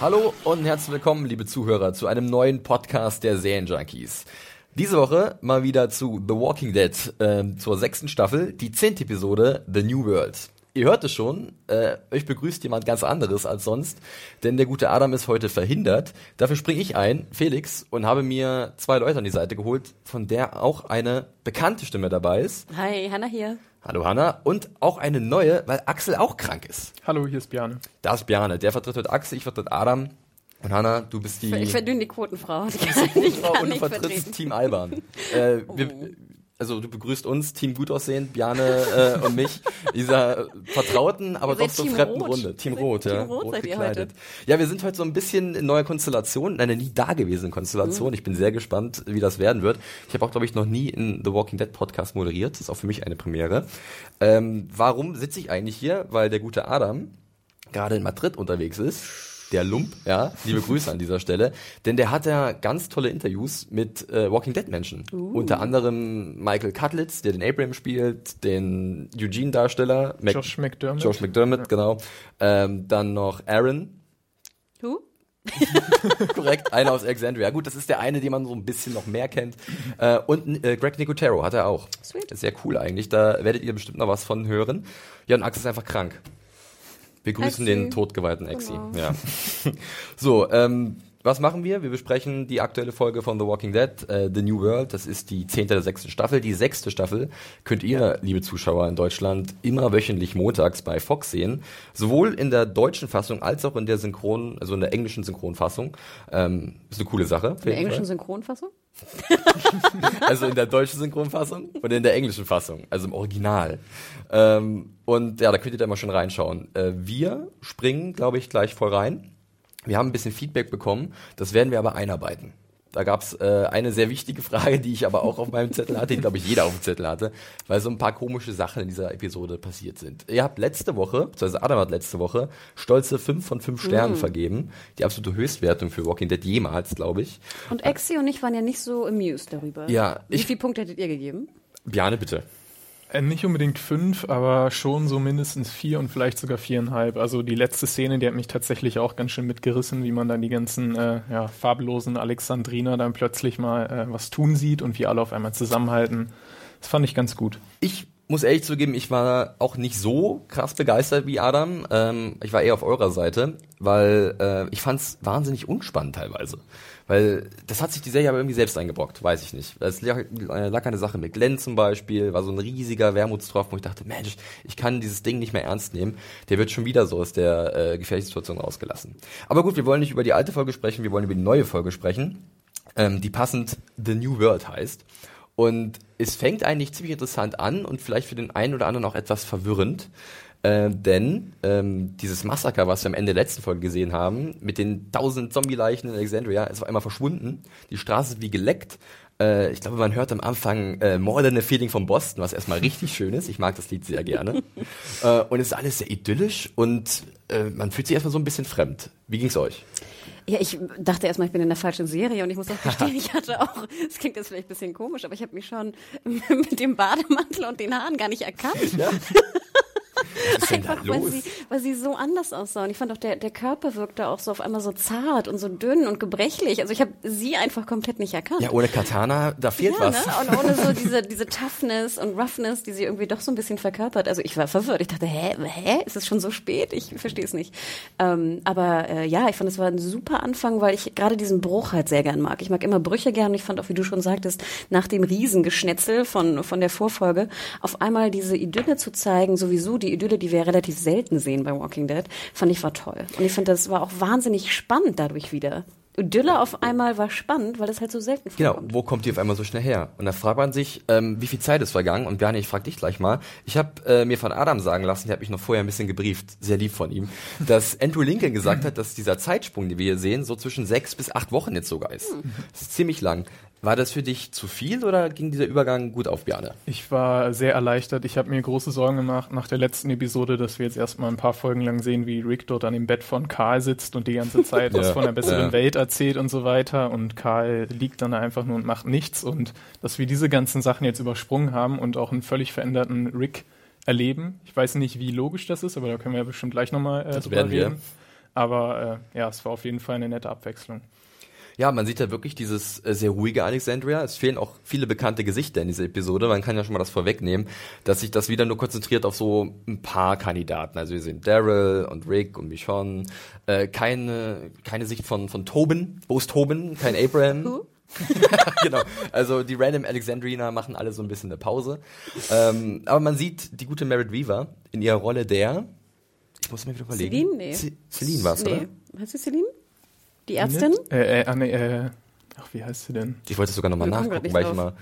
Hallo und herzlich willkommen, liebe Zuhörer, zu einem neuen Podcast der Serienjunkies. Diese Woche mal wieder zu The Walking Dead, äh, zur sechsten Staffel, die zehnte Episode The New World. Ihr hört es schon, äh, euch begrüßt jemand ganz anderes als sonst, denn der gute Adam ist heute verhindert. Dafür springe ich ein, Felix, und habe mir zwei Leute an die Seite geholt, von der auch eine bekannte Stimme dabei ist. Hi, Hanna hier. Hallo Hanna. Und auch eine neue, weil Axel auch krank ist. Hallo, hier ist Björn. Da ist Bjarne. Der vertritt heute Axel, ich vertritt Adam. Und Hanna, du bist die... Ich verdünne die Quotenfrau. Die kann, Frau ich kann und du nicht vertrittst vertreten. Team Alban. Äh, wir, also du begrüßt uns, Team gut aussehen, Bjane äh, und mich, dieser vertrauten, aber doch so Team fremden Rot. Runde. Team Rot, Team ja. Rot seid ihr gekleidet. Ja, wir sind heute so ein bisschen in neuer Konstellation, in einer nie dagewesenen Konstellation. Mhm. Ich bin sehr gespannt, wie das werden wird. Ich habe auch, glaube ich, noch nie in The Walking Dead Podcast moderiert. Das ist auch für mich eine Premiere. Ähm, warum sitze ich eigentlich hier? Weil der gute Adam gerade in Madrid unterwegs ist. Der Lump, ja, liebe Grüße an dieser Stelle, denn der hat ja ganz tolle Interviews mit äh, Walking Dead Menschen. Unter anderem Michael Cutlitz, der den Abraham spielt, den Eugene-Darsteller, Mac- Josh McDermott. Josh McDermott, genau. Ähm, dann noch Aaron, Who? korrekt, einer aus Alexandria. Gut, das ist der eine, den man so ein bisschen noch mehr kennt. Äh, und äh, Greg Nicotero hat er auch. Sweet. Sehr cool eigentlich, da werdet ihr bestimmt noch was von hören. Ja, und Axel ist einfach krank. Wir grüßen Exi. den totgeweihten Exi. Genau. Ja. so, ähm, was machen wir? Wir besprechen die aktuelle Folge von The Walking Dead, äh, The New World. Das ist die zehnte der sechsten Staffel. Die sechste Staffel könnt ihr, liebe Zuschauer in Deutschland, immer wöchentlich montags bei Fox sehen. Sowohl in der deutschen Fassung als auch in der Synchron, also in der englischen Synchronfassung. Ähm, ist eine coole Sache. In der englischen Synchronfassung? Also in der deutschen Synchronfassung und in der englischen Fassung, also im Original. Ähm, und ja, da könnt ihr da mal schon reinschauen. Äh, wir springen, glaube ich, gleich voll rein. Wir haben ein bisschen Feedback bekommen, das werden wir aber einarbeiten. Da gab's äh, eine sehr wichtige Frage, die ich aber auch auf meinem Zettel hatte, die glaube ich jeder auf dem Zettel hatte, weil so ein paar komische Sachen in dieser Episode passiert sind. Ihr habt letzte Woche, beziehungsweise Adam hat letzte Woche, stolze 5 von 5 Sternen vergeben. Die absolute Höchstwertung für Walking Dead jemals, glaube ich. Und Exi und ich waren ja nicht so amused darüber. Ja, Wie viele Punkte hättet ihr gegeben? Bjane, bitte. Äh, nicht unbedingt fünf, aber schon so mindestens vier und vielleicht sogar viereinhalb. Also die letzte Szene, die hat mich tatsächlich auch ganz schön mitgerissen, wie man dann die ganzen äh, ja, farblosen Alexandriner dann plötzlich mal äh, was tun sieht und wie alle auf einmal zusammenhalten. Das fand ich ganz gut. Ich muss ehrlich zugeben, ich war auch nicht so krass begeistert wie Adam. Ähm, ich war eher auf eurer Seite, weil äh, ich fand es wahnsinnig unspannend teilweise. Weil das hat sich die Serie aber irgendwie selbst eingebrockt, weiß ich nicht. Es lag, äh, eine Sache mit Glenn zum Beispiel, war so ein riesiger Wermutstropfen, wo ich dachte, Mensch, ich kann dieses Ding nicht mehr ernst nehmen. Der wird schon wieder so aus der äh, gefährlichen Situation rausgelassen. Aber gut, wir wollen nicht über die alte Folge sprechen, wir wollen über die neue Folge sprechen, ähm, die passend The New World heißt. Und es fängt eigentlich ziemlich interessant an und vielleicht für den einen oder anderen auch etwas verwirrend. Äh, denn ähm, dieses Massaker, was wir am Ende der letzten Folge gesehen haben, mit den tausend Zombie-Leichen in Alexandria, ist auf einmal verschwunden. Die Straße ist wie geleckt. Äh, ich glaube, man hört am Anfang äh, More Than a Feeling von Boston, was erstmal richtig schön ist. Ich mag das Lied sehr gerne. äh, und es ist alles sehr idyllisch und äh, man fühlt sich erstmal so ein bisschen fremd. Wie ging's euch? Ja, ich dachte erstmal, ich bin in der falschen Serie und ich muss auch gestehen, ich hatte auch, es klingt jetzt vielleicht ein bisschen komisch, aber ich habe mich schon mit dem Bademantel und den Haaren gar nicht erkannt. Was Einfach, weil sie, weil sie so anders aussah. Und ich fand auch, der, der Körper wirkte auch so auf einmal so zart und so dünn und gebrechlich. Also ich habe sie einfach komplett nicht erkannt. Ja, ohne Katana, da fehlt Ja, was. ne? Und ohne so diese, diese Toughness und Roughness, die sie irgendwie doch so ein bisschen verkörpert. Also ich war verwirrt. Ich dachte, hä, hä? Ist es schon so spät? Ich verstehe es nicht. Ähm, aber äh, ja, ich fand, es war ein super Anfang, weil ich gerade diesen Bruch halt sehr gern mag. Ich mag immer Brüche gern und ich fand auch, wie du schon sagtest, nach dem Riesengeschnetzel von, von der Vorfolge, auf einmal diese Idylle zu zeigen, sowieso die Idylle, die wir relativ selten sehen bei Walking Dead, fand ich war toll. Und ich finde, das war auch wahnsinnig spannend dadurch wieder. Idylle auf einmal war spannend, weil es halt so selten Genau, vorkommt. wo kommt die auf einmal so schnell her? Und da fragt man sich, ähm, wie viel Zeit ist vergangen? Und Bjarne, ich frag dich gleich mal. Ich habe äh, mir von Adam sagen lassen, der hat mich noch vorher ein bisschen gebrieft, sehr lieb von ihm, dass Andrew Lincoln gesagt hat, dass dieser Zeitsprung, den wir hier sehen, so zwischen sechs bis acht Wochen jetzt sogar ist. Das ist ziemlich lang. War das für dich zu viel oder ging dieser Übergang gut auf, Bjarne? Ich war sehr erleichtert. Ich habe mir große Sorgen gemacht nach der letzten Episode, dass wir jetzt erstmal ein paar Folgen lang sehen, wie Rick dort an dem Bett von Karl sitzt und die ganze Zeit was Ja. von der besseren Ja. Welt erzählt und so weiter. Und Karl liegt dann da einfach nur und macht nichts. Und dass wir diese ganzen Sachen jetzt übersprungen haben und auch einen völlig veränderten Rick erleben. Ich weiß nicht, wie logisch das ist, aber da können wir ja bestimmt gleich nochmal äh, Das drüber werden wir. reden. Aber äh, ja, es war auf jeden Fall eine nette Abwechslung. Ja, man sieht ja wirklich dieses äh, sehr ruhige Alexandria. Es fehlen auch viele bekannte Gesichter in dieser Episode. Man kann ja schon mal das vorwegnehmen, dass sich das wieder nur konzentriert auf so ein paar Kandidaten. Also wir sehen Daryl und Rick und Michonne. Äh, keine, keine Sicht von, von Tobin. Wo ist Tobin? Kein Abraham. Who? genau. Also die Random Alexandrina machen alle so ein bisschen eine Pause. Ähm, aber man sieht die gute Merit Weaver in ihrer Rolle der. Ich muss mir wieder überlegen. Celine? Nee. Ce- Celine war's, oder? Nee. Heißt sie Celine? Die Ärztin? Äh, äh, ah, äh, ach, wie heißt sie denn? Ich wollte es sogar nochmal nachgucken, weil ich drauf.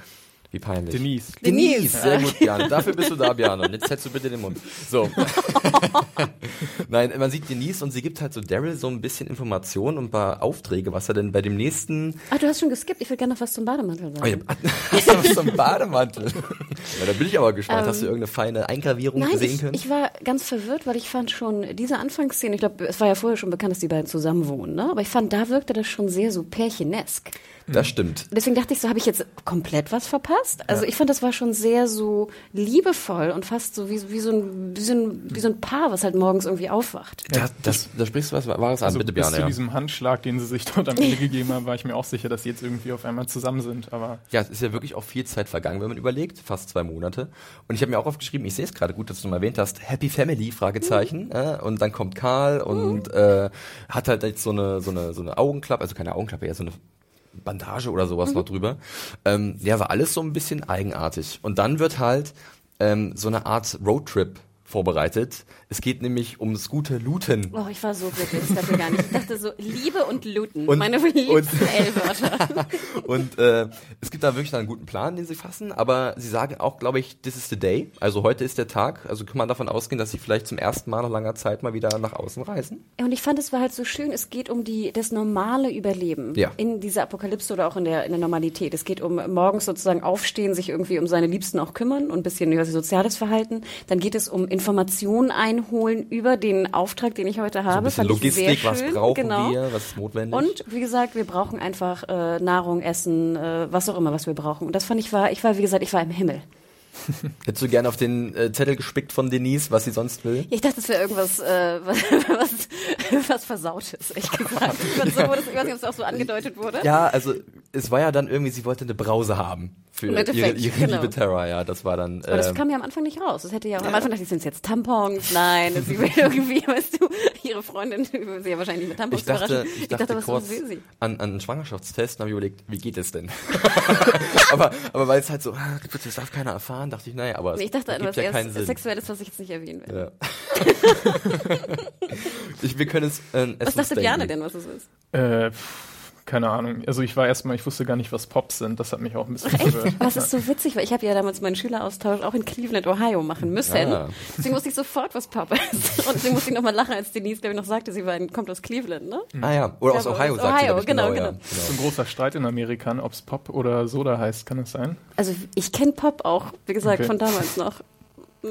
Wie peinlich. Denise. Denise, sehr gut, Björn. Dafür bist du da, Björn. Und jetzt hältst du bitte den Mund. So. Nein, man sieht Denise und sie gibt halt so Daryl so ein bisschen Informationen und ein paar Aufträge, was er denn bei dem nächsten. Ah, du hast schon geskippt. Ich will gerne noch was zum Bademantel Oh, ja, sagen. hast du was zum Bademantel? ja, da bin ich aber gespannt. hast du irgendeine feine Eingravierung Ähm, Nein, sehen ich, können? ich war ganz verwirrt, weil ich fand schon diese Anfangsszene, ich glaube, es war ja vorher schon bekannt, dass die beiden zusammen wohnen, ne? aber ich fand, da wirkte das schon sehr so pärchenesk. Das stimmt. Deswegen dachte ich so, habe ich jetzt komplett was verpasst? Also ich fand, das war schon sehr so liebevoll und fast so wie, wie, so ein, wie, so ein, wie so ein Paar, was halt morgens irgendwie aufwacht. Da, das, da sprichst du was Wahres an, Also bitte, bis Björn. zu Ja. diesem Handschlag, den sie sich dort am Ende gegeben haben, war ich mir auch sicher, dass sie jetzt irgendwie auf einmal zusammen sind. Aber Ja, es ist ja wirklich auch viel Zeit vergangen, wenn man überlegt, fast zwei Monate. Und ich habe mir auch aufgeschrieben, ich sehe es gerade gut, dass du mal erwähnt hast, Happy Family, Fragezeichen. Äh, und dann kommt Karl und äh, hat halt jetzt so eine, so eine, so eine Augenklappe, also keine Augenklappe, eher so eine Bandage oder sowas noch drüber. Ähm, ja, war alles so ein bisschen eigenartig. Und dann wird halt ähm, so eine Art Roadtrip vorbereitet. Es geht nämlich ums gute Looten. Oh, ich war so glücklich, das dafür gar nicht. Ich dachte so, Liebe und Looten, Und- meine und- liebsten L-Wörter. Und äh, es gibt da wirklich einen guten Plan, den sie fassen, aber sie sagen auch, glaube ich, this is the day. Also heute ist der Tag. Also kann man davon ausgehen, dass sie vielleicht zum ersten Mal nach langer Zeit mal wieder nach außen reisen. Und ich fand, es war halt so schön, es geht um die, das normale Überleben Ja. in dieser Apokalypse oder auch in der, in der Normalität. Es geht um morgens sozusagen aufstehen, sich irgendwie um seine Liebsten auch kümmern und ein bisschen über soziales Verhalten. Dann geht es um Informationen einholen über den Auftrag, den ich heute habe. Ein ich sehr Logistik, was brauchen genau. wir, was ist notwendig. Und wie gesagt, wir brauchen einfach äh, Nahrung, Essen, äh, was auch immer, was wir brauchen. Und das fand ich war, ich war, wie gesagt, ich war im Himmel. Hättest du gerne auf den äh, Zettel gespickt von Denise, was sie sonst will? Ich dachte, es wäre irgendwas, äh, was, was, was Versautes, ehrlich gesagt. Ich, so ich weiß nicht, ob es auch so angedeutet wurde. Ja, also es war ja dann irgendwie, sie wollte eine Brause haben für ihre, ihre genau. liebe Terra, ja, das war dann. Aber das ähm, kam ja am Anfang nicht raus. Das hätte ja auch, am Anfang dachte ich, sind es jetzt Tampons? Nein, sie will irgendwie, weißt du, ihre Freundin will sie ja wahrscheinlich mit Tampons ich dachte, überraschen. ich dachte, was kurz will sie? an, an einen Schwangerschaftstest habe überlegt, wie geht es denn? aber aber weil es halt so, ah, das darf keiner erfahren, dachte ich, naja, aber es Nee, ich dachte an was ja erst. Sexuelles, was ich jetzt nicht erwähnen will. Ja. ich, wir können es äh, Was dachte Bjane denn, was es ist? äh, keine Ahnung. Also ich war erstmal, ich wusste gar nicht, was Pops sind. Das hat mich auch ein bisschen verwirrt. Es ist so witzig, weil ich habe ja damals meinen Schüleraustausch auch in Cleveland, Ohio machen müssen. Ah. Deswegen wusste ich sofort, was Pop ist. Und deswegen musste ich nochmal lachen, als Denise, glaube ich, noch sagte, sie war in, kommt aus Cleveland, ne? Ah ja, oder aus Ja, Ohio, sagt sie, Ohio, glaub ich, genau, ja. genau. So ein großer Streit in Amerika, ob es Pop oder Soda heißt, kann es sein? Also ich kenne Pop auch, wie gesagt, Okay. von damals noch.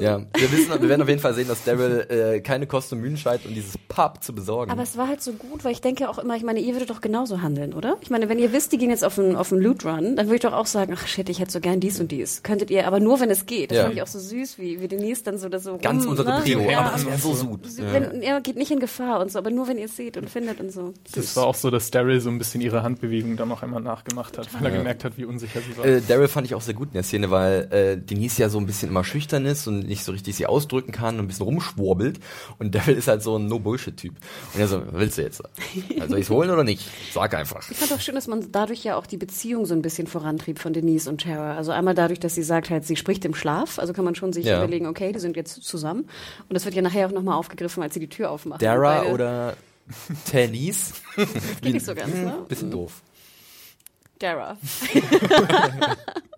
Ja, wir wissen, wir werden auf jeden Fall sehen, dass Daryl äh, keine Kosten und Mühen scheint, um dieses Pub zu besorgen. Aber es war halt so gut, weil ich denke auch immer, ich meine, ihr würdet doch genauso handeln, oder? Ich meine, wenn ihr wisst, die gehen jetzt auf einen, auf einen Loot Run, dann würde ich doch auch sagen, ach shit, ich hätte so gern dies und dies. Könntet ihr, aber nur wenn es geht. Das Ja. fand ich auch so süß, wie, wie Denise dann so das so Ganz rum, unsere ne? Prio, Ja, aber das wäre so gut. wenn, er geht nicht in Gefahr und so, aber nur wenn ihr es seht und findet und so. Das war auch so, dass Daryl so ein bisschen ihre Handbewegung dann noch einmal nachgemacht hat, weil er gemerkt hat, wie unsicher sie war. Äh, Daryl fand ich auch sehr gut in der Szene, weil äh, Denise ja so ein bisschen immer schüchtern ist und nicht so richtig sie ausdrücken kann und ein bisschen rumschwurbelt. Und Daryl ist halt so ein No-Bullshit-Typ. Und er so, was willst du jetzt? Also ich's holen oder nicht? Sag einfach. Ich fand auch schön, dass man dadurch ja auch die Beziehung so ein bisschen vorantrieb von Denise und Tara. Also einmal dadurch, dass sie sagt halt, sie spricht im Schlaf. Also kann man schon sich Ja. überlegen, okay, die sind jetzt zusammen. Und das wird ja nachher auch nochmal aufgegriffen, als sie die Tür aufmachen. Dara oder Tennis. Geht nicht so ganz, ne? Bisschen doof. Dara.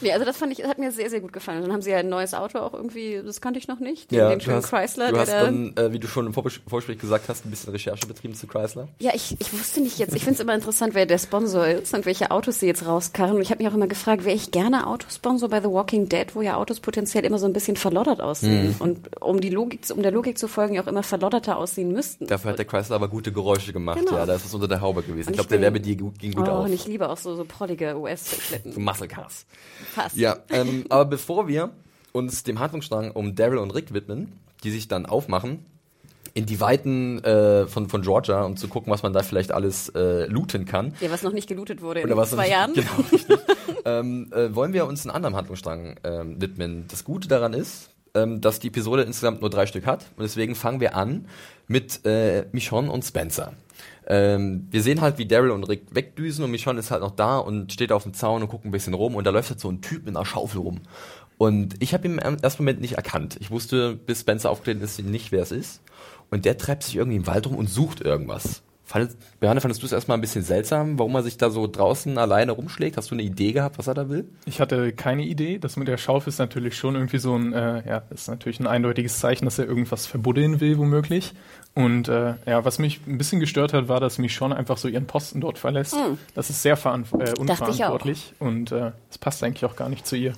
nee, also das fand ich, das hat mir sehr, sehr gut gefallen. Dann haben sie ja ein neues Auto auch irgendwie, das kannte ich noch nicht, den, den du schönen hast, Chrysler. Du hast da, dann, äh, wie du schon im Vorgespräch gesagt hast, ein bisschen Recherche betrieben zu Chrysler. ja, ich, ich wusste nicht jetzt, ich finde es immer interessant, wer der Sponsor ist und welche Autos sie jetzt rauskarren. Und ich habe mich auch immer gefragt, wäre ich gerne Autosponsor bei The Walking Dead, wo ja Autos potenziell immer so ein bisschen verloddert aussehen. Mhm. Und um die Logik, um der Logik zu folgen, ja auch immer verlodderter aussehen müssten. Dafür hat der Chrysler aber gute Geräusche gemacht. Genau. Ja, da ist was unter der Haube gewesen. Und ich glaube, der Werbedeal gu- ging gut oh, auf. und ich liebe auch so, so prollige US-Schlitten. Muscle Cars. Fast. Ja, ähm, aber bevor wir uns dem Handlungsstrang um Daryl und Rick widmen, die sich dann aufmachen in die Weiten äh, von, von Georgia, um zu gucken, was man da vielleicht alles äh, looten kann. Ja, was noch nicht gelootet wurde in Oder was zwei Jahren. Genau, richtig. ähm, äh, wollen wir uns einen anderen Handlungsstrang ähm, widmen. Das Gute daran ist, ähm, dass die Episode insgesamt nur drei Stück hat und deswegen fangen wir an mit äh, Michonne und Spencer. Ähm, wir sehen halt, wie Daryl und Rick wegdüsen und Michonne ist halt noch da und steht auf dem Zaun und guckt ein bisschen rum und da läuft halt so ein Typ mit einer Schaufel rum. Und ich habe ihn im ersten Moment nicht erkannt. Ich wusste, bis Spencer aufgetreten ist, nicht, wer es ist. Und der treibt sich irgendwie im Wald rum und sucht irgendwas. Fandet, Berne, fandest du es erstmal ein bisschen seltsam, warum er sich da so draußen alleine rumschlägt? Hast du eine Idee gehabt, was er da will? Ich hatte keine Idee. Das mit der Schaufel ist natürlich schon irgendwie so ein, äh, ja, ist natürlich ein eindeutiges Zeichen, dass er irgendwas verbuddeln will, womöglich. Und äh, ja, was mich ein bisschen gestört hat, war, dass Michonne einfach so ihren Posten dort verlässt. Das ist sehr äh, unverantwortlich und äh, es passt eigentlich auch gar nicht zu ihr.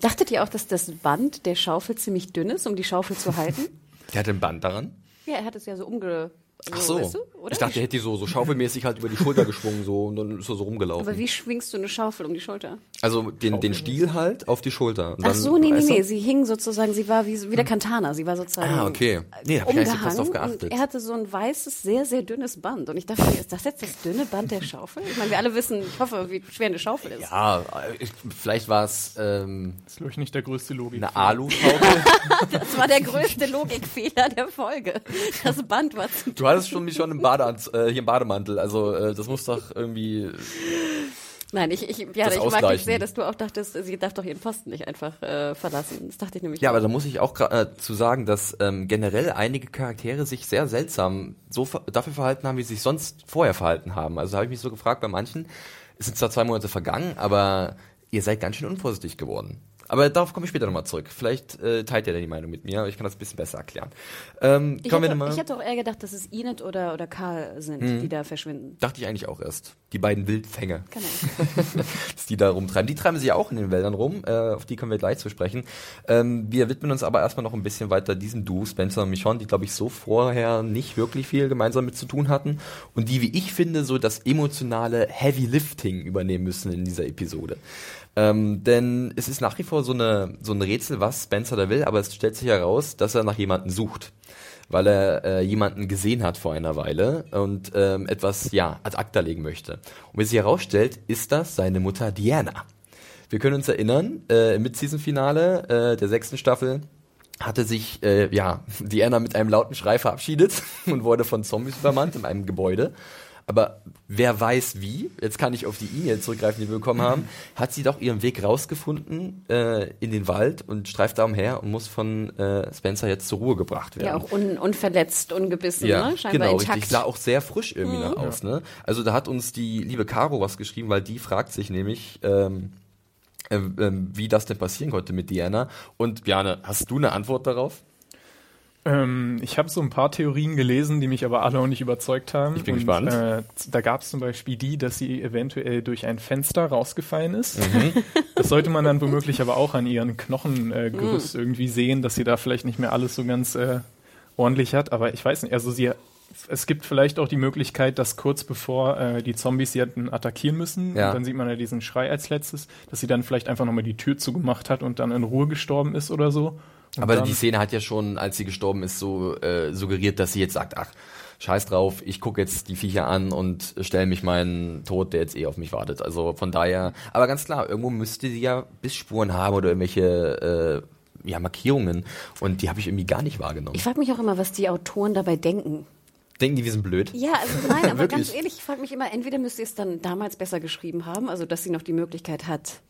Dachtet ihr auch, dass das Band der Schaufel ziemlich dünn ist, um die Schaufel zu halten? Der hat ein Band daran. ja, er hat es ja so umge... Ach so. weißt du? Ich dachte, er hätte die so, so schaufelmäßig halt über die Schulter geschwungen so und dann ist er so rumgelaufen. Aber wie schwingst du eine Schaufel um die Schulter? Also den, den Stiel halt auf die Schulter. Und Ach so, nee, nee, nee. Sie hing sozusagen, sie war wie, wie der Kantana. Sie war sozusagen Ah, okay. Nee, hab ich gar nicht so drauf geachtet. und er hatte so ein weißes, sehr, sehr dünnes Band. Und ich dachte, mir, ist das jetzt das dünne Band der Schaufel? Ich meine, wir alle wissen, ich hoffe, wie schwer eine Schaufel ist. Ja, ich, vielleicht war es ähm, Das ist, glaube ich, nicht der größte Logik. eine Alu-Schaufel. Das war der größte Logikfehler der Folge. Das Band war zu du hattest schon mich schon im Badeanz äh, hier im Bademantel. Also äh, das muss doch irgendwie. Nein, ich, ich, ja, Das ich mag dich sehr, dass du auch dachtest, sie darf doch ihren Posten nicht einfach äh, verlassen. Das dachte ich nämlich. Ja, auch. aber da muss ich auch äh, zu sagen, dass ähm, generell einige Charaktere sich sehr seltsam so ver dafür verhalten haben, wie sie sich sonst vorher verhalten haben. Also habe ich mich so gefragt, bei manchen es sind zwar zwei Monate vergangen, aber ihr seid ganz schön unvorsichtig geworden. Aber darauf komme ich später nochmal zurück. Vielleicht äh, teilt ihr da die Meinung mit mir, aber ich kann das ein bisschen besser erklären. Ähm, ich, kommen wir hätte, ich hätte auch eher gedacht, dass es Enid oder, oder Karl sind, Mhm. die da verschwinden. Dachte ich eigentlich auch erst. Die beiden Wildfänge, Ahnung. dass die da rumtreiben. Die treiben sich ja auch in den Wäldern rum. Äh, auf die kommen wir gleich zu sprechen. Ähm, wir widmen uns aber erstmal noch ein bisschen weiter diesem Duo, Spencer und Michonne, die, glaube ich, so vorher nicht wirklich viel gemeinsam mit zu tun hatten. Und die, wie ich finde, so das emotionale Heavy Lifting übernehmen müssen in dieser Episode. Ähm, denn es ist nach wie vor so, eine, so ein Rätsel, was Spencer da will, aber es stellt sich heraus, dass er nach jemandem sucht weil er äh, jemanden gesehen hat vor einer Weile und ähm, etwas ja ad acta legen möchte. Und wie sich herausstellt, ist das seine Mutter Diana. Wir können uns erinnern, äh, im Mid-Season-Finale äh, der sechsten Staffel hatte sich äh, ja Diana mit einem lauten Schrei verabschiedet und wurde von Zombies übermannt in einem Gebäude. Aber wer weiß wie, jetzt kann ich auf die E-Mail zurückgreifen, die wir bekommen haben, hat sie doch ihren Weg rausgefunden äh, in den Wald und streift da umher und muss von äh, Spencer jetzt zur Ruhe gebracht werden. Ja, auch un, unverletzt, ungebissen, Ja, ne? Scheinbar genau, intakt. richtig. Sah auch sehr frisch irgendwie noch aus. Ne? Also da hat uns die liebe Caro was geschrieben, weil die fragt sich nämlich, ähm, äh, ähm, wie das denn passieren konnte mit Diana. Und Bjane, hast du eine Antwort darauf? Ähm, ich habe so ein paar Theorien gelesen, die mich aber alle auch nicht überzeugt haben. Ich bin Und, gespannt. Äh, da gab es zum Beispiel die, dass sie eventuell durch ein Fenster rausgefallen ist. Mhm. Das sollte man dann womöglich aber auch an ihren Knochengerüst äh, Gerüst irgendwie sehen, dass sie da vielleicht nicht mehr alles so ganz äh, ordentlich hat. Aber ich weiß nicht, also sie es gibt vielleicht auch die Möglichkeit, dass kurz bevor äh, die Zombies sie hätten attackieren müssen, Ja. und dann sieht man ja diesen Schrei als letztes, dass sie dann vielleicht einfach nochmal die Tür zugemacht hat und dann in Ruhe gestorben ist oder so. Und Aber die Szene hat ja schon, als sie gestorben ist, so äh, suggeriert, dass sie jetzt sagt, ach, scheiß drauf, ich gucke jetzt die Viecher an und stelle mich meinen Tod, der jetzt eh auf mich wartet. Also von daher, aber ganz klar, irgendwo müsste sie ja Bissspuren haben oder irgendwelche äh, ja, Markierungen. Und die habe ich irgendwie gar nicht wahrgenommen. Ich frage mich auch immer, was die Autoren dabei denken. Denken die, wir sind blöd? Ja, also nein, aber ganz ehrlich, ich frage mich immer, entweder müsst ihr es dann damals besser geschrieben haben, also dass sie noch die Möglichkeit hat,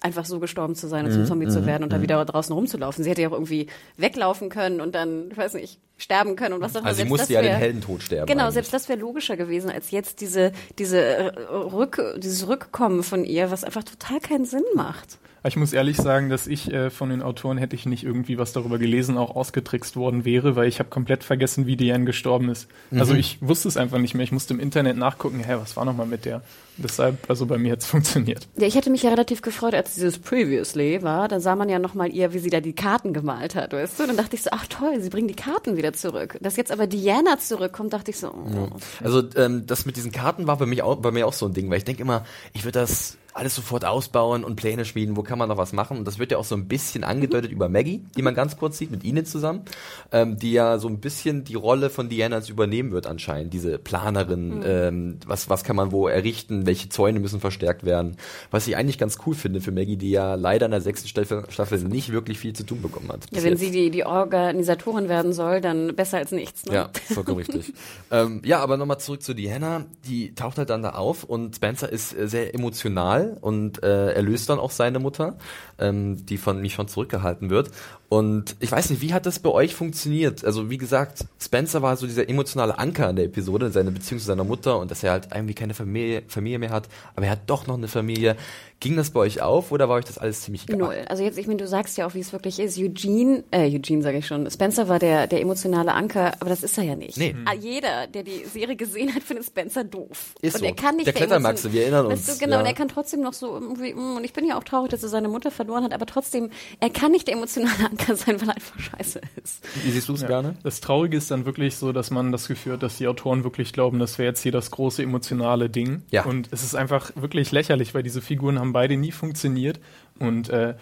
einfach so gestorben zu sein und zum Zombie zu werden und dann wieder draußen rumzulaufen. Sie hätte ja auch irgendwie weglaufen können und dann, ich weiß nicht, sterben können und was auch immer. Also sie musste ja den wär- Heldentod sterben. Genau, eigentlich. selbst das wäre logischer gewesen als jetzt diese, diese äh, Rück, dieses Rückkommen von ihr, was einfach total keinen Sinn macht. Ich muss ehrlich sagen, dass ich äh, von den Autoren hätte ich nicht irgendwie was darüber gelesen, auch ausgetrickst worden wäre, weil ich habe komplett vergessen, wie Diane gestorben ist. Also Mhm. ich wusste es einfach nicht mehr. Ich musste im Internet nachgucken, hä, was war nochmal mit der? Deshalb, also bei mir hat es funktioniert. Ja, ich hätte mich ja relativ gefreut, als dieses Previously war. Da sah man ja nochmal ihr, wie sie da die Karten gemalt hat, weißt du? Dann dachte ich so, ach toll, sie bringen die Karten wieder zurück. Dass jetzt aber Diana zurückkommt, dachte ich so, oh. Also ähm, das mit diesen Karten war bei, mich auch, bei mir auch so ein Ding, weil ich denke immer, ich würde das alles sofort ausbauen und Pläne schmieden, wo kann man noch was machen? Und das wird ja auch so ein bisschen angedeutet über Maggie, die man ganz kurz sieht, mit Ihnen zusammen, ähm, die ja so ein bisschen die Rolle von Diana übernehmen wird anscheinend, diese Planerin, ähm, was, was kann man wo errichten, welche Zäune müssen verstärkt werden, was ich eigentlich ganz cool finde für Maggie, die ja leider in der sechsten Staffel, Staffel nicht wirklich viel zu tun bekommen hat. Ja, wenn jetzt. sie die, die Organisatorin werden soll, dann besser als nichts. Ne? Ja, vollkommen richtig. ähm, ja, aber nochmal zurück zu Diana. Die taucht halt dann da auf und Spencer ist äh, sehr emotional und äh, er löst dann auch seine Mutter, ähm, die von mich schon zurückgehalten wird. Und ich weiß nicht, wie hat das bei euch funktioniert? Also wie gesagt, Spencer war so dieser emotionale Anker in der Episode, seine Beziehung zu seiner Mutter und dass er halt irgendwie keine Familie, Familie mehr hat, aber er hat doch noch eine Familie. Ging das bei euch auf oder war euch das alles ziemlich egal? Null. Also jetzt, ich meine, du sagst ja auch, wie es wirklich ist. Eugene, äh, Eugene sage ich schon, Spencer war der, der emotionale Anker, aber das ist er ja nicht. Nee. Ah, Jeder, der die Serie gesehen hat, findet Spencer doof. Ist und so. er kann nicht Der Klettermaxe, wir erinnern uns, Du, genau, ja. und er kann trotzdem noch so irgendwie, mm, und ich bin ja auch traurig, dass er seine Mutter verloren hat, aber trotzdem, er kann nicht der emotionale Anker sein, weil er einfach scheiße ist. Wie siehst du es, Ja. gerne? Das Traurige ist dann wirklich so, dass man das Gefühl hat, dass die Autoren wirklich glauben, das wäre jetzt hier das große emotionale Ding. Ja. Und es ist einfach wirklich lächerlich, weil diese Figuren haben beide nie funktioniert. Und äh,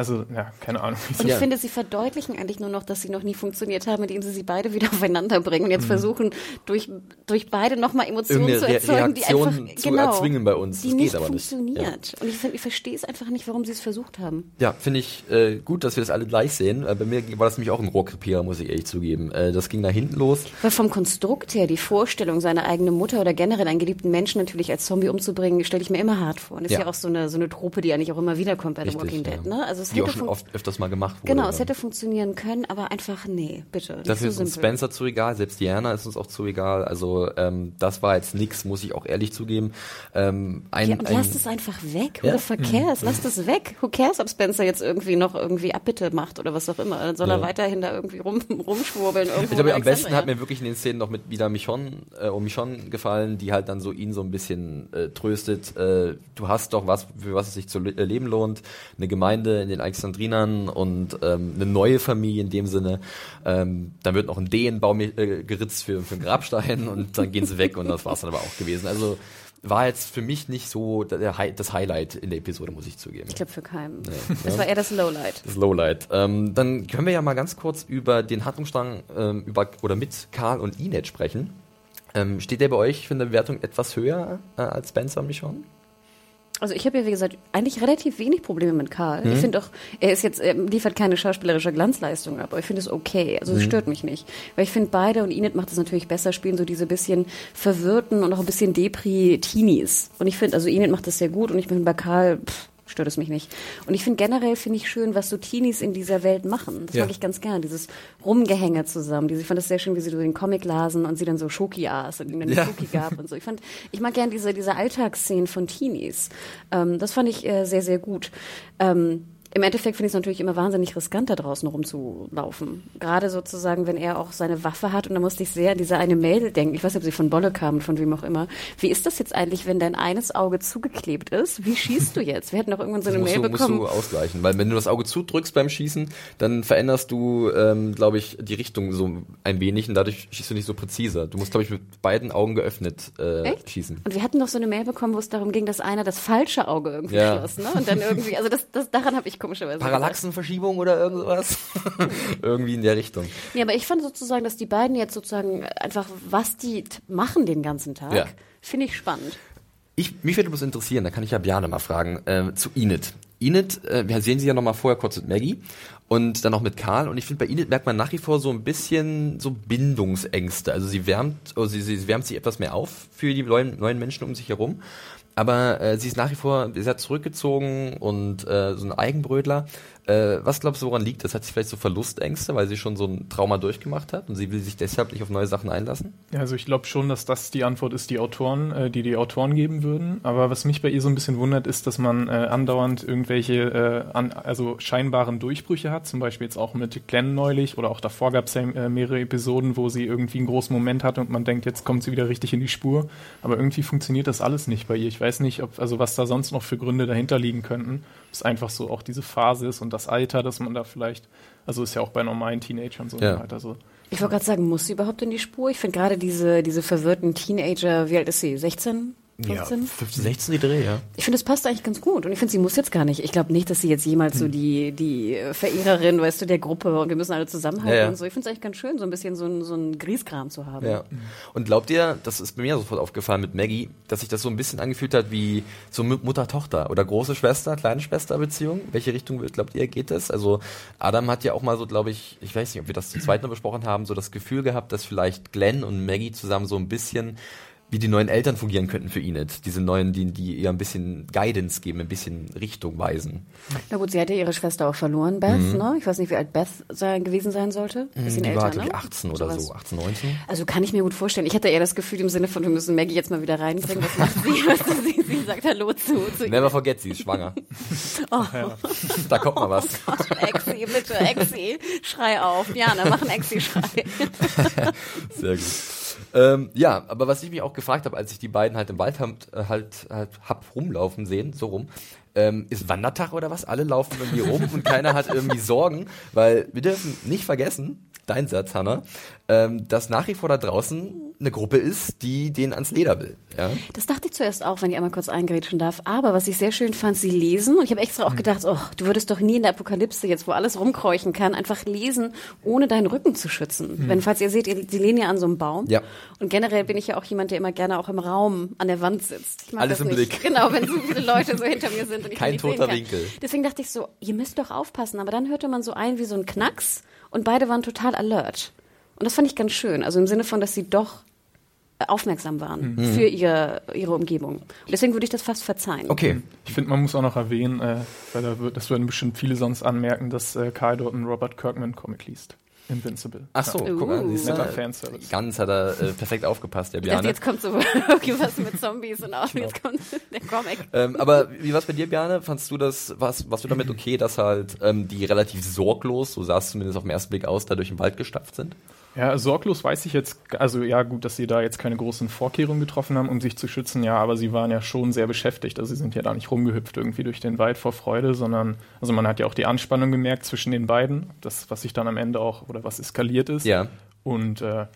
also, ja, keine Ahnung. Und Ja. ich finde, sie verdeutlichen eigentlich nur noch, dass sie noch nie funktioniert haben, indem sie sie beide wieder aufeinander bringen Mhm. und jetzt versuchen, durch, durch beide nochmal Emotionen Irgendeine zu erzeugen, die Reaktion einfach zu genau, erzwingen bei uns. Die Das nicht geht aber nicht. funktioniert. Und ich, find- ich verstehe es einfach nicht, warum sie es versucht haben. Ja, finde ich äh, gut, dass wir das alle gleich sehen. Äh, bei mir war das nämlich auch ein Rohrkrepierer, muss ich ehrlich zugeben. Äh, das ging da hinten los. Weil vom Konstrukt her, die Vorstellung, seine eigene Mutter oder generell einen geliebten Menschen natürlich als Zombie umzubringen, stelle ich mir immer hart vor. Und ist Ja. ja, auch so eine, so eine Trope, die eigentlich auch immer wieder kommt bei The Walking ja. Dead. Ne? Also es Die auch schon oft öfters mal gemacht wurde. Genau, es hätte funktionieren können, aber einfach nee, bitte. Nicht Dafür so ist uns. Spencer zu egal, selbst Diana ist uns auch zu egal. Also ähm, das war jetzt nix, muss ich auch ehrlich zugeben. Ähm, ein, Ja, und ein, lasst es einfach weg. Ja. Mhm. the fuck cares? Lasst es weg. Who cares, ob Spencer jetzt irgendwie noch irgendwie Abbitte macht oder was auch immer. Dann soll er Ja. weiterhin da irgendwie rum, rumschwurbeln. Ich glaube, am besten hat mir wirklich in den Szenen noch mit wieder Michonne, äh, um Michonne gefallen, die halt dann so ihn so ein bisschen äh, tröstet. Äh, du hast doch was, für was es sich zu äh, leben lohnt. Eine Gemeinde in den Alexandrinern und ähm, eine neue Familie in dem Sinne. Ähm, dann wird noch ein D in den Baum äh, geritzt für, für einen Grabstein und dann gehen sie weg und das war's dann aber auch gewesen. Also war jetzt für mich nicht so das Highlight in der Episode, muss ich zugeben. Ich glaube für keinen. Nee, Das ja. war eher das Lowlight. Das Lowlight. Ähm, dann können wir ja mal ganz kurz über den Handlungsstrang ähm, über, oder mit Karl und Inet sprechen. Ähm, steht der bei euch für eine Bewertung etwas höher äh, als Spencer und Michonne? Also ich habe ja, wie gesagt, eigentlich relativ wenig Probleme mit Karl. Mhm. Ich finde auch, er ist jetzt, er liefert keine schauspielerische Glanzleistung ab, aber ich finde es okay. Also Mhm. es stört mich nicht. Weil ich finde beide und Inet macht es natürlich besser, spielen so diese bisschen verwirrten und auch ein bisschen Depri-Teenies. Und ich finde, also Inet macht das sehr gut und ich bin bei Karl, pff, stört es mich nicht. Und ich finde generell, finde ich schön, was so Teenies in dieser Welt machen. Das Ja. mag ich ganz gern, dieses Rumgehänge zusammen. Diese, ich fand das sehr schön, wie sie so den Comic lasen und sie dann so Schoki aß und ihnen dann Ja. Schoki gab und so. Ich fand, ich mag gern diese, diese Alltagsszenen von Teenies. Ähm, das fand ich äh, sehr, sehr gut. Ähm, im Endeffekt finde ich es natürlich immer wahnsinnig riskant, da draußen rumzulaufen. Gerade sozusagen, wenn er auch seine Waffe hat. Und da musste ich sehr an diese eine Mail denken. Ich weiß nicht, ob sie von Bolle kam, von wem auch immer. Wie ist das jetzt eigentlich, wenn dein eines Auge zugeklebt ist? Wie schießt du jetzt? Wir hatten doch irgendwann so eine musst, Mail du, musst bekommen. du ausgleichen, weil wenn du das Auge zudrückst beim Schießen, dann veränderst du, ähm, glaube ich, die Richtung so ein wenig und dadurch schießt du nicht so präziser. Du musst, glaube ich, mit beiden Augen geöffnet äh, Echt? schießen. Und wir hatten noch so eine Mail bekommen, wo es darum ging, dass einer das falsche Auge irgendwie Ja. schloss, ne? Und dann irgendwie, also das, das daran habe ich komischerweise. Parallaxenverschiebung oder irgendwas? Irgendwie in der Richtung. Ja, aber ich fand sozusagen, dass die beiden jetzt sozusagen einfach, was die machen den ganzen Tag, Ja. finde ich spannend. Ich, mich würde bloß interessieren, da kann ich ja Bjane mal fragen, äh, zu Enid. Enid, äh, wir sehen sie ja nochmal vorher kurz mit Maggie und dann noch mit Karl und ich finde, bei Enid merkt man nach wie vor so ein bisschen so Bindungsängste. Also sie wärmt, oder sie, sie wärmt sich etwas mehr auf für die neuen, neuen Menschen um sich herum. Aber äh, sie ist nach wie vor sehr zurückgezogen und äh, so ein Eigenbrötler. Äh, was glaubst du, woran liegt das? Hat sie vielleicht so Verlustängste, weil sie schon so ein Trauma durchgemacht hat und sie will sich deshalb nicht auf neue Sachen einlassen? Ja, also ich glaube schon, dass das die Antwort ist, die Autoren, äh, die die Autoren geben würden. Aber was mich bei ihr so ein bisschen wundert, ist, dass man äh, andauernd irgendwelche, äh, an, also scheinbaren Durchbrüche hat. Zum Beispiel jetzt auch mit Glenn neulich oder auch davor gab es ja äh, mehrere Episoden, wo sie irgendwie einen großen Moment hat und man denkt, jetzt kommt sie wieder richtig in die Spur. Aber irgendwie funktioniert das alles nicht bei ihr. Ich weiß nicht, ob, also was da sonst noch für Gründe dahinter liegen könnten. Es einfach so auch diese Phase ist und das Alter, dass man da vielleicht, also ist ja auch bei normalen Teenagern so Ja. halt, also Ich wollte gerade sagen, muss sie überhaupt in die Spur? Ich finde gerade diese, diese verwirrten Teenager, wie alt ist sie? 16? 15? 15, 16 die Dreh, ja. Ich finde, es passt eigentlich ganz gut. Und ich finde, sie muss jetzt gar nicht. Ich glaube nicht, dass sie jetzt jemals so die, die Verehrerin, weißt du, der Gruppe und wir müssen alle zusammenhalten Ja, ja. und so. Ich finde es eigentlich ganz schön, so ein bisschen so ein, so ein Grieskram zu haben. Ja. Und glaubt ihr, das ist bei mir sofort aufgefallen mit Maggie, dass sich das so ein bisschen angefühlt hat wie so Mu- Mutter-Tochter oder große Schwester, kleine Schwester-Beziehung? Welche Richtung glaubt ihr geht es? Also Adam hat ja auch mal so, glaube ich, ich weiß nicht, ob wir das zu zweit noch besprochen haben, so das Gefühl gehabt, dass vielleicht Glenn und Maggie zusammen so ein bisschen wie die neuen Eltern fungieren könnten für Enid. Diese neuen, die, die ihr ein bisschen Guidance geben, ein bisschen Richtung weisen. Na gut, sie hat ja ihre Schwester auch verloren, Beth, ne? Ich weiß nicht, wie alt Beth sein, gewesen sein sollte. Bisschen Mhm. die älter, war, glaube ne? ich, 18 oder Sowas. so, 18, 19. Also kann ich mir gut vorstellen. Ich hatte eher das Gefühl im Sinne von, wir müssen Maggie jetzt mal wieder reinbringen. Was macht sie? Du, sie, sie sagt Hallo zu, zu ihr. Never forget, sie ist schwanger. Da kommt mal was. Exi, bitte, Exi, schrei auf. Jana, mach einen Exi-Schrei. Sehr gut. Ähm, ja, aber was ich mich auch gefragt habe, als ich die beiden halt im Wald halt, halt, halt hab rumlaufen sehen, so rum, ähm, ist Wandertag oder was? Alle laufen irgendwie rum und keiner hat irgendwie Sorgen, weil wir dürfen nicht vergessen, dein Satz, Hanna, ähm, dass nach wie vor da draußen eine Gruppe ist, die den ans Leder will. Ja? Das dachte ich zuerst auch, wenn ich einmal kurz eingrätschen darf. Aber was ich sehr schön fand, sie lesen. Und ich habe extra auch gedacht, oh, du würdest doch nie in der Apokalypse, jetzt wo alles rumkreuchen kann, einfach lesen, ohne deinen Rücken zu schützen. Wenn, falls ihr seht, ihr- sie lehnen ja an so einem Baum. Ja. Und generell bin ich ja auch jemand, der immer gerne auch im Raum an der Wand sitzt. Ich mag Alles das im nicht. Blick. Genau, wenn so viele Leute so hinter mir sind und ich Kein toter. Winkel. Deswegen dachte ich so, ihr müsst doch aufpassen. Aber dann hörte man so ein wie so ein Knacks und beide waren total alert. Und das fand ich ganz schön. Also im Sinne von, dass sie doch aufmerksam waren Mhm. für ihre, ihre Umgebung. Und deswegen würde ich das fast verzeihen. Okay. Ich finde, man muss auch noch erwähnen, äh, weil da wird, das würden bestimmt viele sonst anmerken, dass äh, Karl dort einen Robert Kirkman Comic liest. Invincible. Ach so, Ja. guck mal, Uh. siehst Netter du, Fanservice. ganz hat er äh, perfekt aufgepasst, der Bjarne. jetzt kommt so okay, was mit Zombies und auch Genau. jetzt kommt der Comic. Ähm, aber wie war's bei dir, Bjarne? Fandst du das, was, warst du damit okay, dass halt ähm, die relativ sorglos, so sah es zumindest auf den ersten Blick aus, da durch den Wald gestapft sind? Ja, sorglos weiß ich jetzt, also ja gut, dass sie da jetzt keine großen Vorkehrungen getroffen haben, um sich zu schützen, ja, aber sie waren ja schon sehr beschäftigt. Also sie sind ja da nicht rumgehüpft irgendwie durch den Wald vor Freude, sondern, also man hat ja auch die Anspannung gemerkt zwischen den beiden, das, was sich dann am Ende auch, oder was eskaliert ist. Ja. Und äh,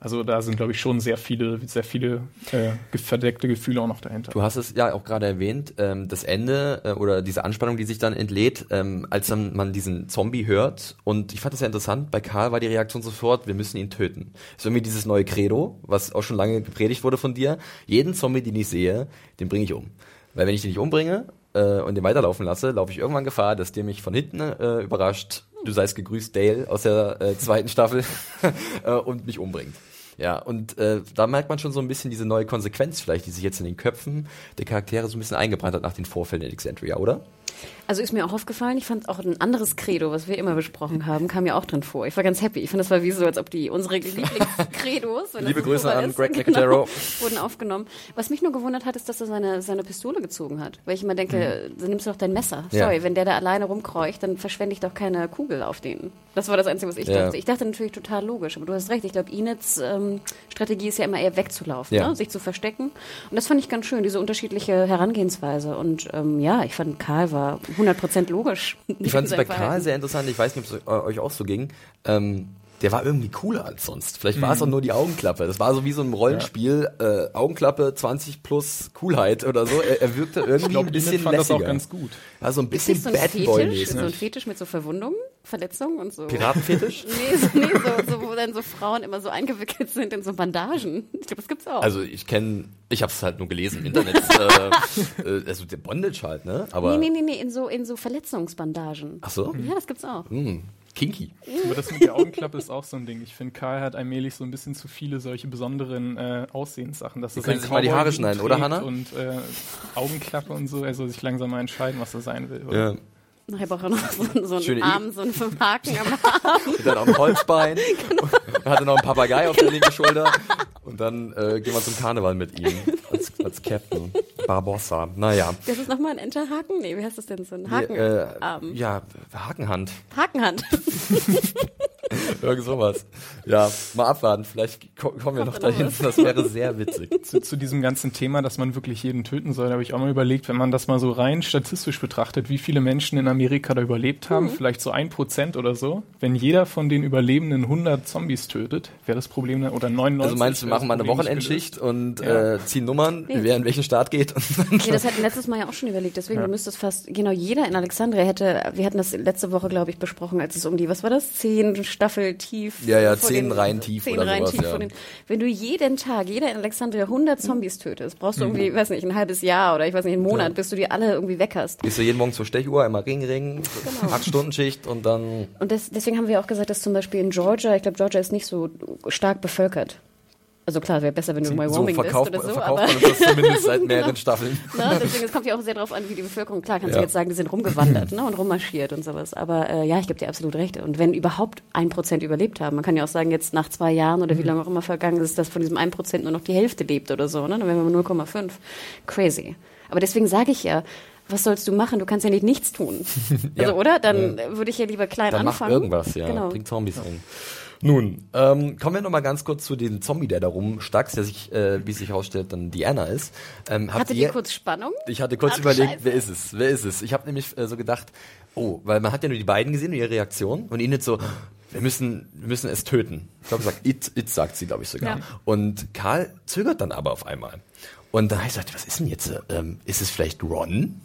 also da sind, glaube ich, schon sehr viele, sehr viele äh, verdeckte Gefühle auch noch dahinter. Du hast es ja auch gerade erwähnt, ähm, das Ende äh, oder diese Anspannung, die sich dann entlädt, ähm, als dann man diesen Zombie hört. Und ich fand das ja interessant, bei Karl war die Reaktion sofort, wir müssen ihn töten. ist irgendwie dieses neue Credo, was auch schon lange gepredigt wurde von dir. Jeden Zombie, den ich sehe, den bringe ich um. Weil wenn ich den nicht umbringe äh, und den weiterlaufen lasse, laufe ich irgendwann Gefahr, dass der mich von hinten äh, überrascht. Du seist gegrüßt, Dale aus der äh, zweiten Staffel äh, und mich umbringt. Ja, und äh, da merkt man schon so ein bisschen diese neue Konsequenz vielleicht, die sich jetzt in den Köpfen der Charaktere so ein bisschen eingebrannt hat nach den Vorfällen in Alexandria, oder? Also ist mir auch aufgefallen, ich fand auch ein anderes Credo, was wir immer besprochen haben, kam ja auch drin vor. Ich war ganz happy. Ich fand, das war wie so, als ob die unsere Lieblingscredos, Liebe Grüße an ist, Greg genau, Nicotero. wurden aufgenommen. Was mich nur gewundert hat, ist, dass er seine, seine Pistole gezogen hat. Weil ich immer denke, dann nimmst du doch dein Messer. Ja. Sorry, wenn der da alleine rumkreucht, dann verschwende ich doch keine Kugel auf den. Das war das Einzige, was ich Ja. dachte. Ich dachte natürlich total logisch, aber du hast recht. Ich glaube, Inets ähm, Strategie ist ja immer eher wegzulaufen, Ja. ne? sich zu verstecken. Und das fand ich ganz schön, diese unterschiedliche Herangehensweise. Und ähm, ja, ich fand, Karl war 100% logisch. Ich fand es bei Karl sehr interessant, ich weiß nicht, ob es eu- euch auch so ging. Ähm, der war irgendwie cooler als sonst. Vielleicht war es auch nur die Augenklappe. Das war so wie so ein Rollenspiel, äh, Augenklappe 20 plus Coolheit oder so. Er, er wirkte irgendwie ich glaube, ein bisschen fand das auch lässiger. ganz gut. Also ein Ist bisschen nicht so ein Bad Fetisch, Boy so ein mäßig. Fetisch mit so Verwundungen, Verletzungen und so. Piratenfetisch? Nee, so, nee so, so, wo dann so Frauen immer so eingewickelt sind in so Bandagen. Ich glaube, das gibt's auch. Also ich kenne, ich habe es halt nur gelesen im Internet. äh, äh, also der Bondage halt, ne? Aber nee, nee, nee, nee, in so, in so Verletzungsbandagen. ach so, Ja, das gibt's auch. hm, kinky. Aber das mit der Augenklappe ist auch so ein Ding. Ich finde, Karl hat allmählich so ein bisschen zu viele solche besonderen äh, Aussehenssachen. Dass er können sich mal die Haare schneiden, oder, Hanna? Und äh, Augenklappe und so. Er soll sich langsam mal entscheiden, was er sein will. oder? Ja. Nachher braucht er noch so, so einen Schöne Arm, so einen Haken am Arm. Und dann auch ein Holzbein. Und hatte noch einen Papagei auf der linken Schulter. Und dann äh, gehen wir zum Karneval mit ihm. Als, Captain. Barbossa. Naja. Das ist nochmal ein Enterhaken? Nee, wie heißt das denn? So ein Äh, Hakenarm. ja, Hakenhand. Hakenhand. Irgend sowas. Ja, mal abwarten. Vielleicht ko kommen wir noch da noch dahin. Das wäre sehr witzig. Zu, zu diesem ganzen Thema, dass man wirklich jeden töten soll, habe ich auch mal überlegt, wenn man das mal so rein statistisch betrachtet, wie viele Menschen in Amerika da überlebt haben, vielleicht so ein Prozent oder so. Wenn jeder von den Überlebenden 100 Zombies tötet, wäre das Problem dann, oder 99. Also meinst du, wir machen mal eine Wochenendschicht und Ja. äh, ziehen Nummern, Nee. wer in welchen Staat geht. Nee, das hatten letztes Mal ja auch schon überlegt. Deswegen, du müsstest fast, genau, jeder in Alexandria hätte, wir hatten das letzte Woche, glaube ich, besprochen, als es um die, was war das? Zehn Staffel tief. Ja, ja, zehn Reihen tief zehn oder Reihen sowas, tief ja. den, wenn du jeden Tag, jeder in Alexandria 100 Zombies tötest, brauchst du irgendwie, weiß nicht, ein halbes Jahr oder ich weiß nicht, einen Monat, bis du die alle irgendwie weg hast. Gehst du jeden Morgen zur Stechuhr, einmal Ring, Ring, Genau. acht Stunden Schicht und dann Und das, deswegen haben wir auch gesagt, dass zum Beispiel in Georgia, ich glaube, Georgia ist nicht so stark bevölkert. Also klar, wäre besser, wenn du in so Wyoming verkauft, bist oder so, verkauft aber man das zumindest seit mehreren Staffeln. ne, deswegen, es kommt ja auch sehr darauf an, wie die Bevölkerung, klar, kannst Ja. du jetzt sagen, die sind rumgewandert ne, und rummarschiert und sowas. Aber äh, ja, ich gebe dir absolut recht. Und wenn überhaupt ein Prozent überlebt haben, man kann ja auch sagen, jetzt nach zwei Jahren oder wie lange auch immer vergangen ist, dass von diesem ein Prozent nur noch die Hälfte lebt oder so, ne? Dann wären wir 0,5. Crazy. Aber deswegen sage ich ja, was sollst du machen? Du kannst ja nicht nichts tun. Ja. Also, oder? Dann äh, würde ich ja lieber klein Dann mach anfangen. irgendwas, ja. Genau. Bring Zombies um. Nun, ähm, kommen wir noch mal ganz kurz zu dem Zombie, der da rumstackst, der sich, äh, wie sich herausstellt, dann Diana ist. Ähm, habt Hattet ihr, ihr kurz Spannung? Ich hatte kurz Ach, überlegt, Scheiße. wer ist es? Wer ist es? Ich habe nämlich äh, so gedacht, oh, weil man hat ja nur die beiden gesehen und ihre Reaktion und ihnen so, wir müssen, wir müssen es töten. Ich glaube, sagt it, it sagt sie, glaube ich sogar. Ja. Und Karl zögert dann aber auf einmal. Und dann habe ich gesagt, was ist denn jetzt? ähm, ist es vielleicht Ron?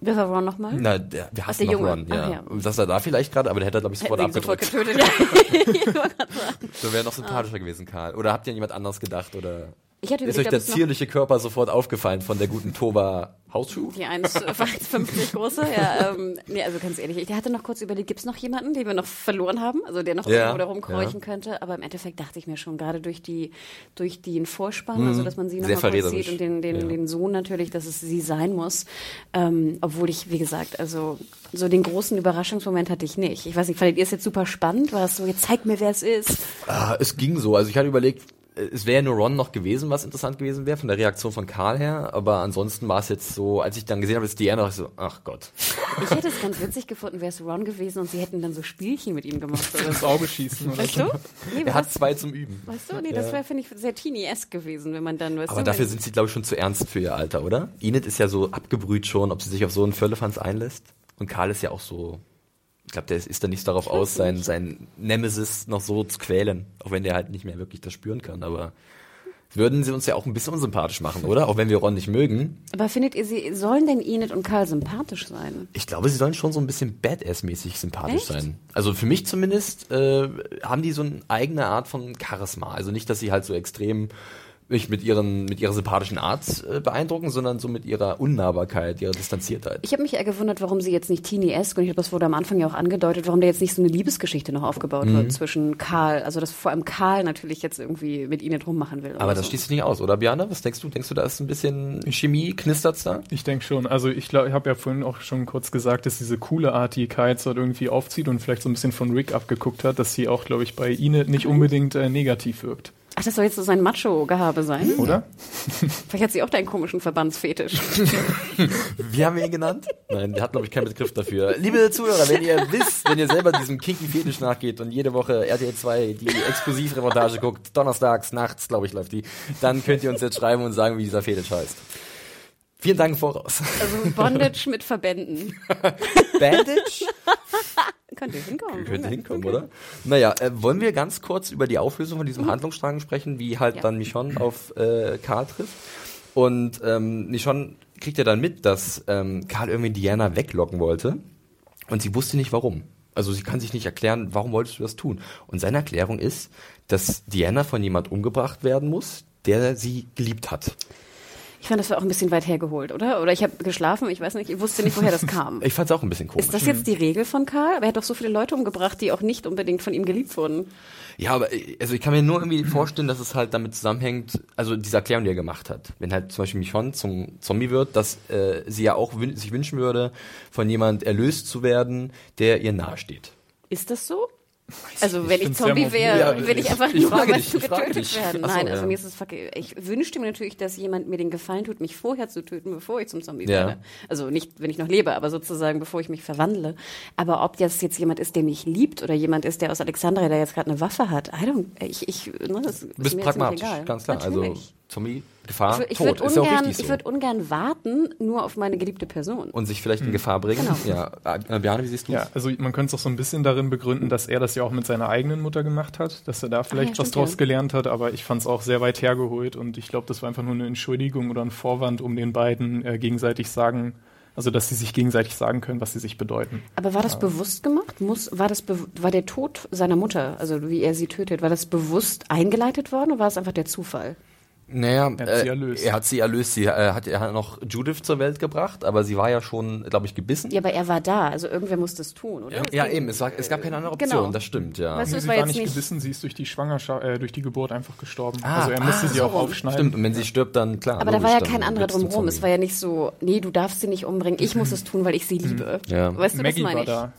Wer war Ron nochmal? Na, der, wir hassen der noch Junge. Ron, ja. Ach ja. Und Saß er da vielleicht gerade, aber der hätte glaube ich, sofort sie sofort abgedrückt. getötet, ja. So wäre noch sympathischer gewesen, Karl. Oder habt ihr an jemand anderes gedacht? Oder Ich hatte ist euch der zierliche Körper sofort aufgefallen von der guten Toba Hausschuh? Die 1,50 große, ja. Ähm, nee, also ganz ehrlich, ich hatte noch kurz überlegt, gibt es noch jemanden, den wir noch verloren haben, also der noch Ja, irgendwo da rumkräuchen ja. könnte, aber im Endeffekt dachte ich mir schon, gerade durch die durch den Vorspann, also dass man sie noch Mhm. Mal kurz sieht und den, den, Ja. den Sohn natürlich, dass es sie sein muss, ähm, obwohl ich, wie gesagt, also so den großen Überraschungsmoment hatte ich nicht. Ich weiß nicht, fandet ihr es jetzt super spannend? War es so, jetzt zeig mir, wer es ist? Ah, es ging so. Also ich hatte überlegt, es wäre ja nur Ron noch gewesen, was interessant gewesen wäre, von der Reaktion von Karl her. Aber ansonsten war es jetzt so, als ich dann gesehen habe, es ist Diana, dachte ich so, ach Gott. Ich hätte es ganz witzig gefunden, wäre es Ron gewesen und sie hätten dann so Spielchen mit ihm gemacht oder Ins. Auge schießen oder Weißt so. du? Nee, Er hat zwei zum Üben. Weißt du, nee, das wäre, finde ich, sehr teeny-esque gewesen, wenn man dann, weißt Aber du, dafür sind sie, glaube ich, schon zu ernst für ihr Alter, oder? Enid ist ja so abgebrüht schon, ob sie sich auf so einen Völlefanz einlässt. Und Karl ist ja auch so, ich glaube, der ist, ist da nicht darauf aus, sein, sein Nemesis noch so zu quälen. Auch wenn der halt nicht mehr wirklich das spüren kann. Aber würden sie uns ja auch ein bisschen unsympathisch machen, oder? Auch wenn wir Ron nicht mögen. aber findet ihr, sie sollen denn Enid und Karl sympathisch sein? Ich glaube, sie sollen schon so ein bisschen Badass-mäßig sympathisch Echt? sein. Also für mich zumindest äh, haben die so eine eigene Art von Charisma. Also nicht, dass sie halt so extrem mich mit ihren mit ihrer sympathischen Art äh, beeindrucken, sondern so mit ihrer Unnahbarkeit, ihrer Distanziertheit. Ich habe mich eher gewundert, warum sie jetzt nicht teeny-esque, und ich glaube, das wurde am Anfang ja auch angedeutet, warum da jetzt nicht so eine Liebesgeschichte noch aufgebaut Mhm. wird zwischen Karl, also dass vor allem Karl natürlich jetzt irgendwie mit Enid rummachen will. Aber das so. schließt sich nicht aus, oder Biana? Was denkst du? Denkst du, da ist ein bisschen Chemie, knistert's da? Ich denke schon. Also ich glaube, ich habe ja vorhin auch schon kurz gesagt, dass diese coole Art, die Kai jetzt dort irgendwie aufzieht und vielleicht so ein bisschen von Rick abgeguckt hat, dass sie auch, glaube ich, bei Enid nicht unbedingt äh, negativ wirkt. Ach, das soll jetzt so sein Macho-Gehabe sein? Oder? Vielleicht hat sie auch deinen komischen Verbandsfetisch. Wie haben wir ihn genannt? Nein, der hat, glaube ich, keinen Begriff dafür. Liebe Zuhörer, wenn ihr wisst, wenn ihr selber diesem kinky Fetisch nachgeht und jede Woche RTL 2 die Exklusivreportage guckt, donnerstags, nachts, glaube ich, läuft die, dann könnt ihr uns jetzt schreiben und sagen, wie dieser Fetisch heißt. Vielen Dank im voraus. Also Bondage mit Verbänden. Bandage? Könnte hinkommen. Könnte hinkommen, oder? Naja, äh, wollen wir ganz kurz über die Auflösung von diesem Handlungsstrang sprechen, wie halt Ja. dann Michonne auf äh, Karl trifft. Und ähm, Michonne kriegt ja dann mit, dass ähm, Karl irgendwie Diana weglocken wollte und sie wusste nicht warum. Also sie kann sich nicht erklären, warum wolltest du das tun? Und seine Erklärung ist, dass Diana von jemand umgebracht werden muss, der sie geliebt hat. Ich fand, das war auch ein bisschen weit hergeholt, oder? Oder ich habe geschlafen, ich weiß nicht, ich wusste nicht, woher das kam. Ich fand's auch ein bisschen komisch. Ist das jetzt die Regel von Karl? Aber er hat doch so viele Leute umgebracht, die auch nicht unbedingt von ihm geliebt wurden. Ja, aber äh, also ich kann mir nur irgendwie vorstellen, dass es halt damit zusammenhängt, also diese Erklärung, die er gemacht hat. Wenn halt zum Beispiel Michonne zum Zombie wird, dass äh, sie ja auch wün sich wünschen würde, von jemand erlöst zu werden, der ihr nahesteht. Ist das so? Also wenn Ich Zombie wäre, morbide. will ich einfach Ich nur, dich, zu getötet dich. werden. Ach so, Nein, also ja. mir ist es fuck, ich wünschte mir natürlich, dass jemand mir den Gefallen tut, mich vorher zu töten, bevor ich zum Zombie Ja. werde. Also nicht, wenn ich noch lebe, aber sozusagen, bevor ich mich verwandle. Aber ob das jetzt jemand ist, der mich liebt oder jemand ist, der aus Alexandria, der jetzt gerade eine Waffe hat, I don't, ich, ich, ne, das ist Du bist mir pragmatisch, ganz klar. Natürlich. Also Zombie, Gefahr, ich Tod. würde ist ja auch ungern, richtig so. ich würde ungern warten, nur auf meine geliebte Person. und sich vielleicht in Gefahr bringen. Genau. Ja, äh, Bjarne, wie siehst du Ja, also man könnte es auch so ein bisschen darin begründen, dass er das ja auch mit seiner eigenen Mutter gemacht hat, dass er da vielleicht ja, was draus ja. gelernt hat, aber ich fand es auch sehr weit hergeholt und ich glaube, das war einfach nur eine Entschuldigung oder ein Vorwand, um den beiden äh, gegenseitig sagen, also dass sie sich gegenseitig sagen können, was sie sich bedeuten. Aber war das bewusst gemacht? Muss, war, das war der Tod seiner Mutter, also wie er sie tötet, war das bewusst eingeleitet worden oder war es einfach der Zufall? Naja, Er hat sie äh, erlöst. er hat sie erlöst. Sie äh, hat, er hat noch Judith zur Welt gebracht, aber sie war ja schon, glaube ich, gebissen. Ja, aber er war da, also irgendwer muss das tun, oder? Ja, Es ging- eben, es, war, es gab keine andere Option, Genau. das stimmt, ja. Weißt du, es sie war war jetzt nicht gebissen, sie ist durch die Schwangerschaft, äh, durch die Geburt einfach gestorben. Ah, also er musste ah, sie so auch rum. aufschneiden. Stimmt, und wenn sie stirbt, dann klar. Aber da war ja kein anderer drumherum. Es war ja nicht so, nee, du darfst sie nicht umbringen, ich muss es tun, weil ich sie liebe. Ja. Weißt du, Maggie das meine war ich. da.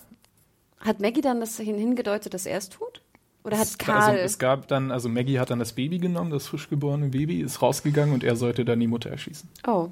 Hat Maggie dann das hin hingedeutet, dass er es tut? Oder hat Es, Karl... also, es gab dann, also Maggie hat dann das Baby genommen, das frisch geborene Baby, ist rausgegangen und er sollte dann die Mutter erschießen. oh.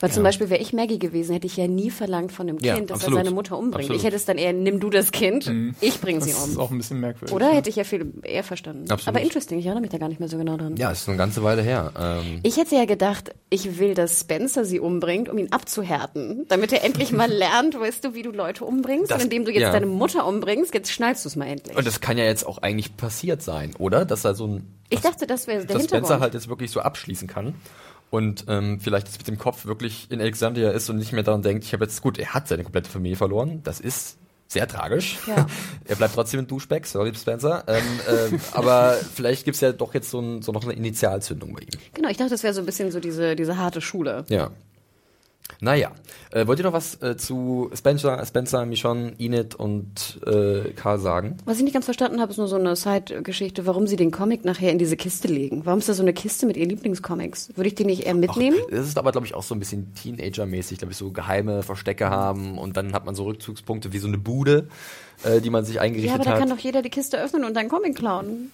Weil zum Beispiel wäre ich Maggie gewesen, hätte ich ja nie verlangt von dem Ja, Kind, dass absolut. er seine Mutter umbringt. Absolut. Ich hätte es dann eher, nimm du das Kind, ich bringe sie Das um. ist auch ein bisschen merkwürdig. Oder ja. hätte ich ja viel eher verstanden. Absolut. Aber interesting, ich erinnere mich da gar nicht mehr so genau dran. Ja, ist eine ganze Weile her. Ähm, Ich hätte ja gedacht, ich will, dass Spencer sie umbringt, um ihn abzuhärten. Damit er endlich mal lernt, weißt du, wie du Leute umbringst. Das- und indem du jetzt ja. deine Mutter umbringst, jetzt schnallst du es mal endlich. und das kann ja jetzt auch eigentlich passiert sein, oder? Dass er so ein, ich dachte, das wäre der dass. Spencer halt jetzt wirklich so abschließen kann. Und ähm, vielleicht jetzt mit dem Kopf wirklich in Alexandria ist und nicht mehr daran denkt, ich habe jetzt, gut, er hat seine komplette Familie verloren. Das ist sehr tragisch. Ja. er bleibt trotzdem ein Duschback, sorry Spencer. Ähm, ähm, aber vielleicht gibt's ja doch jetzt so, ein, so noch eine Initialzündung bei ihm. genau, ich dachte, das wäre so ein bisschen so diese, diese harte Schule. Ja. Naja, äh, wollt ihr noch was äh, zu Spencer, Spencer, Michonne, Enid und äh, Karl sagen? Was ich nicht ganz verstanden habe, ist nur so eine Side-Geschichte, warum sie den Comic nachher in diese Kiste legen. Warum ist da so eine Kiste mit ihren Lieblingscomics? Würde ich die nicht eher mitnehmen? Das ist aber, glaube ich, auch so ein bisschen Teenager-mäßig, glaube ich, so geheime Verstecke haben und dann hat man so Rückzugspunkte wie so eine Bude, äh, die man sich ja, eingerichtet aber da hat. kann doch jeder die Kiste öffnen und einen Comic klauen.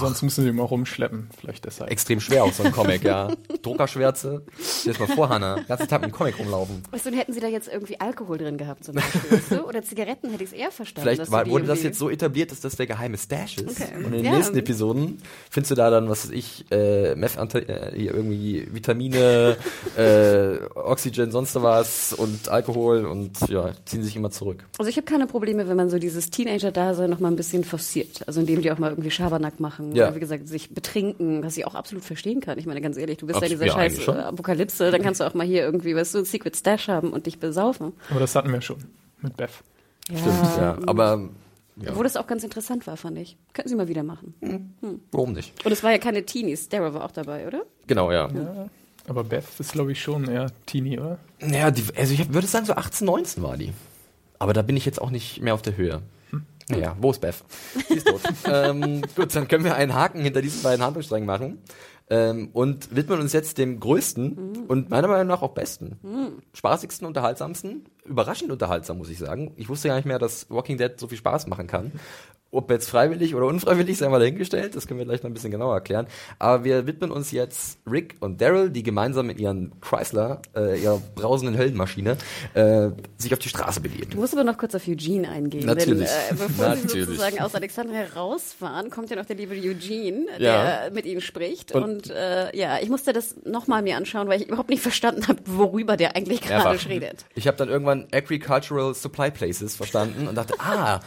Sonst müssen sie immer rumschleppen, vielleicht deshalb. Extrem schwer auch so ein Comic, ja. Druckerschwärze. Das mal vor, Hanna. Den ganzen Tag mit dem Comic rumlaufen. Weißt du, hätten sie da jetzt irgendwie Alkohol drin gehabt zum Beispiel, weißt du? Oder Zigaretten, hätte ich es eher verstanden. Vielleicht dass war, wurde das jetzt so etabliert, dass das der geheime Stash ist. Okay. Und in den Ja. nächsten Episoden findest du da dann, was weiß ich, äh, Meth, äh, hier irgendwie Vitamine, äh, Oxygen, sonst was und Alkohol und ja, ziehen sich immer zurück. Also ich habe keine Probleme, wenn man so dieses Teenager-Dasein noch mal ein bisschen forciert. Also indem die auch mal irgendwie Schabernack machen Ja. oder wie gesagt sich betrinken, was ich auch absolut verstehen kann. Ich meine, ganz ehrlich, du bist ja Abs- in dieser ja, scheiß äh, Apokalypse, dann kannst du auch mal hier irgendwie, weißt du, ein Secret Stash haben und dich besaufen. Aber das hatten wir schon mit Beth. Stimmt, ja. Aber ja, Obwohl das auch ganz interessant war, fand ich. Könnten sie mal wieder machen. warum nicht? Und es war ja keine Teenies, Daryl war auch dabei, oder? Genau, ja. Aber Beth ist, glaube ich, schon eher Teenie, oder? Ja, die, also ich würde sagen, so 18, 19 war die. Aber da bin ich jetzt auch nicht mehr auf der Höhe. Naja, wo ist Beth? Sie ist tot. ähm, gut, dann können wir einen Haken hinter diesen beiden Handlungssträngen machen. Ähm, und widmen uns jetzt dem größten und meiner Meinung nach auch besten, spaßigsten, unterhaltsamsten. Überraschend unterhaltsam, muss ich sagen. Ich wusste gar nicht mehr, dass Walking Dead so viel Spaß machen kann. Ob jetzt freiwillig oder unfreiwillig, sei mal dahingestellt. Das können wir gleich noch ein bisschen genauer erklären. Aber wir widmen uns jetzt Rick und Daryl, die gemeinsam mit ihren Chrysler, äh, ihrer brausenden Höllenmaschine, äh, sich auf die Straße begeben. Du musst aber noch kurz auf Eugene eingehen. Natürlich. Denn, äh, bevor sie Natürlich. sozusagen aus Alexandria rausfahren, kommt ja noch der liebe Eugene, Ja. der mit ihnen spricht. Und- Und, äh, ja, ich musste das nochmal mir anschauen, weil ich überhaupt nicht verstanden habe, worüber der eigentlich gerade redet. Ich habe dann irgendwann Agricultural Supply Places verstanden und dachte, ah,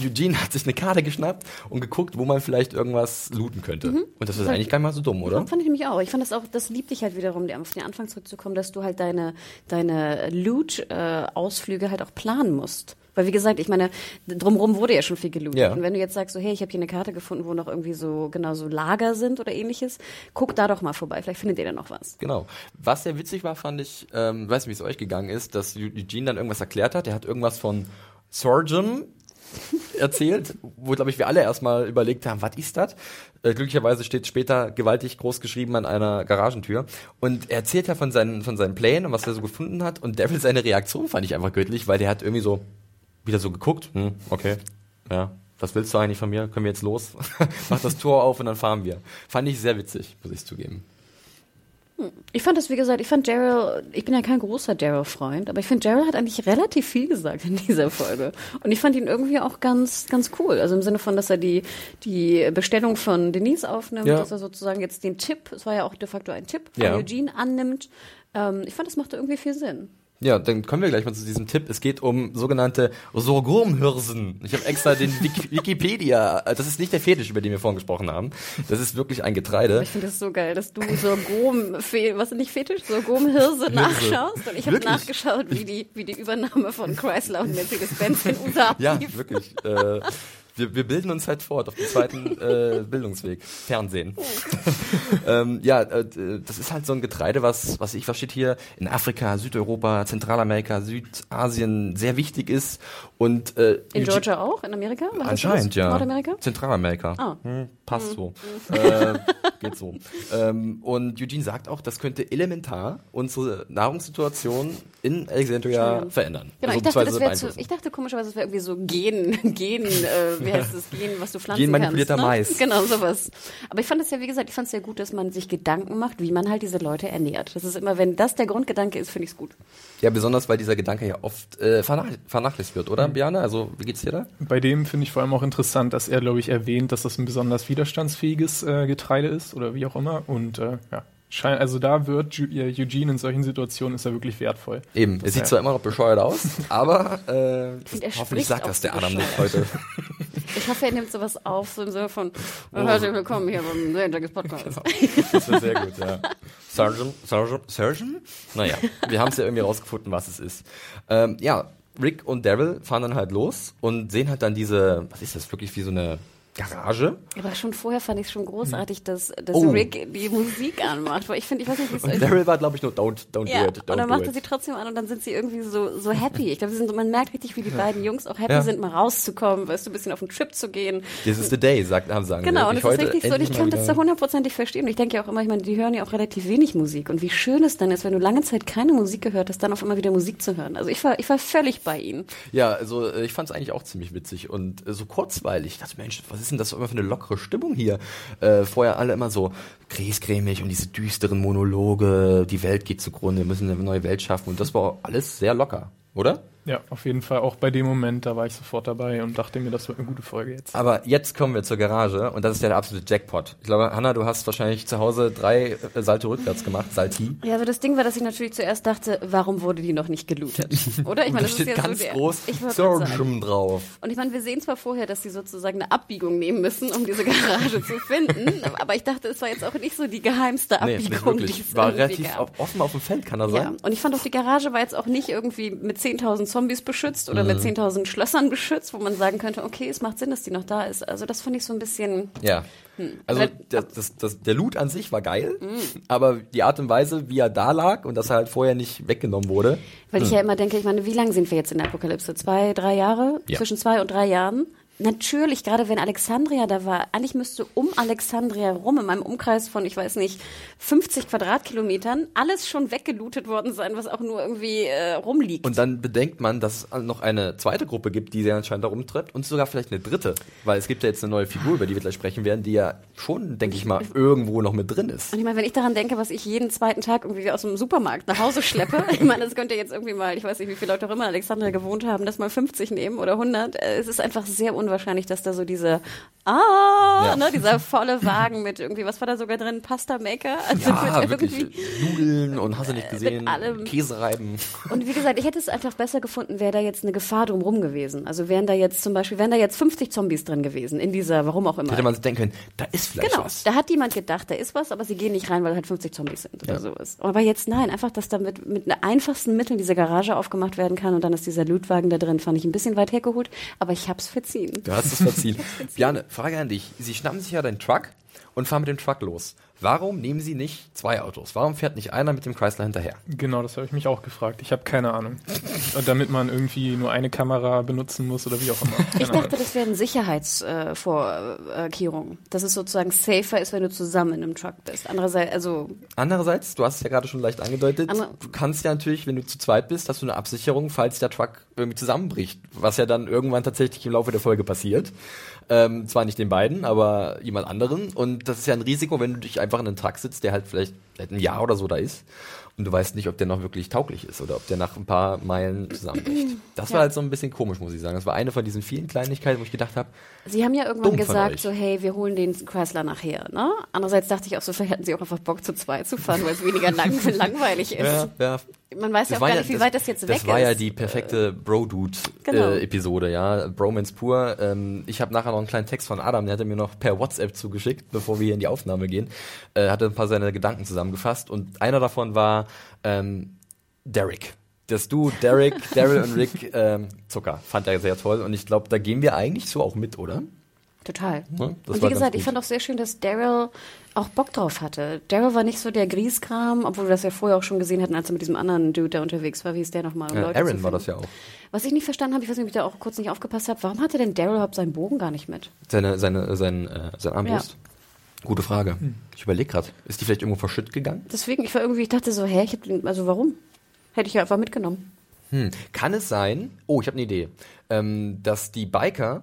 Eugene hat sich eine Karte geschnappt und geguckt, wo man vielleicht irgendwas looten könnte. Und das ist eigentlich gar nicht mal so dumm, oder? Ja, fand ich nämlich auch. Ich fand das auch, das liebt dich halt wiederum, auf den Anfang zurückzukommen, dass du halt deine, deine Loot-Ausflüge halt auch planen musst. Weil wie gesagt, ich meine, drumherum wurde ja schon viel gelootet. Ja. Und wenn du jetzt sagst, so hey, ich habe hier eine Karte gefunden, wo noch irgendwie so genau so Lager sind oder ähnliches, guck da doch mal vorbei. Vielleicht findet ihr da noch was. Genau. Was sehr witzig war, fand ich, ähm, weiß nicht, wie es euch gegangen ist, dass Eugene dann irgendwas erklärt hat. Er hat irgendwas von Surgeon erzählt, wo, glaube ich, wir alle erstmal überlegt haben, was ist das? Äh, glücklicherweise steht später gewaltig groß geschrieben an einer Garagentür. Und er erzählt ja von seinen, von seinen Plänen und was er so gefunden hat. Und Devil seine Reaktion fand ich einfach göttlich, weil der hat irgendwie so wieder so geguckt. Hm, okay, ja. Was willst du eigentlich von mir? Können wir jetzt los? Mach das Tor auf und dann fahren wir. Fand ich sehr witzig, muss ich zugeben. Ich fand das, wie gesagt, ich fand Daryl, ich bin ja kein großer Daryl-Freund, aber ich finde, Daryl hat eigentlich relativ viel gesagt in dieser Folge. Und ich fand ihn irgendwie auch ganz, ganz cool. Also im Sinne von, dass er die, die Bestellung von Denise aufnimmt, Ja. dass er sozusagen jetzt den Tipp, es war ja auch de facto ein Tipp, von Ja. Eugene annimmt. Ähm, ich fand, das machte irgendwie viel Sinn. Ja, dann kommen wir gleich mal zu diesem Tipp. Es geht um sogenannte Sorghumhirsen. Ich habe extra den Wik Wikipedia, äh, das ist nicht der Fetisch, über den wir vorhin gesprochen haben. Das ist wirklich ein Getreide. Ich finde das so geil, dass du so Gom, was ist nicht Fetisch, so Gom-Hirse nachschaust. Und ich habe nachgeschaut, wie die, wie die Übernahme von Chrysler und Mercedes-Benz in USA Ja, wirklich. Äh, wir, wir bilden uns halt fort auf dem zweiten äh, Bildungsweg. Fernsehen. ähm, ja, äh, das ist halt so ein Getreide, was, was ich, was steht hier, in Afrika, Südeuropa, Zentralamerika, Südasien sehr wichtig ist. Und äh, In Georgia auch? In Amerika? War Anscheinend, ja. Nordamerika? Zentralamerika. Ah. Hm, passt so. äh, geht so. Ähm, und Eugene sagt auch, das könnte elementar unsere Nahrungssituation in Alexandria verändern. Genau, Also ich dachte, das wäre zu, ich dachte komischerweise, es wäre irgendwie so Gen, Gen, äh, wie heißt das, Gen, was du pflanzen Genmanipulierter kannst. Mais. Ne? Genau, sowas. Aber ich fand es ja, wie gesagt, ich fand es sehr gut, dass man sich Gedanken macht, wie man halt diese Leute ernährt. Das ist immer, wenn das der Grundgedanke ist, finde ich es gut. Ja, besonders, weil dieser Gedanke ja oft äh, vernach vernachlässigt wird, Mhm. Oder, Biane? Also, wie geht's dir da? Bei dem finde ich vor allem auch interessant, dass er, glaube ich, erwähnt, dass das ein besonders widerstandsfähiges äh, Getreide ist oder wie auch immer. Und äh, ja, also da wird äh, Eugene in solchen Situationen ist er wirklich wertvoll. Eben, es sieht ja. zwar immer noch bescheuert aus, aber äh, finde, er hoffentlich sagt das der Adam nicht heute. Ich hoffe, er nimmt sowas auf, so im Sinne von, Oh. herzlich willkommen hier beim Sonntages Podcast. Das wird sehr gut, ja. Surgeon, Surgeon, Surgeon? Naja, wir haben es ja irgendwie rausgefunden, was es ist. Ähm, ja, Rick und Daryl fahren dann halt los und sehen halt dann diese, was ist das, wirklich wie so eine Garage? Aber schon vorher fand ich es schon großartig, dass, dass Oh. Rick die Musik anmacht. Weil ich finde, ich weiß nicht, wie es Und Daryl war, glaube ich, nur don't, don't Ja, do it, und don't dann do macht er sie trotzdem an und dann sind sie irgendwie so, so happy. Ich glaube, man merkt richtig, wie die beiden Jungs auch happy Ja. sind, mal rauszukommen, weißt du, ein bisschen auf einen Trip zu gehen. This is the day, sagt, haben sagen Genau, und es ist richtig so, und ich kann das zu hundertprozentig verstehen. Und ich denke ja auch immer, ich meine, die hören ja auch relativ wenig Musik. Und wie schön es dann ist, wenn du lange Zeit keine Musik gehört hast, dann auf einmal wieder Musik zu hören. Also ich war, ich war völlig bei ihnen. Ja, also äh, ich fand es eigentlich auch ziemlich witzig und äh, so kurzweilig. Ich dachte, Mensch, was ist denn das immer für eine lockere Stimmung hier? Äh, vorher alle immer so griesgrämig und diese düsteren Monologe, die Welt geht zugrunde, wir müssen eine neue Welt schaffen und das war alles sehr locker, oder? Ja, auf jeden Fall. Auch bei dem Moment, da war ich sofort dabei und dachte mir, das wird eine gute Folge jetzt. Aber jetzt kommen wir zur Garage und das ist ja der absolute Jackpot. Ich glaube, Hanna, du hast wahrscheinlich zu Hause drei äh, Salte rückwärts gemacht, Salti. Ja, also das Ding war, dass ich natürlich zuerst dachte, warum wurde die noch nicht gelootet? Oder? Ich meine, da das ist steht ja ganz so der, groß ich. Surgeon drauf. Und ich meine, wir sehen zwar vorher, dass sie sozusagen eine Abbiegung nehmen müssen, um diese Garage zu finden, aber ich dachte, es war jetzt auch nicht so die geheimste Nee, Abbiegung, nicht die es War relativ gab. auf- offen auf dem Feld, kann er Ja, sein? und ich fand auch, die Garage war jetzt auch nicht irgendwie mit 10.000 Zombies beschützt oder Mhm. mit 10.000 Schlössern beschützt, wo man sagen könnte, okay, es macht Sinn, dass die noch da ist. Also das fand ich so ein bisschen, Ja. Also Aber- der, das, das, der Loot an sich war geil, Mhm. aber die Art und Weise, wie er da lag und dass er halt vorher nicht weggenommen wurde. weil ich ja immer denke, ich meine, wie lange sind wir jetzt in der Apokalypse? Zwei, drei Jahre? Ja. Zwischen zwei und drei Jahren? Natürlich, gerade wenn Alexandria da war, eigentlich müsste um Alexandria rum, in meinem Umkreis von, ich weiß nicht, 50 Quadratkilometern, alles schon weggelootet worden sein, was auch nur irgendwie äh, rumliegt. Und dann bedenkt man, dass es noch eine zweite Gruppe gibt, die sich anscheinend da rumtreibt und sogar vielleicht eine dritte. Weil es gibt ja jetzt eine neue Figur, über die wir gleich sprechen werden, die ja schon, denke ich mal, irgendwo noch mit drin ist. Und ich meine, wenn ich daran denke, was ich jeden zweiten Tag irgendwie aus dem Supermarkt nach Hause schleppe, ich meine, das könnte jetzt irgendwie mal, ich weiß nicht, wie viele Leute auch immer in Alexandria gewohnt haben, das mal 50 nehmen oder 100. Äh, Es ist einfach sehr unwahrscheinlich, dass da so diese ah, Ja. ne, dieser volle Wagen mit irgendwie, was war da sogar drin? Pasta Maker? Also Ja, mit wirklich. Nudeln und hast du nicht gesehen, allem. Käsereiben. Und wie gesagt, ich hätte es einfach besser gefunden, wäre da jetzt eine Gefahr drumherum gewesen. Also wären da jetzt zum Beispiel, wären da jetzt 50 Zombies drin gewesen, in dieser, warum auch immer. Hätte man sich denken können, da ist vielleicht Genau, was. da hat jemand gedacht, da ist was, aber sie gehen nicht rein, weil halt 50 Zombies sind oder Ja. sowas. Aber jetzt nein, einfach, dass da mit, mit einfachsten Mitteln diese Garage aufgemacht werden kann und dann ist dieser Lootwagen da drin, fand ich ein bisschen weit hergeholt, aber ich hab's verziehen. Du hast es verziehen. Bjane, Frage an dich. Sie schnappen sich ja deinen Truck und fahren mit dem Truck los. Warum nehmen Sie nicht zwei Autos? Warum fährt nicht einer mit dem Chrysler hinterher? Genau, das habe ich mich auch gefragt. Ich habe keine Ahnung. Damit man irgendwie nur eine Kamera benutzen muss oder wie auch immer. Keine Ich dachte, das wären Sicherheitsvorkehrungen, dass es sozusagen safer ist, wenn du zusammen in einem Truck bist. Andererseits, also Andererseits, du hast es ja gerade schon leicht angedeutet, du kannst ja natürlich, wenn du zu zweit bist, hast du eine Absicherung, falls der Truck irgendwie zusammenbricht. Was ja dann irgendwann tatsächlich im Laufe der Folge passiert. Ähm, zwar nicht den beiden, aber jemand anderen. Und das ist ja ein Risiko, wenn du dich einfach in einen Truck sitzt, der halt vielleicht seit ein Jahr oder so da ist. Und du weißt nicht, ob der noch wirklich tauglich ist oder ob der nach ein paar Meilen zusammenbricht. Das war Ja. halt so ein bisschen komisch, muss ich sagen. Das war eine von diesen vielen Kleinigkeiten, wo ich gedacht habe, sie haben ja irgendwann gesagt, so hey, wir holen den Chrysler nachher. Ne? Andererseits dachte ich auch so, vielleicht hätten sie auch einfach Bock zu zweit zu fahren, weil es weniger lang, langweilig ist. ja, ja, Man weiß ja auch gar nicht, wie weit das jetzt weg Das war ist. ja die perfekte Genau. Bro-Dude-Episode, ja. Bromance pur. Ähm, ich habe nachher noch einen kleinen Text von Adam, der hat er mir noch per WhatsApp zugeschickt, bevor wir hier in die Aufnahme gehen. Äh, hat er ein paar seine Gedanken zusammengefasst und einer davon war ähm, Derek. Das Du, Derek, Daryl und Rick, ähm, Zucker, fand er sehr toll und ich glaube, da gehen wir eigentlich so auch mit, oder? Total. Ne? Das und wie gesagt, ich fand auch sehr schön, dass Daryl auch Bock drauf hatte. Daryl war nicht so der Grieskram, obwohl wir das ja vorher auch schon gesehen hatten, als er mit diesem anderen Dude da unterwegs war. Wie ist der nochmal? Um Äh, Leute Aaron zu war das ja auch. Was ich nicht verstanden habe, ich weiß nicht, ob ich da auch kurz nicht aufgepasst habe, warum hatte denn Daryl überhaupt seinen Bogen gar nicht mit? Seine, seine, sein, äh, sein Armbrust. Gute Frage. Ich überlege gerade, ist die vielleicht irgendwo verschütt gegangen? Deswegen, ich war irgendwie, ich dachte so, hä, ich hab also warum? Hätte ich ja einfach mitgenommen. Hm. Kann es sein, oh, ich habe eine Idee, ähm, dass die Biker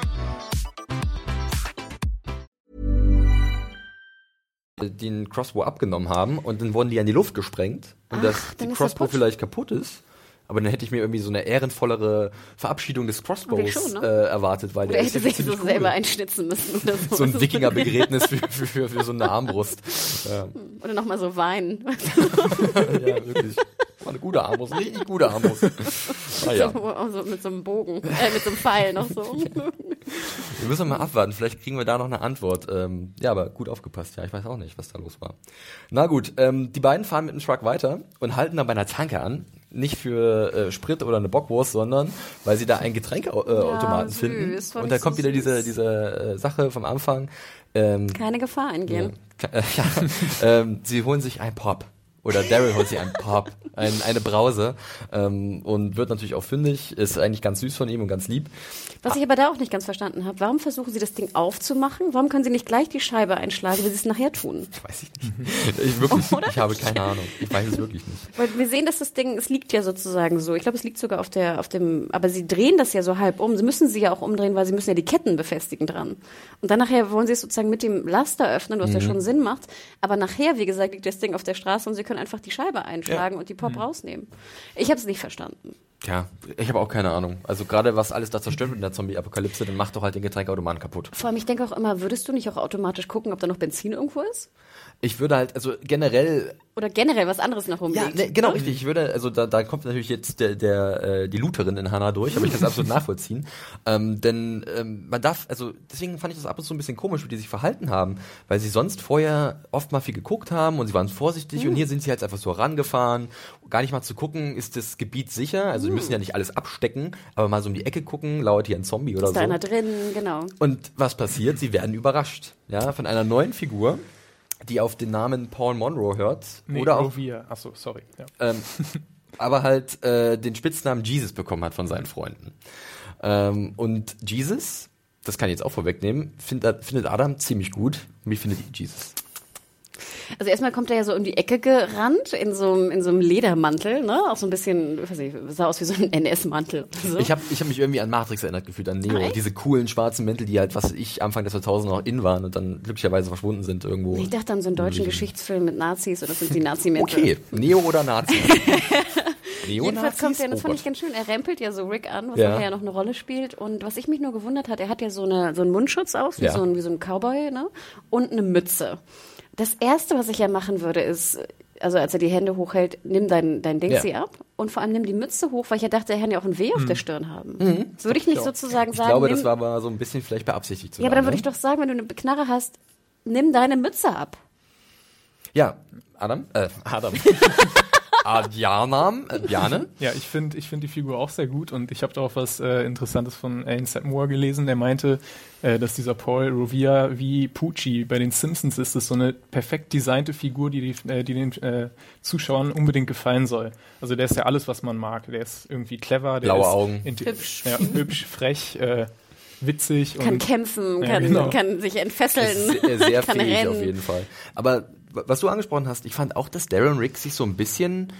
Den Crossbow abgenommen haben und dann wurden die an die Luft gesprengt und dass dann die Crossbow vielleicht kaputt ist. Aber dann hätte ich mir irgendwie so eine ehrenvollere Verabschiedung des Crossbows schon, ne? äh, erwartet, weil Oder der hätte ja sich so cool. selber einschnitzen müssen oder so. so ein Wikingerbegräbnis für, für, für, für so eine Armbrust. Ja, Oder nochmal so weinen. ja wirklich. War eine gute Armbrust, richtig gute Armbrust. Naja, so, mit so einem Bogen, äh, mit so einem Pfeil noch so. wir müssen mal abwarten, vielleicht kriegen wir da noch eine Antwort. Ähm, ja, aber gut aufgepasst, ja, ich weiß auch nicht, was da los war. Na gut, ähm, die beiden fahren mit dem Truck weiter und halten dann bei einer Tanke an. Nicht für äh, Sprit oder eine Bockwurst, sondern weil sie da einen Getränkeautomaten süß, finden. fand Und da ich so kommt wieder diese, diese äh, Sache vom Anfang. Ähm, Keine Gefahr eingehen. Ja, äh, ja, ähm, sie holen sich ein Pop. Oder Daryl holt sich ein Pop, ein, eine Brause ähm, und wird natürlich auch fündig, ist eigentlich ganz süß von ihm und ganz lieb. Was ich aber da auch nicht ganz verstanden habe, warum versuchen Sie das Ding aufzumachen? Warum können Sie nicht gleich die Scheibe einschlagen, wie Sie es nachher tun? Weiß ich nicht. Ich, wirklich, ich habe keine Ahnung. Ich weiß es wirklich nicht. Weil wir sehen, dass das Ding, es liegt ja sozusagen so. Ich glaube, es liegt sogar auf der, auf dem, aber Sie drehen das ja so halb um. Sie müssen sie ja auch umdrehen, weil Sie müssen ja die Ketten befestigen dran. Und dann nachher wollen Sie es sozusagen mit dem Laster öffnen, was ja schon Sinn macht. Aber nachher, wie gesagt, liegt das Ding auf der Straße und Sie können einfach die Scheibe einschlagen und die Pop rausnehmen. Ich habe es nicht verstanden. Ja, ich habe auch keine Ahnung. Also gerade was alles da zerstört wird in der Zombie-Apokalypse, dann macht doch halt den Getränkeautomaten kaputt. Vor allem, ich denke auch immer, würdest du nicht auch automatisch gucken, ob da noch Benzin irgendwo ist? Ich würde halt, also generell Oder generell was anderes noch rumliegt? Ja, ne, genau, richtig. Ich würde, also da, da kommt natürlich jetzt der, der äh, die Looterin in Hannah durch, aber ich kann es absolut nachvollziehen. Ähm, denn ähm, man darf, also deswegen fand ich das ab und zu ein bisschen komisch, wie die sich verhalten haben, weil sie sonst vorher oft mal viel geguckt haben und sie waren vorsichtig und hier sind sie halt einfach so rangefahren, gar nicht mal zu gucken, ist das Gebiet sicher? Also sie müssen ja nicht alles abstecken, aber mal so um die Ecke gucken, lauert hier ein Zombie oder Ist da so. einer drin? Genau. Und was passiert? Sie werden überrascht, ja, von einer neuen Figur, die auf den Namen Paul Monroe hört Nee, oder auch Rovia. Achso, sorry. Ja. ähm, aber halt äh, den Spitznamen Jesus bekommen hat von seinen Freunden. Ähm, und Jesus das kann ich jetzt auch vorwegnehmen, find, findet Adam ziemlich gut. Wie findet ihr Jesus? Also erstmal kommt er ja so um die Ecke gerannt in so einem, in so einem Ledermantel, ne? Auch so ein bisschen, weiß nicht, sah aus wie so ein NS-Mantel. So. Ich habe ich hab mich irgendwie an Matrix erinnert gefühlt, an Neo. Ah? Diese coolen schwarzen Mäntel, die halt, was ich, Anfang der 2000 noch in waren und dann glücklicherweise verschwunden sind irgendwo. ich dachte an so einen deutschen Geschichtsfilm mit Nazis oder sind die Nazi-Mäntel. Okay, Neo oder Nazi? Jedenfalls kommt er, das Oh fand ich ganz schön, er rempelt ja so Rick an, was Ja. nachher ja noch eine Rolle spielt. Und was ich mich nur gewundert hat, er hat ja so, eine, so einen Mundschutz auf, wie, Ja. so ein, wie so ein Cowboy, ne? Und eine Mütze. Das Erste, was ich ja machen würde, ist, also als er die Hände hochhält, nimm dein, dein Dingsi Ja. ab und vor allem nimm die Mütze hoch, weil ich ja dachte, er kann ja auch ein W auf der Stirn haben. Das würde ich nicht sozusagen Mhm. Ich sagen. glaube, nimm, das war aber so ein bisschen vielleicht beabsichtigt zu ja, aber dann würde ich ne? doch sagen, wenn du eine Knarre hast, nimm deine Mütze ab. Ja, Adam? Äh, Adam. Adjanam? Bjane? Ja, ich finde ich find die Figur auch sehr gut und ich habe da auch was äh, Interessantes von Alan Setmore gelesen, der meinte, äh, dass dieser Paul Rovia wie Pucci bei den Simpsons ist, das so eine perfekt designte Figur, die, die, äh, die den äh, Zuschauern unbedingt gefallen soll. Also der ist ja alles, was man mag. Der ist irgendwie clever, der Blaue ist Augen. Hübsch. ja, hübsch, frech, äh, witzig Kann und kämpfen, Ja, kann, genau. kann sich entfesseln, Sehr, sehr kann fähig rennen. auf jeden Fall. Aber was du angesprochen hast, ich fand auch, dass Darren Rick sich so ein bisschen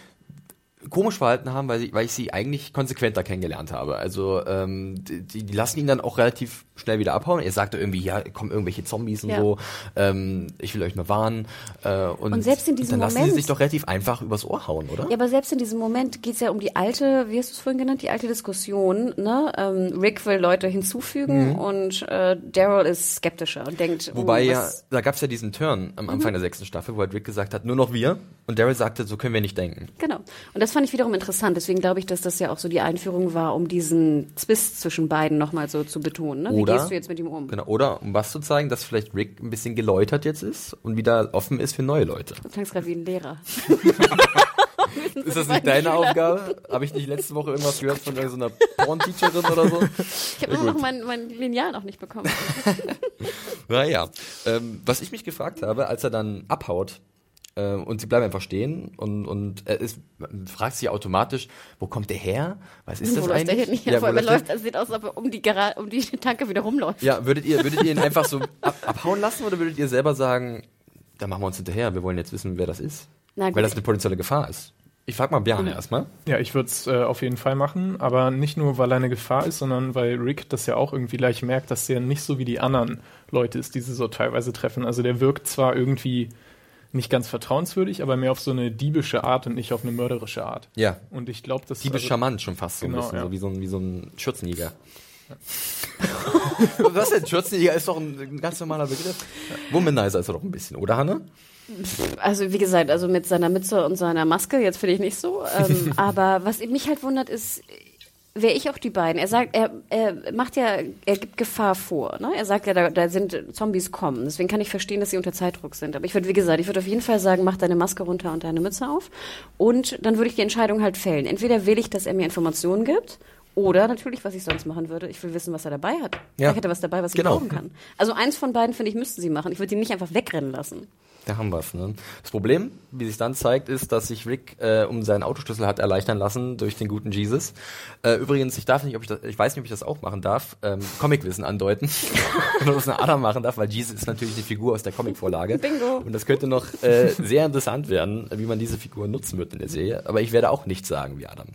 komisch verhalten haben, weil ich, weil ich sie eigentlich konsequenter kennengelernt habe. Also ähm, die, die lassen ihn dann auch relativ schnell wieder abhauen. Er sagte irgendwie, ja, kommen irgendwelche Zombies und Ja. so. Ähm, ich will euch nur warnen. Äh, und, Und selbst in diesem dann lassen sie Moment- sich doch relativ einfach übers Ohr hauen, oder? Ja, aber selbst in diesem Moment geht's ja um die alte, wie hast du es vorhin genannt, die alte Diskussion. Ne? Ähm, Rick will Leute hinzufügen und äh, Daryl ist skeptischer und denkt, Mhm. Wobei oh, ja, da gab es ja diesen Turn am Anfang der sechsten Staffel, wo halt Rick gesagt hat, nur noch wir. Und Daryl sagte, so können wir nicht denken. Genau. Und das fand ich wiederum interessant. Deswegen glaube ich, dass das ja auch so die Einführung war, um diesen Zwist zwischen beiden nochmal so zu betonen. Ne? Wie Oder- gehst du jetzt mit ihm um? Genau. Oder um was zu zeigen, dass vielleicht Rick ein bisschen geläutert jetzt ist und wieder offen ist für neue Leute. Du klangst gerade wie ein Lehrer. Ist das nicht deine Aufgabe? Habe ich nicht letzte Woche irgendwas gehört von irgendeiner Porn-Teacherin oder so? Ich habe immer noch mein, mein Lineal noch nicht bekommen. Naja. Ähm, was ich mich gefragt habe, als er dann abhaut, äh, und sie bleiben einfach stehen und, und er ist, man fragt sich automatisch, wo kommt der her? Was ist das wo läuft der eigentlich? hin? Ja, wo vor er läuft läuft, also sieht aus, als ob er um die, Gara um die Tanke wieder rumläuft. Ja, würdet ihr, würdet ihr ihn einfach so ab, abhauen lassen oder würdet ihr selber sagen, da machen wir uns hinterher, wir wollen jetzt wissen, wer das ist? Na gut. Weil das eine potenzielle Gefahr ist. Ich frag mal Bjarne erstmal. Ja, ich würde es äh, auf jeden Fall machen, aber nicht nur, weil er eine Gefahr ist, sondern weil Rick das ja auch irgendwie gleich merkt, dass der nicht so wie die anderen Leute ist, die sie so teilweise treffen. Also der wirkt zwar irgendwie nicht ganz vertrauenswürdig, aber mehr auf so eine diebische Art und nicht auf eine mörderische Art. Ja. Und ich glaube, dass Die ist also- charmant schon fast so ein Genau, bisschen, ja. so wie so ein, wie so ein Schürzenjäger. Was denn? Schürzenjäger ist doch ein, ein ganz normaler Begriff. Womanizer ist er doch ein bisschen, oder Hanne? Also wie gesagt, also mit seiner Mütze und seiner Maske, jetzt finde ich nicht so. Ähm, aber was mich halt wundert, ist, wäre ich auch die beiden. Er sagt, er, er macht ja, er gibt Gefahr vor. Ne? Er sagt ja, da, da sind Zombies kommen. Deswegen kann ich verstehen, dass sie unter Zeitdruck sind. Aber ich würde, wie gesagt, ich würde auf jeden Fall sagen, mach deine Maske runter und deine Mütze auf. Und dann würde ich die Entscheidung halt fällen. Entweder will ich, dass er mir Informationen gibt. Oder natürlich, was ich sonst machen würde, ich will wissen, was er dabei hat. Ja. Hat er was dabei, was ich Genau. brauchen kann. Also eins von beiden, finde ich, müssten sie machen. Ich würde ihn nicht einfach wegrennen lassen. Da haben wir's. Ne? Das Problem, wie sich dann zeigt, ist, dass sich Rick äh, um seinen Autoschlüssel hat erleichtern lassen durch den guten Jesus. Äh, übrigens, ich darf nicht, ob ich das, ich weiß nicht, ob ich das auch machen darf, ähm, Comicwissen andeuten. Oder was eine Adam machen darf, weil Jesus ist natürlich eine Figur aus der Comicvorlage. Bingo. Und das könnte noch äh, sehr interessant werden, wie man diese Figur nutzen wird in der Serie. Aber ich werde auch nichts sagen wie Adam.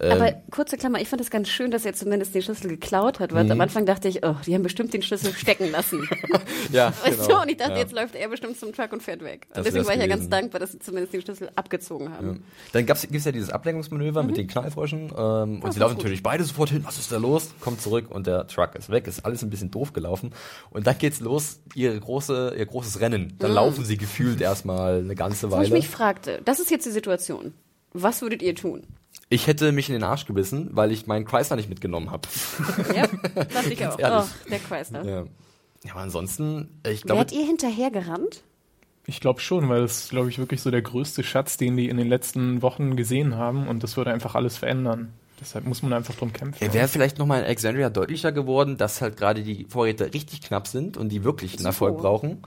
Ähm, Aber kurze Klammer, ich fand es ganz schön, dass er zumindest den Schlüssel geklaut hat, weil am Anfang dachte ich, oh, die haben bestimmt den Schlüssel stecken lassen. ja, Weißt genau. du? Und ich dachte, ja. jetzt läuft er bestimmt zum Truck und fährt weg. Das Und deswegen war ich ja ganz dankbar, dass sie zumindest den Schlüssel abgezogen haben. Dann gab's, gibt's ja dieses Ablenkungsmanöver mit den Knallfröschen ähm, und sie laufen natürlich beide sofort hin. Was ist da los? Kommt zurück und der Truck ist weg. Ist alles ein bisschen doof gelaufen. Und dann geht's los, ihre große, ihr großes Rennen. Dann laufen sie gefühlt erstmal eine ganze Wo ich Weile. mich fragte, das ist jetzt die Situation. Was würdet ihr tun? Ich hätte mich in den Arsch gebissen, weil ich meinen Chrysler nicht mitgenommen habe. Ja, dachte ich auch. ehrlich. Oh, der Chrysler. ja. ja, aber ansonsten, ich glaube, Wärt ihr hinterher gerannt? Ich glaube schon, weil das ist, glaube ich, wirklich so der größte Schatz, den die in den letzten Wochen gesehen haben und das würde einfach alles verändern. Deshalb muss man einfach drum kämpfen. er wäre vielleicht nochmal in Alexandria deutlicher geworden, dass halt gerade die Vorräte richtig knapp sind und die wirklich einen Erfolg brauchen.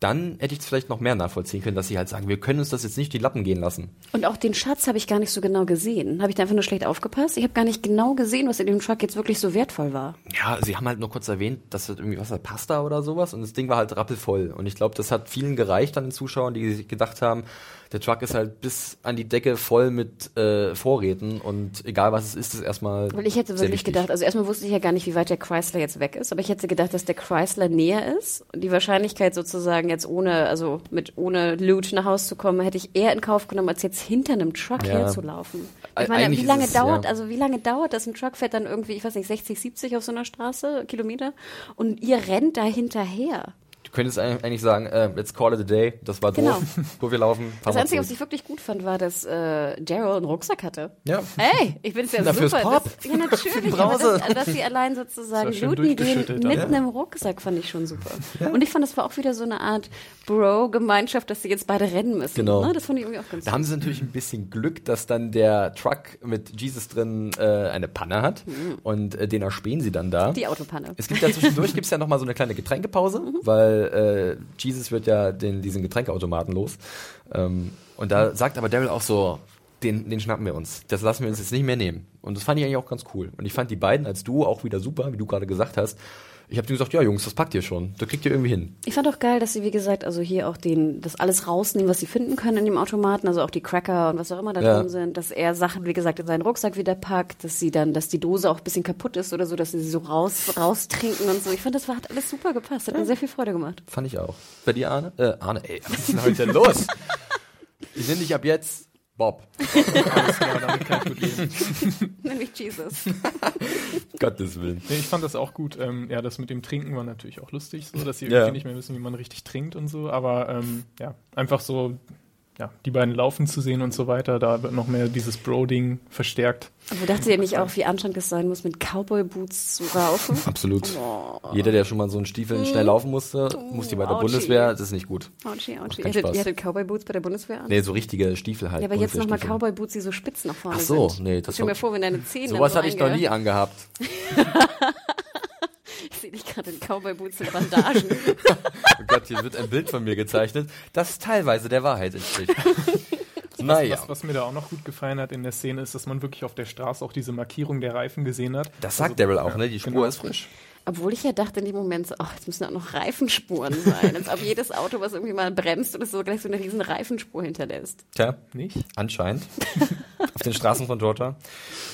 Dann hätte ich es vielleicht noch mehr nachvollziehen können, dass sie halt sagen, wir können uns das jetzt nicht die Lappen gehen lassen. Und auch den Schatz habe ich gar nicht so genau gesehen. Habe ich da einfach nur schlecht aufgepasst? Ich habe gar nicht genau gesehen, was in dem Truck jetzt wirklich so wertvoll war. Ja, sie haben halt nur kurz erwähnt, dass das irgendwie was war, Pasta oder sowas und das Ding war halt rappelvoll. Und ich glaube, das hat vielen gereicht an den Zuschauern, die sich gedacht haben, der Truck ist halt bis an die Decke voll mit äh, Vorräten und egal was es ist, ist erstmal. Weil ich hätte wirklich gedacht, also erstmal wusste ich ja gar nicht, wie weit der Chrysler jetzt weg ist, aber ich hätte gedacht, dass der Chrysler näher ist. Und die Wahrscheinlichkeit sozusagen jetzt ohne, also mit ohne Loot nach Hause zu kommen, hätte ich eher in Kauf genommen, als jetzt hinter einem Truck Ja. herzulaufen. Ich meine, eigentlich wie lange es, dauert, ja. also wie lange dauert das? Ein Truck fährt dann irgendwie, ich weiß nicht, 60, 70 auf so einer Straße, Kilometer, und ihr rennt da hinterher. Du könntest eigentlich eigentlich sagen, äh, let's call it a day, das war Genau. doof, wo wir laufen. Das Einzige, was ich wirklich gut fand, war, dass äh, Daryl einen Rucksack hatte. Ja. Hey, ich bin es ja Na, fürs super. Pop. Das, ja, natürlich. Aber das, dass sie allein sozusagen looten gehen mit ja. einem Rucksack, fand ich schon super. Und ich fand, das war auch wieder so eine Art Bro-Gemeinschaft, dass sie jetzt beide rennen müssen. Genau. Ne? Das fand ich irgendwie auch ganz Da haben sie natürlich ein bisschen Glück, dass dann der Truck mit Jesus drin äh, eine Panne hat und äh, den erspähen sie dann da. Mhm. Die Autopanne. Es gibt ja zwischendurch gibt's ja noch mal so eine kleine Getränkepause, weil äh, Jesus wird ja den, diesen Getränkeautomaten los. Ähm, und da sagt aber Daryl auch so, den, den schnappen wir uns. Das lassen wir uns jetzt nicht mehr nehmen. Und das fand ich eigentlich auch ganz cool. Und ich fand die beiden als Duo auch wieder super, wie du gerade gesagt hast. Ich habe denen gesagt, ja Jungs, das packt ihr schon. Das kriegt ihr irgendwie hin. Ich fand auch geil, dass sie, wie gesagt, also hier auch den, das alles rausnehmen, was sie finden können in dem Automaten, also auch die Cracker und was auch immer da Ja. drin sind, dass er Sachen, wie gesagt, in seinen Rucksack wieder packt, dass sie dann, dass die Dose auch ein bisschen kaputt ist oder so, dass sie sie so raus, raustrinken und so. Ich fand, das war, hat alles super gepasst, hat mir sehr viel Freude gemacht. Fand ich auch. Bei dir, Arne? Äh, Arne, ey, was ist denn heute los? Ich nenne dich ab jetzt Bob. Alles klar, damit kann ich gut leben. Nämlich Jesus. Gottes Willen. Nee, ich fand das auch gut. Ähm, ja, das mit dem Trinken war natürlich auch lustig, so dass sie Ja. irgendwie nicht mehr wissen, wie man richtig trinkt und so. Aber ähm, ja, einfach so, ja, die beiden laufen zu sehen und so weiter. Da wird noch mehr dieses Bro-Ding verstärkt. Aber dachtet ihr nicht auch, wie anstrengend es sein muss, mit Cowboy-Boots zu laufen? Absolut. Jeder, der schon mal so einen Stiefeln schnell laufen musste, musste bei der Ouchie. Bundeswehr, das ist nicht gut. Ouchie, ouchie. Ihr hattet, Cowboy-Boots bei der Bundeswehr an? Nee, so richtige Stiefel halt. Ja, aber jetzt nochmal. Cowboy-Boots, die so spitz nach vorne Ach so, sind. nee, das Stell mir vor, wenn deine Zähne Sowas so hatte ich noch nie angehabt. Ich sehe dich gerade in Cowboy-Boots mit Bandagen. Oh Gott, hier wird ein Bild von mir gezeichnet, das teilweise der Wahrheit entspricht. naja, Was, was mir da auch noch gut gefallen hat in der Szene ist, dass man wirklich auf der Straße auch diese Markierung der Reifen gesehen hat. das sagt Daryl auch, ne? Die Spur genau. ist frisch. Obwohl ich ja dachte in dem Moment so, ach, jetzt müssen auch noch Reifenspuren sein. Als ob jedes Auto, was irgendwie mal bremst oder so, gleich so eine riesen Reifenspur hinterlässt. Tja, Nicht? anscheinend. auf den Straßen von Georgia.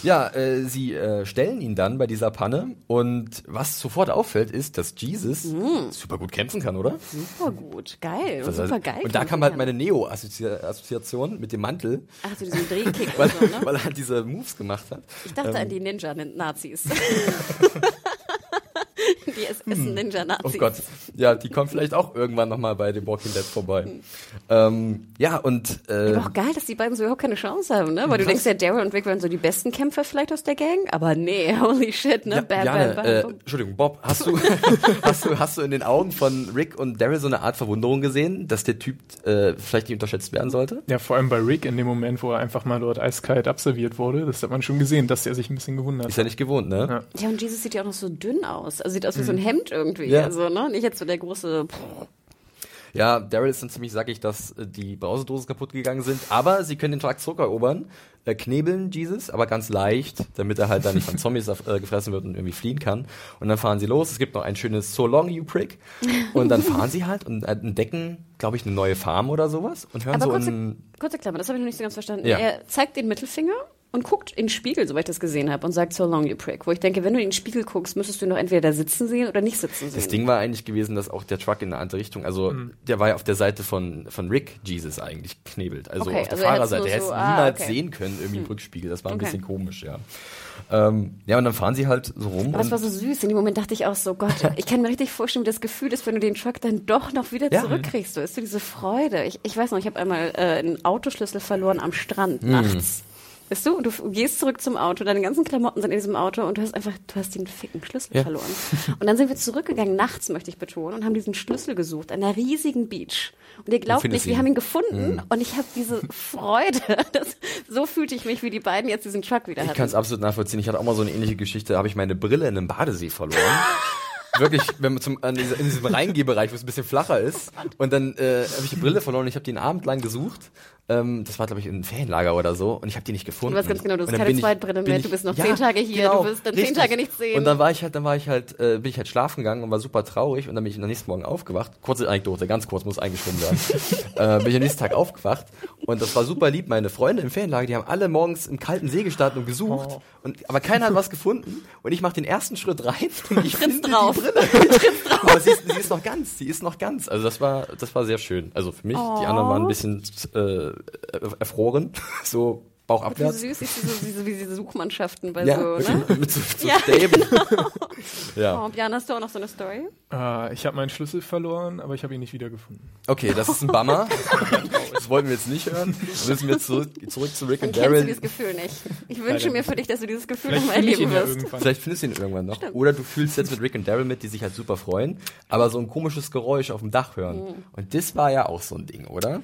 Ja, äh, sie äh, stellen ihn dann bei dieser Panne und was sofort auffällt, ist, dass Jesus super gut kämpfen kann, oder? Super gut, geil, Das super geil. Und da kam halt meine Neo-Assoziation mit dem Mantel, Ach, zu diesem Drehkick weil, und so, ne? weil er halt diese Moves gemacht hat. Ich dachte Ähm, an die Ninja-Nazis. die SS-Ninja-Nazis. Oh Gott. Ja, die kommen vielleicht auch irgendwann nochmal bei dem Walking Dead vorbei. Ähm, ja, und äh, Aber auch geil, dass die beiden so überhaupt keine Chance haben, ne? Weil du denkst ja, Daryl und Rick wären so die besten Kämpfer vielleicht aus der Gang, aber nee, holy shit, ne? ja, bam, Jane, bam, äh, bam. Entschuldigung, Bob, hast du, hast du hast du in den Augen von Rick und Daryl so eine Art Verwunderung gesehen, dass der Typ äh, vielleicht nicht unterschätzt werden sollte? Ja, vor allem bei Rick in dem Moment, wo er einfach mal dort eiskalt absolviert wurde, das hat man schon gesehen, dass er sich ein bisschen gewundert Ist hat. ja nicht gewohnt, ne? Ja. Ja, und Jesus sieht ja auch noch so dünn aus. Also sieht aus wie so ein Hemd irgendwie. Mhm. Ja. Also, ne? Nicht jetzt so der große. Pff. Ja, Daryl ist dann ziemlich sackig, dass äh, die Brausedosen kaputt gegangen sind, aber sie können den Truck zurückerobern, äh, knebeln Jesus, aber ganz leicht, damit er halt dann nicht von Zombies äh, gefressen wird und irgendwie fliehen kann. Und dann fahren sie los. Es gibt noch ein schönes So long, you prick. Und dann fahren sie halt und äh, entdecken, glaube ich, eine neue Farm oder sowas und hören Aber so kurze, kurze Klammer, das habe ich noch nicht so ganz verstanden. Ja. Er zeigt den Mittelfinger und guckt in den Spiegel, soweit ich das gesehen habe, und sagt so long, you prick. Wo ich denke, wenn du in den Spiegel guckst, müsstest du ihn doch entweder da sitzen sehen oder nicht sitzen sehen. Das Ding war eigentlich gewesen, dass auch der Truck in eine andere Richtung, also der war ja auf der Seite von, von Rick Jesus eigentlich knebelt, also Okay, auf der also er Fahrerseite. Er hätte so- es ah, niemals okay. sehen können, irgendwie im Rückspiegel. Das war ein Okay. bisschen komisch, ja. Ähm, ja, und dann fahren sie halt so rum. Aber es war so süß. In dem Moment dachte ich auch so, Gott, ich kann mir richtig vorstellen, wie das Gefühl ist, wenn du den Truck dann doch noch wieder Ja. zurückkriegst. Weißt du, diese Freude. Ich, ich weiß noch, ich habe einmal äh, einen Autoschlüssel verloren am Strand Mhm. nachts. Weißt du, du gehst zurück zum Auto, deine ganzen Klamotten sind in diesem Auto und du hast einfach, du hast den ficken Schlüssel Ja. verloren. Und dann sind wir zurückgegangen, nachts möchte ich betonen, und haben diesen Schlüssel gesucht, an einer riesigen Beach. Und ihr glaubt nicht, wir haben ihn gefunden Mhm. und ich habe diese Freude. Das, so fühlte ich mich, wie die beiden jetzt diesen Truck wieder Ich hatten. kann es absolut nachvollziehen. Ich hatte auch mal so eine ähnliche Geschichte. Da habe ich meine Brille in einem Badesee verloren. wirklich, wenn man zum, an dieser, in diesem Reingehbereich, wo es ein bisschen flacher ist. Und dann äh, habe ich die Brille verloren und ich habe die einen Abend lang gesucht. Ähm, das war, glaube ich, ein Ferienlager oder so. Und ich habe die nicht gefunden. Du weißt ganz genau, du hast keine ich- Zweitbrille mehr, ich- du bist noch ja, zehn Tage hier, genau, du wirst dann zehn richtig. Tage nichts sehen. Und dann war ich halt, dann war ich halt, äh, bin ich halt schlafen gegangen und war super traurig. Und dann bin ich am nächsten Morgen aufgewacht. Kurze Anekdote, ganz kurz, muss eingeschoben werden. äh, bin ich am nächsten Tag aufgewacht. Und das war super lieb. Meine Freunde im Ferienlager, die haben alle morgens im kalten See gestanden und gesucht. Oh. Und, aber keiner hat was gefunden. Und ich mache den ersten Schritt rein und ich finde drauf. die Brille. Aber sie ist, sie ist noch ganz, sie ist noch ganz. Also das war, das war sehr schön. Also für mich, die anderen waren ein bisschen äh, erfroren, so Wie bauchabwärts. süß ist diese, diese, wie diese Suchmannschaften bei Ja, so, ne? mit so, so Ja, Stäben. Oh, Ja. Jan, hast du auch noch so eine Story? Äh, ich habe meinen Schlüssel verloren, aber ich habe ihn nicht wiedergefunden. Okay, das ist ein Bummer. Das wollten wir jetzt nicht hören. Dann müssen wir zurück, zurück zu Rick und Daryl. dieses Gefühl nicht. Ich wünsche Leider mir für dich, dass du dieses Gefühl Vielleicht nochmal ich erleben ja wirst. irgendwann. Vielleicht findest du ihn irgendwann noch. Oder du fühlst jetzt mit Rick und Daryl mit, die sich halt super freuen, aber so ein komisches Geräusch auf dem Dach hören. Mhm. Und das war ja auch so ein Ding, oder?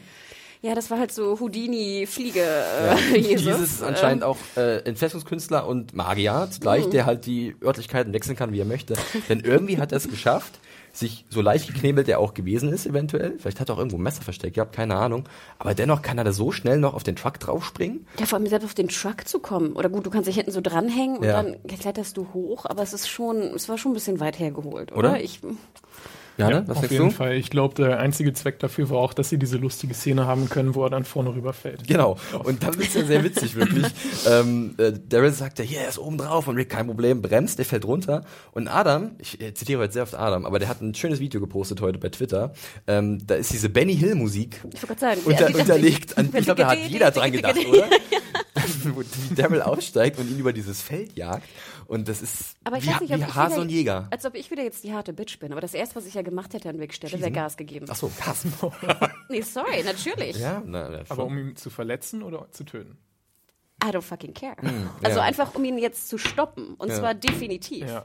Ja, das war halt so Houdini-Fliege. Äh, Jesus. Jesus ist anscheinend auch äh, Entfesselungskünstler und Magier zugleich, Mhm. der halt die Örtlichkeiten wechseln kann, wie er möchte. Denn irgendwie hat er es geschafft, sich so leicht geknebelt er auch gewesen ist, eventuell. Vielleicht hat er auch irgendwo ein Messer versteckt, ihr habt keine Ahnung. Aber dennoch kann er da so schnell noch auf den Truck draufspringen. Ja, vor allem selbst auf den Truck zu kommen. Oder gut, du kannst dich hinten so dranhängen und Ja. dann kletterst du hoch, aber es ist schon, es war schon ein bisschen weit hergeholt, oder? Oder? Ich, Ja, Ja, ne? Was auf jeden du? Fall. Ich glaube, der einzige Zweck dafür war auch, dass sie diese lustige Szene haben können, wo er dann vorne rüberfällt. Genau. Und dann wird's ja sehr witzig, wirklich. ähm, äh, Daryl sagt ja, hier, er ist oben drauf und Rick, kein Problem, bremst, der fällt runter. Und Adam, ich äh, zitiere heute sehr oft Adam, aber der hat ein schönes Video gepostet heute bei Twitter. Ähm, da ist diese Benny Hill Musik ich wollte gerade sagen, unter, ja, die- unterlegt. An, ich glaube, da hat jeder dran gedacht, oder? Wo wie Daryl aussteigt und ihn über dieses Feld jagt. Und das ist Aber ich wie, weiß nicht, ob wie ich Hase wieder, und Jäger. Als ob ich wieder jetzt die harte Bitch bin. Aber das erste, was ich ja gemacht hätte an Rick Stelle, wäre Gas gegeben. Ach so, Gas. Nee, sorry, natürlich. ja, na, na, Aber um ihn zu verletzen oder zu töten? I don't fucking care. also ja. einfach, um ihn jetzt zu stoppen. Und Ja. zwar definitiv. Ja.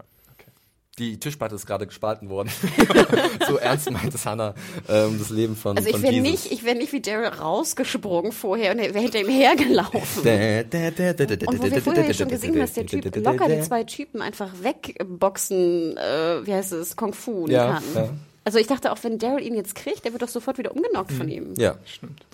Die Tischplatte ist gerade gespalten worden. so ernst meint es Hannah ähm, das Leben von, Also ich wäre nicht, ich wäre nicht wie Daryl rausgesprungen vorher und wäre hinter ihm hergelaufen. Und wo wir vorher schon gesehen haben, dass der Typ locker die zwei Typen einfach wegboxen, äh, wie heißt es, Kung Fu Ja, kann. ja. Also ich dachte auch, wenn Daryl ihn jetzt kriegt, der wird doch sofort wieder umgenockt von ihm. Ja, Stimmt.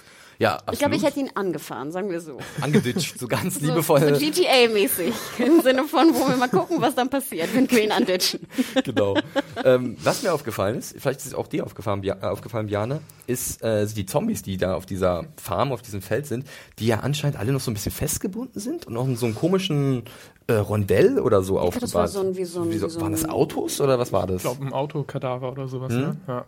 Ja, Ich glaube, ich absolut. hätte ihn angefahren, sagen wir so. angeditscht, so ganz So, liebevoll. so GTA-mäßig. Im Sinne von, wo wir mal gucken, was dann passiert, wenn wir ihn anditschen. genau. ähm, was mir aufgefallen ist, vielleicht ist es auch dir aufgefallen, Bia- äh, aufgefallen Biane, ist äh, die Zombies, die da auf dieser Farm, auf diesem Feld sind, die ja anscheinend alle noch so ein bisschen festgebunden sind und auch in so einem komischen äh, Rondell oder so aufgebaut. das war so ein- wie so ein- wie so waren das Autos oder was war das? Ich glaube, ein Autokadaver oder sowas, Hm? ne? Ja.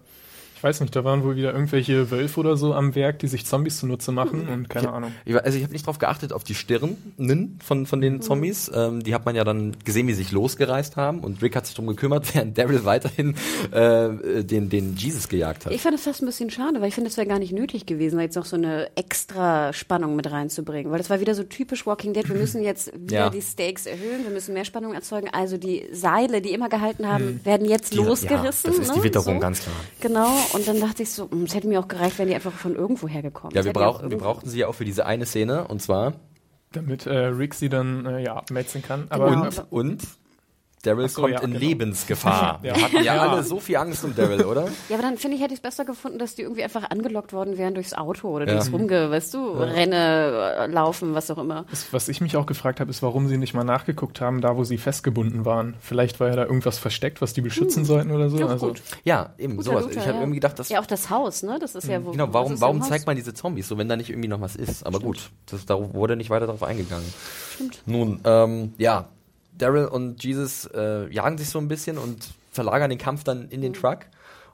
Ich weiß nicht, da waren wohl wieder irgendwelche Wölfe oder so am Werk, die sich Zombies zunutze machen und keine Ahnung. Ich, war- also ich habe nicht drauf geachtet, auf die Stirnen von, von den Zombies. Ähm, die hat man ja dann gesehen, wie sie sich losgereist haben. Und Rick hat sich drum gekümmert, während Daryl weiterhin äh, den, den Jesus gejagt hat. Ich fand es fast ein bisschen schade, weil ich finde, es wäre gar nicht nötig gewesen, da jetzt noch so eine extra Spannung mit reinzubringen. Weil das war wieder so typisch Walking Dead. Wir müssen jetzt wieder Ja. die Stakes erhöhen, wir müssen mehr Spannung erzeugen. Also die Seile, die immer gehalten haben, werden jetzt Die- ja, losgerissen. das ist die ne? Witterung, so. ganz klar. Genau. Und dann dachte ich so, hm, es hätte mir auch gereicht, wenn die einfach von irgendwo hergekommen Ja, wir brauchten, wir brauchten sie ja auch für diese eine Szene. Und zwar Damit äh, Rick sie dann äh, ja, abmetzeln kann. Aber, Genau. und, und Daryl so, kommt ja, in genau. Lebensgefahr. Ja. Wir hatten ja, Ja. alle so viel Angst um Daryl, oder? Ja, aber dann finde ich, hätte ich es besser gefunden, dass die irgendwie einfach angelockt worden wären durchs Auto oder Ja. durchs Rumge, weißt du, Renne, äh, Laufen, was auch immer. das, was ich mich auch gefragt habe, ist, warum sie nicht mal nachgeguckt haben, da wo sie festgebunden waren. Vielleicht war ja da irgendwas versteckt, was die beschützen sollten oder so. Ja, also, gut. Ja, eben Guter sowas. Luther, ich habe ja. irgendwie gedacht, dass Ja, auch das Haus, ne? Das ist ja wo. Genau, warum, warum Haus? zeigt man diese Zombies so, wenn da nicht irgendwie noch was ist? Aber gut, das, da wurde nicht weiter darauf eingegangen. Nun, ähm, ja, Daryl und Jesus äh, jagen sich so ein bisschen und verlagern den Kampf dann in den Truck.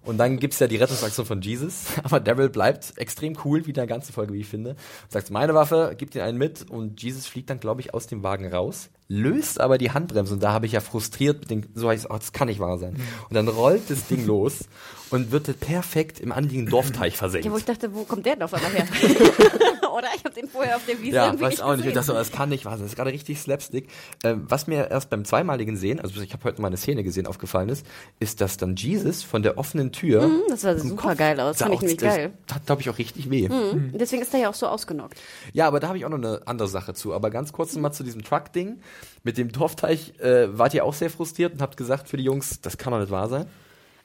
Und dann gibt's ja die Rettungsaktion von Jesus. Aber Daryl bleibt extrem cool, wie in der ganzen Folge, wie ich finde. Sagt, meine Waffe, gibt ihn einen mit. Und Jesus fliegt dann, glaube ich, aus dem Wagen raus, löst aber die Handbremse. Und da habe ich ja frustriert mit den, so ich, oh, das kann nicht wahr sein. Und dann rollt das Ding los und wird perfekt im anliegenden Dorfteich versenkt. Ja, wo ich dachte, wo kommt der denn auf einmal her? oder? Ich habe den vorher auf der Wiese Ja, weiß auch nicht, gesehen. das, das kann nicht wahr sein. Das ist gerade richtig Slapstick. Ähm, was mir erst beim zweimaligen Sehen, also ich habe heute mal eine Szene gesehen, aufgefallen ist, ist, dass dann Jesus von der offenen Tür. Mhm, das sah super Kopf geil aus, fand ich nämlich das geil. Hat, glaube ich, auch richtig weh. Mhm. Deswegen ist er ja auch so ausgenockt. Ja, aber da habe ich auch noch eine andere Sache zu. Aber ganz kurz mal zu diesem Truck-Ding. Mit dem Torfteich äh, wart ihr auch sehr frustriert und habt gesagt für die Jungs, das kann doch nicht wahr sein.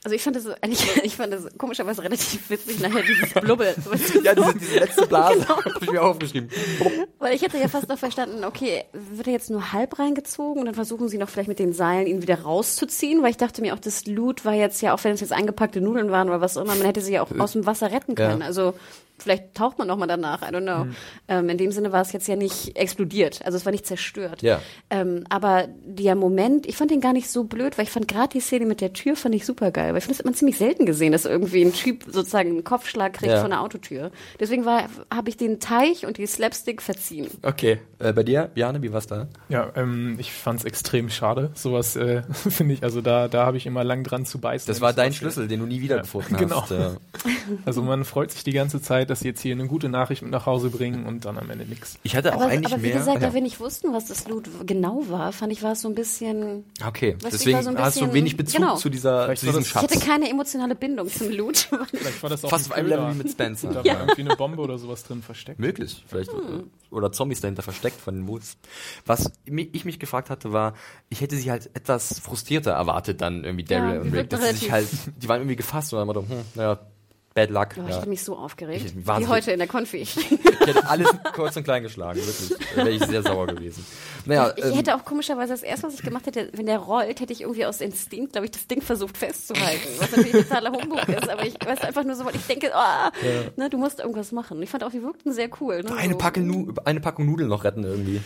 Also ich fand das, eigentlich, ich fand das komischerweise relativ witzig, nachher dieses Blubbel. weißt du, Ja, so. diese, diese letzte Blase Genau. habe ich mir aufgeschrieben. Weil ich hätte ja fast noch verstanden, okay, wird er jetzt nur halb reingezogen und dann versuchen sie noch vielleicht mit den Seilen ihn wieder rauszuziehen, weil ich dachte mir auch, das Loot war jetzt ja, auch wenn es jetzt eingepackte Nudeln waren oder was auch immer, man hätte sie ja auch aus dem Wasser retten können. Ja. Also vielleicht taucht man noch mal danach, I don't know. Ähm, in dem Sinne war es jetzt ja nicht explodiert, also es war nicht zerstört. Ja. Ähm, aber der Moment, ich fand den gar nicht so blöd, weil ich fand gerade die Szene mit der Tür fand ich super geil, weil ich finde, das hat man ziemlich selten gesehen, dass irgendwie ein Typ sozusagen einen Kopfschlag kriegt Ja. von einer Autotür. Deswegen war habe ich den Teich und die Slapstick verziehen. Okay. Äh, bei dir, Bjane, wie war's da? Ja, ähm, ich fand's extrem schade. Sowas äh, finde ich, also da, da habe ich immer lang dran zu beißen. Das war dein Schlüssel, den du nie wiedergefunden Ja, genau. hast. Äh, Also man freut sich die ganze Zeit, dass sie jetzt hier eine gute Nachricht mit nach Hause bringen und dann am Ende nichts. ich hatte auch Aber, eigentlich aber wie mehr. gesagt, ja. da wir nicht wussten, was das Loot genau war, fand ich, war es so ein bisschen. Okay, deswegen war so ein hast du bisschen- wenig Bezug genau. zu, dieser, Vielleicht zu diesem das- Ich Schatz. hatte keine emotionale Bindung zum Loot. Vielleicht war das auch Fast ein auf einem Level wie mit Spencer. Da war irgendwie eine Bombe oder sowas drin versteckt. Möglich, vielleicht. Hm. Oder Zombies dahinter versteckt von den Woods. Was ich mich gefragt hatte, war, ich hätte sie halt etwas frustrierter erwartet dann irgendwie Daryl Ja, und die Rick. Dass sie sich halt, die waren irgendwie gefasst und dann war hm, naja, bad luck. Oh, ich ja. hatte mich so aufgeregt. Ich- wie heute in der Konfi. Ich hätte alles kurz und klein geschlagen, wirklich. Da wäre ich sehr sauer gewesen. Naja, Ich ähm, hätte auch komischerweise das erste, was ich gemacht hätte, wenn der rollt, hätte ich irgendwie aus Instinkt, glaube ich, das Ding versucht festzuhalten. Was natürlich totaler Humbug ist, aber ich weiß einfach nur so, weil ich denke, oh, ne, du musst irgendwas machen. Ich fand auch, die wirkten sehr cool. Ne? eine, so. Packung eine Packung Nudeln noch retten irgendwie.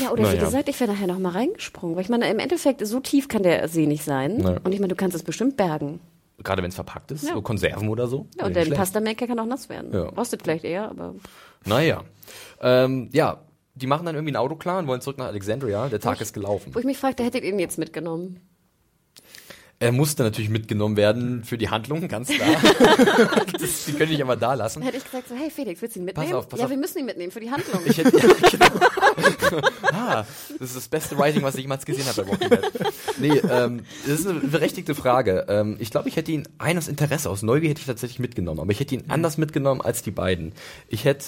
Ja, oder wie Naja. gesagt, ich wäre nachher noch mal reingesprungen. Weil ich meine, im Endeffekt, so tief kann der See nicht sein. Ja. Und ich meine, du kannst es bestimmt bergen. Gerade wenn es verpackt ist, Ja. so Konserven oder so. Ja, und der. Pastamaker kann auch nass werden. Ja. Rostet vielleicht eher, aber Naja. Ähm, ja, die machen dann irgendwie ein Auto klar und wollen zurück nach Alexandria. Der Tag ist gelaufen. wo ich mich fragte, hättet ihr ihn jetzt mitgenommen? Er musste natürlich mitgenommen werden für die Handlung, ganz klar. das, die können nicht immer da lassen. Dann hätte ich gesagt so, hey Felix, willst du ihn mitnehmen? auf, pass ja, auf. wir müssen ihn mitnehmen für die Handlung. Ich hätte, genau. ah, das ist das beste Writing, was ich jemals gesehen habe bei Walking Dead. Nee, ähm, das ist eine berechtigte Frage. Ähm, ich glaube, ich hätte ihn ein aus Interesse, aus Neugier hätte ich tatsächlich mitgenommen. Aber ich hätte ihn anders mitgenommen als die beiden. Ich hätte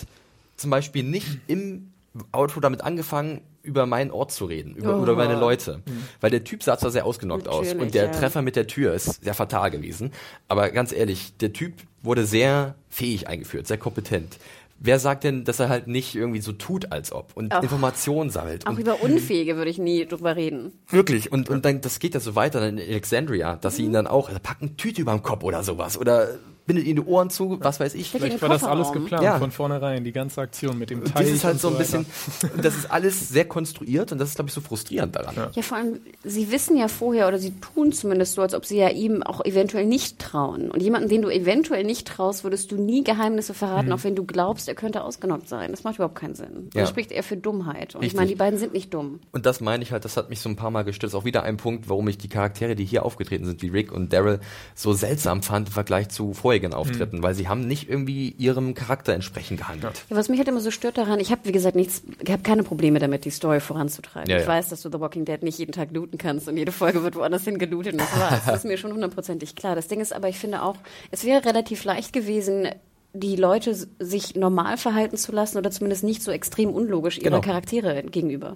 zum Beispiel nicht im Auto damit angefangen, über meinen Ort zu reden, über, Oh. über meine Leute. Weil der Typ sah zwar sehr ausgenockt aus Natürlich, und der ja. Treffer mit der Tür ist sehr fatal gewesen. Aber ganz ehrlich, der Typ wurde sehr fähig eingeführt, sehr kompetent. Wer sagt denn, dass er halt nicht irgendwie so tut, als ob und Ach. Informationen sammelt? auch und über Unfähige würde ich nie drüber reden. Wirklich, und, und dann, das geht ja so weiter in Alexandria, dass sie ihn dann auch, packen Tüte über den Kopf oder sowas, oder bindet ihn die Ohren zu, was weiß ich. Vielleicht war das alles geplant Ja. von vornherein, die ganze Aktion mit dem Teich. das ist halt so ein bisschen, das ist alles sehr konstruiert und das ist, glaube ich, so frustrierend daran. Ja, vor allem, sie wissen ja vorher oder sie tun zumindest so, als ob sie ja ihm auch eventuell nicht trauen. Und jemanden, den du eventuell nicht traust, würdest du nie Geheimnisse verraten, auch wenn du glaubst, er könnte ausgenockt sein. Das macht überhaupt keinen Sinn. Ja. Das spricht eher für Dummheit. Und ich Richtig. meine, die beiden sind nicht dumm. Und das meine ich halt, das hat mich so ein paar Mal gestützt. Auch wieder ein Punkt, warum ich die Charaktere, die hier aufgetreten sind, wie Rick und Daryl, so seltsam fand im Vergleich zu vorherigen Auftritten, weil sie haben nicht irgendwie ihrem Charakter entsprechend gehandelt. Ja, was mich halt immer so stört daran, ich habe, wie gesagt, nichts, ich habe keine Probleme damit, die Story voranzutreiben. Ja, ich ja. weiß, dass du The Walking Dead nicht jeden Tag looten kannst und jede Folge wird woanders hin gelootet und das war's. Das ist mir schon hundertprozentig klar. Das Ding ist aber, ich finde auch, es wäre relativ leicht gewesen, die Leute sich normal verhalten zu lassen oder zumindest nicht so extrem unlogisch ihrer Genau. Charaktere gegenüber.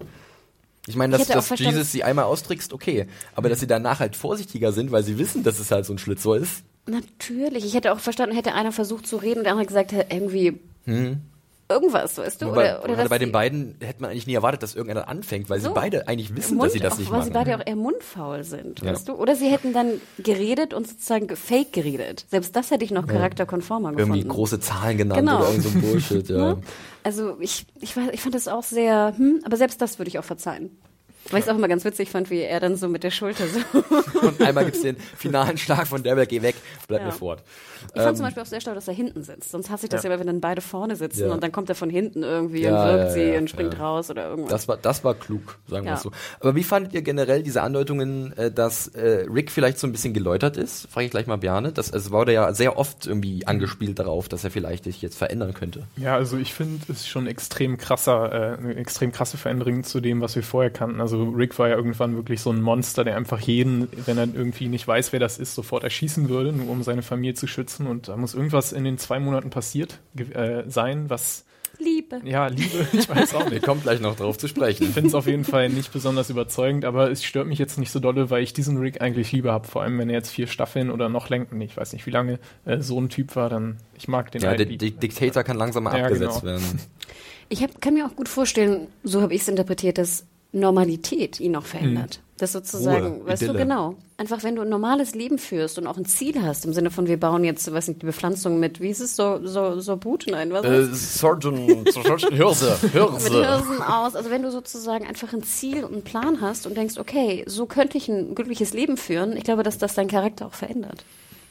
Ich meine, dass, dass Jesus sie einmal austrickst, okay. Aber dass sie danach halt vorsichtiger sind, weil sie wissen, dass es halt so ein Schlitzohr ist. Natürlich. Ich hätte auch verstanden, hätte einer versucht zu reden und der andere gesagt, irgendwie irgendwas, weißt du? Oder, oder dass bei den beiden hätte man eigentlich nie erwartet, dass irgendeiner anfängt, weil So. sie beide eigentlich wissen, Mund, dass sie das auch, nicht weil machen. sie beide auch eher mundfaul sind, Ja. weißt du? Oder sie hätten dann geredet und sozusagen fake geredet. Selbst das hätte ich noch charakterkonformer gefunden. irgendwie große Zahlen genannt Genau. oder irgend so ein Bullshit, ja. Ne? Also ich, ich, weiß, ich fand das auch sehr, hm, aber selbst das würde ich auch verzeihen. Weil ich es auch immer ganz witzig fand, wie er dann so mit der Schulter so. Und einmal gibt's den finalen Schlag von Daryl, geh weg, bleib Ja. mir fort. Ich fand zum Beispiel auch sehr schlau, dass er hinten sitzt. Sonst hasse ich das ja, immer, wenn dann beide vorne sitzen Ja. und dann kommt er von hinten irgendwie Ja, und wirkt ja, sie ja, und springt ja. raus oder irgendwas. Das war, das war klug, sagen wir Ja. es so. Aber wie fandet ihr generell diese Andeutungen, äh, dass äh, Rick vielleicht so ein bisschen geläutert ist? Frage ich gleich mal Bjarne. Das, es wurde ja sehr oft irgendwie angespielt darauf, dass er vielleicht sich jetzt verändern könnte. Ja, also ich finde, es ist schon extrem krasser, äh, eine extrem krasse Veränderung zu dem, was wir vorher kannten. Also Rick war ja irgendwann wirklich so ein Monster, der einfach jeden, wenn er irgendwie nicht weiß, wer das ist, sofort erschießen würde, nur um seine Familie zu schützen. Und da muss irgendwas in den zwei Monaten passiert äh, sein, was, Liebe. ja, Liebe, ich weiß auch Wir nicht. kommen gleich noch drauf zu sprechen. Ich finde es auf jeden Fall nicht besonders überzeugend, aber es stört mich jetzt nicht so dolle, weil ich diesen Rick eigentlich lieber habe. Vor allem, wenn er jetzt vier Staffeln oder noch länger, nee, ich weiß nicht, wie lange äh, so ein Typ war, dann ich mag den Ja, der eigentlich. Di Diktator kann langsam mal Ja, abgesetzt genau. werden. Ich hab, kann mir auch gut vorstellen, so habe ich es interpretiert, dass Normalität ihn auch verändert. Das sozusagen, Ruhe, weißt du, Idylle. genau. Einfach, wenn du ein normales Leben führst und auch ein Ziel hast, im Sinne von, wir bauen jetzt, weiß nicht, die Bepflanzung mit, wie ist es, so, so, so Boot? Nein, was Äh, ist Sergeant, Sergeant Hirse, mit Hirse. Hirsen aus. Also wenn du sozusagen einfach ein Ziel und einen Plan hast und denkst, okay, so könnte ich ein glückliches Leben führen, ich glaube, dass das deinen Charakter auch verändert.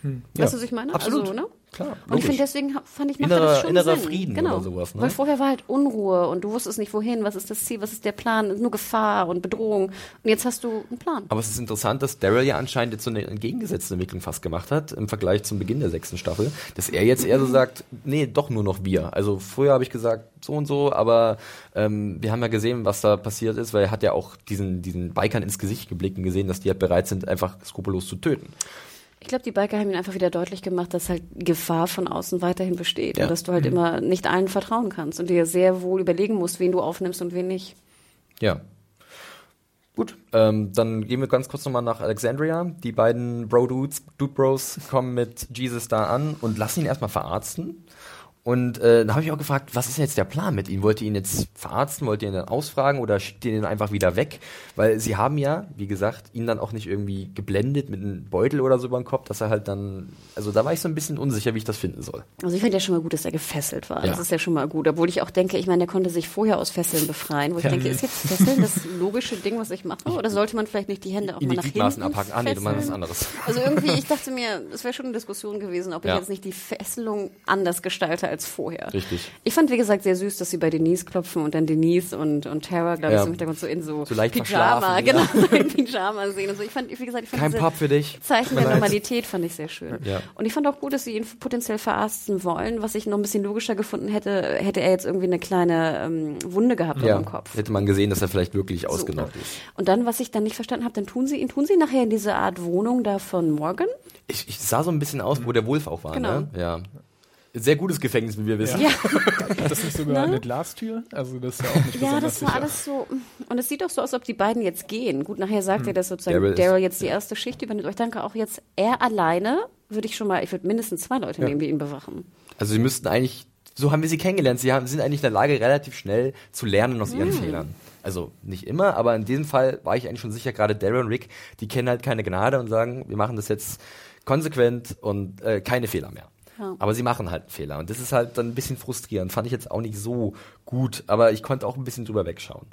Ja, Weißt du, was ich meine? absolut. Also, ne? Klar, Und ich finde, deswegen fand ich, macht Innerer- das schon innerer Sinn. Frieden genau. oder sowas, ne? Weil vorher war halt Unruhe und du wusstest nicht wohin, was ist das Ziel, was ist der Plan, nur Gefahr und Bedrohung. Und jetzt hast du einen Plan. Aber es ist interessant, dass Daryl ja anscheinend jetzt so eine entgegengesetzte Entwicklung fast gemacht hat im Vergleich zum Beginn der sechsten Staffel, dass er jetzt eher so sagt, nee, doch nur noch wir. Also früher habe ich gesagt so und so, aber ähm, wir haben ja gesehen, was da passiert ist, weil er hat ja auch diesen diesen Bikern ins Gesicht geblickt und gesehen, dass die halt bereit sind, einfach skrupellos zu töten. Ich glaube, die Biker haben ihnen einfach wieder deutlich gemacht, dass halt Gefahr von außen weiterhin besteht Ja. und dass du halt immer nicht allen vertrauen kannst und dir sehr wohl überlegen musst, wen du aufnimmst und wen nicht. Ja. Gut, ähm, dann gehen wir ganz kurz nochmal nach Alexandria. Die beiden Bro-Dudes, Dude-Bros, kommen mit Jesus da an und lassen ihn erstmal verarzten. Und äh, da habe ich auch gefragt, was ist jetzt der Plan mit ihm? Wollt ihr ihn jetzt verarzten? Wollt ihr ihn dann ausfragen oder schickt ihr ihn einfach wieder weg? Weil sie haben ja, wie gesagt, ihn dann auch nicht irgendwie geblendet mit einem Beutel oder so über den Kopf, dass er halt dann, also da war ich so ein bisschen unsicher, wie ich das finden soll. Also ich finde ja schon mal gut, dass er gefesselt war. Ja. Das ist ja schon mal gut. Obwohl ich auch denke, ich meine, der konnte sich vorher aus Fesseln befreien. Wo ich denke, ist jetzt Fesseln das logische Ding, was ich mache? Oder sollte man vielleicht nicht die Hände auch mal nach hinten abhaken. Ah nee, du meinst was anderes. Also irgendwie, ich dachte mir, es wäre schon eine Diskussion gewesen, ob ich Ja. jetzt nicht die Fesselung anders gestalte als vorher. Richtig. Ich fand, wie gesagt, sehr süß, dass sie bei Denise klopfen und dann Denise und, und Tara, glaube ich, Ja. so im Hintergrund so in so, So leicht Pyjama, genau, ja. so in Pyjama sehen und so. Ich fand, wie gesagt, ich fand Kein Pub für dich. Zeichen der. Normalität fand ich sehr schön. Ja. Und ich fand auch gut, dass sie ihn potenziell verarzten wollen. Was ich noch ein bisschen logischer gefunden hätte, hätte er jetzt irgendwie eine kleine ähm, Wunde gehabt Ja, am Kopf. hätte man gesehen, dass er vielleicht wirklich So. ausgenockt ist. Und dann, was ich dann nicht verstanden habe, dann tun sie ihn, tun sie nachher in diese Art Wohnung da von Morgan? Ich, ich sah so ein bisschen aus, wo der Wolf auch war, Genau. ne? Ja. Sehr gutes Gefängnis, wie wir wissen. Ja. Hat das nicht sogar Ne? eine Glastür? Also das ist ja auch nicht Ja, das war sicher. alles so. Und es sieht doch so aus, als ob die beiden jetzt gehen. Gut, nachher sagt er, dass sozusagen Daryl jetzt die erste Schicht übernimmt. Aber ich denke auch jetzt, er alleine würde ich schon mal, ich würde mindestens zwei Leute Ja. nehmen, die ihn bewachen. Also sie müssten eigentlich, so haben wir sie kennengelernt, sie haben, sind eigentlich in der Lage, relativ schnell zu lernen aus Hm. ihren Fehlern. Also nicht immer, aber in diesem Fall war ich eigentlich schon sicher, gerade Daryl und Rick, die kennen halt keine Gnade und sagen, wir machen das jetzt konsequent und äh, keine Fehler mehr. Aber sie machen halt einen Fehler und das ist halt dann ein bisschen frustrierend. Fand ich jetzt auch nicht so gut, aber ich konnte auch ein bisschen drüber wegschauen.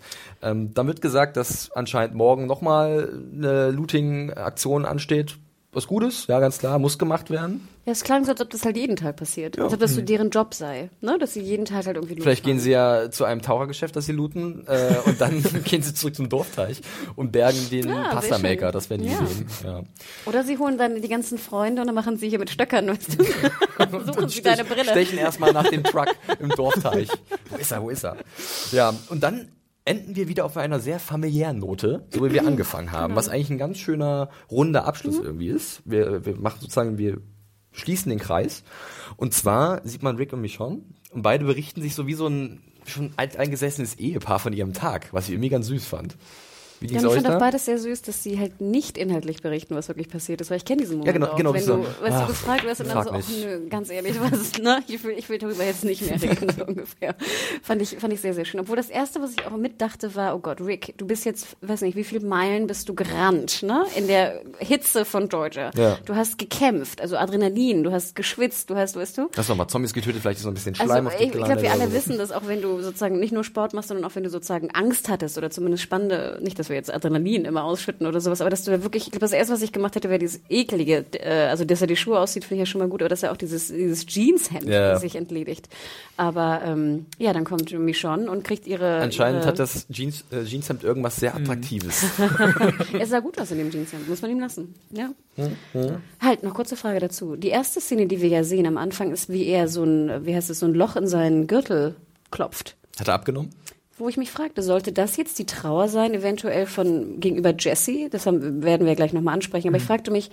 Ähm, dann wird gesagt, dass anscheinend morgen nochmal eine Looting-Aktion ansteht. Was Gutes, ja ganz klar, muss gemacht werden. Ja, es klang so, als ob das halt jeden Tag passiert. Ja. Als ob das so deren Job sei. Ne? Dass sie jeden Tag halt irgendwie Vielleicht gehen sie ja zu einem Tauchergeschäft, das sie looten, äh, und dann gehen sie zurück zum Dorfteich und bergen den sehr Pasta-Maker. Das werden die Ja. sehen. Ja. Oder sie holen dann die ganzen Freunde und dann machen sie hier mit Stöckern, weißt du? Suchen sie deine Brille. Stechen erstmal nach dem Truck im Dorfteich. Wo ist er, wo ist er? Ja, und dann enden wir wieder auf einer sehr familiären Note, so wie wir angefangen haben, was eigentlich ein ganz schöner, runder Abschluss irgendwie ist. Wir, wir machen sozusagen, wir schließen den Kreis. Und zwar sieht man Rick und Michonne und beide berichten sich so wie so ein schon alteingesessenes Ehepaar von ihrem Tag, was ich irgendwie ganz süß fand. Wie Ja, ich euch fand auch beides sehr süß, dass sie halt nicht inhaltlich berichten, was wirklich passiert ist, weil ich kenne diesen Moment Ja, genau, auch. genau, Wenn so, du, weißt ach, du, gefragt wirst und dann so, ach nö, ganz ehrlich, was, ne? Ich will, ich will darüber jetzt nicht mehr reden, so ungefähr. Fand ich, fand ich sehr, sehr schön. Obwohl das Erste, was ich auch mitdachte, war, oh Gott, Rick, du bist jetzt, weiß nicht, wie viele Meilen bist du gerannt, ne? In der Hitze von Georgia. Ja. Du hast gekämpft, also Adrenalin, du hast geschwitzt, du hast, weißt du? Hast du nochmal Zombies getötet, vielleicht ist noch ein bisschen Schleim Also auf ich, ich glaube, wir alle so. wissen das, auch wenn du sozusagen nicht nur Sport machst, sondern auch wenn du sozusagen Angst hattest oder zumindest spannende, nicht das wir jetzt Adrenalin immer ausschütten oder sowas, aber dass du da wirklich, ich glaube, das erste, was ich gemacht hätte, wäre dieses eklige, äh, also dass er die Schuhe aussieht, finde ich ja schon mal gut, aber dass er auch dieses, dieses Jeanshemd Ja. sich entledigt. Aber ähm, ja, dann kommt Michonne und kriegt ihre. Anscheinend ihre, hat das Jeans, äh, Jeanshemd irgendwas sehr Attraktives. Er sah gut aus in dem Jeanshemd, muss man ihm lassen. Ja. Hm, Halt, noch kurze Frage dazu. Die erste Szene, die wir ja sehen am Anfang, ist, wie er so ein, wie heißt es, so ein Loch in seinen Gürtel klopft. Hat er abgenommen? Wo ich mich fragte, sollte das jetzt die Trauer sein, eventuell von gegenüber Jesse? Das haben, werden wir gleich nochmal ansprechen. Aber ich fragte mich,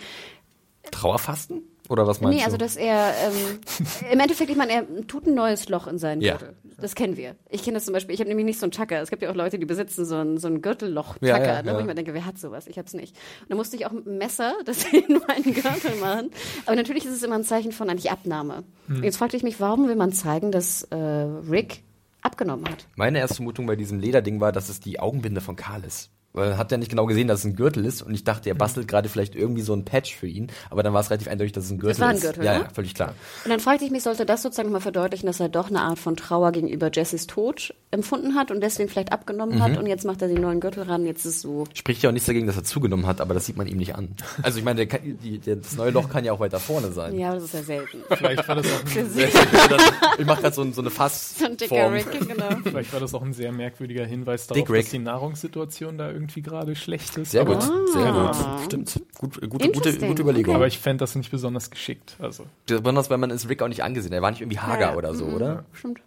Trauerfasten? Oder was meinst nee, also du? dass er ähm, im Endeffekt, ich meine, er tut ein neues Loch in seinen Ja. Gürtel. Das kennen wir. Ich kenne das zum Beispiel, ich habe nämlich nicht so einen Tacker. Es gibt ja auch Leute, die besitzen so ein, so ein Gürtelloch-Tacker, Ja, ja, ne, wo ich mir denke, wer hat sowas? Ich habe es nicht. Und da musste ich auch mit einem Messer das in meinen Gürtel machen. Aber natürlich ist es immer ein Zeichen von eigentlich Abnahme. Hm. Jetzt fragte ich mich, warum will man zeigen, dass äh, Rick abgenommen hat? Meine erste Vermutung bei diesem Lederding war, dass es die Augenbinde von Karl ist. Weil er hat ja nicht genau gesehen, dass es ein Gürtel ist und ich dachte, er Mhm. bastelt gerade vielleicht irgendwie so ein Patch für ihn, aber dann war es relativ eindeutig, dass es ein Gürtel war ein ist. Gürtel, ja, ne? ja, völlig klar. Und dann fragte ich mich, sollte das sozusagen mal verdeutlichen, dass er doch eine Art von Trauer gegenüber Jessys Tod empfunden hat und deswegen vielleicht abgenommen Mhm. hat und jetzt macht er den neuen Gürtel ran, jetzt ist es so. Spricht ja auch nichts dagegen, dass er zugenommen hat, aber das sieht man ihm nicht an. Also ich meine, der kann, die, der, das neue Loch kann ja auch weiter vorne sein. Ja, das ist ja selten. Vielleicht war das auch ein, ich mache gerade so, so eine Fass. So ein dicker Rick, genau. vielleicht war das auch ein sehr merkwürdiger Hinweis darauf, dass die Nahrungssituation da irgendwie gerade schlecht ist. Sehr aber, gut, sehr gut. Stimmt. Gut, gute, gute, Interesting. gute Überlegung. Aber ich fände das nicht besonders geschickt. Also Besonders, weil man es Rick auch nicht angesehen. Er war nicht irgendwie hager Ja, ja. oder so, oder? Stimmt.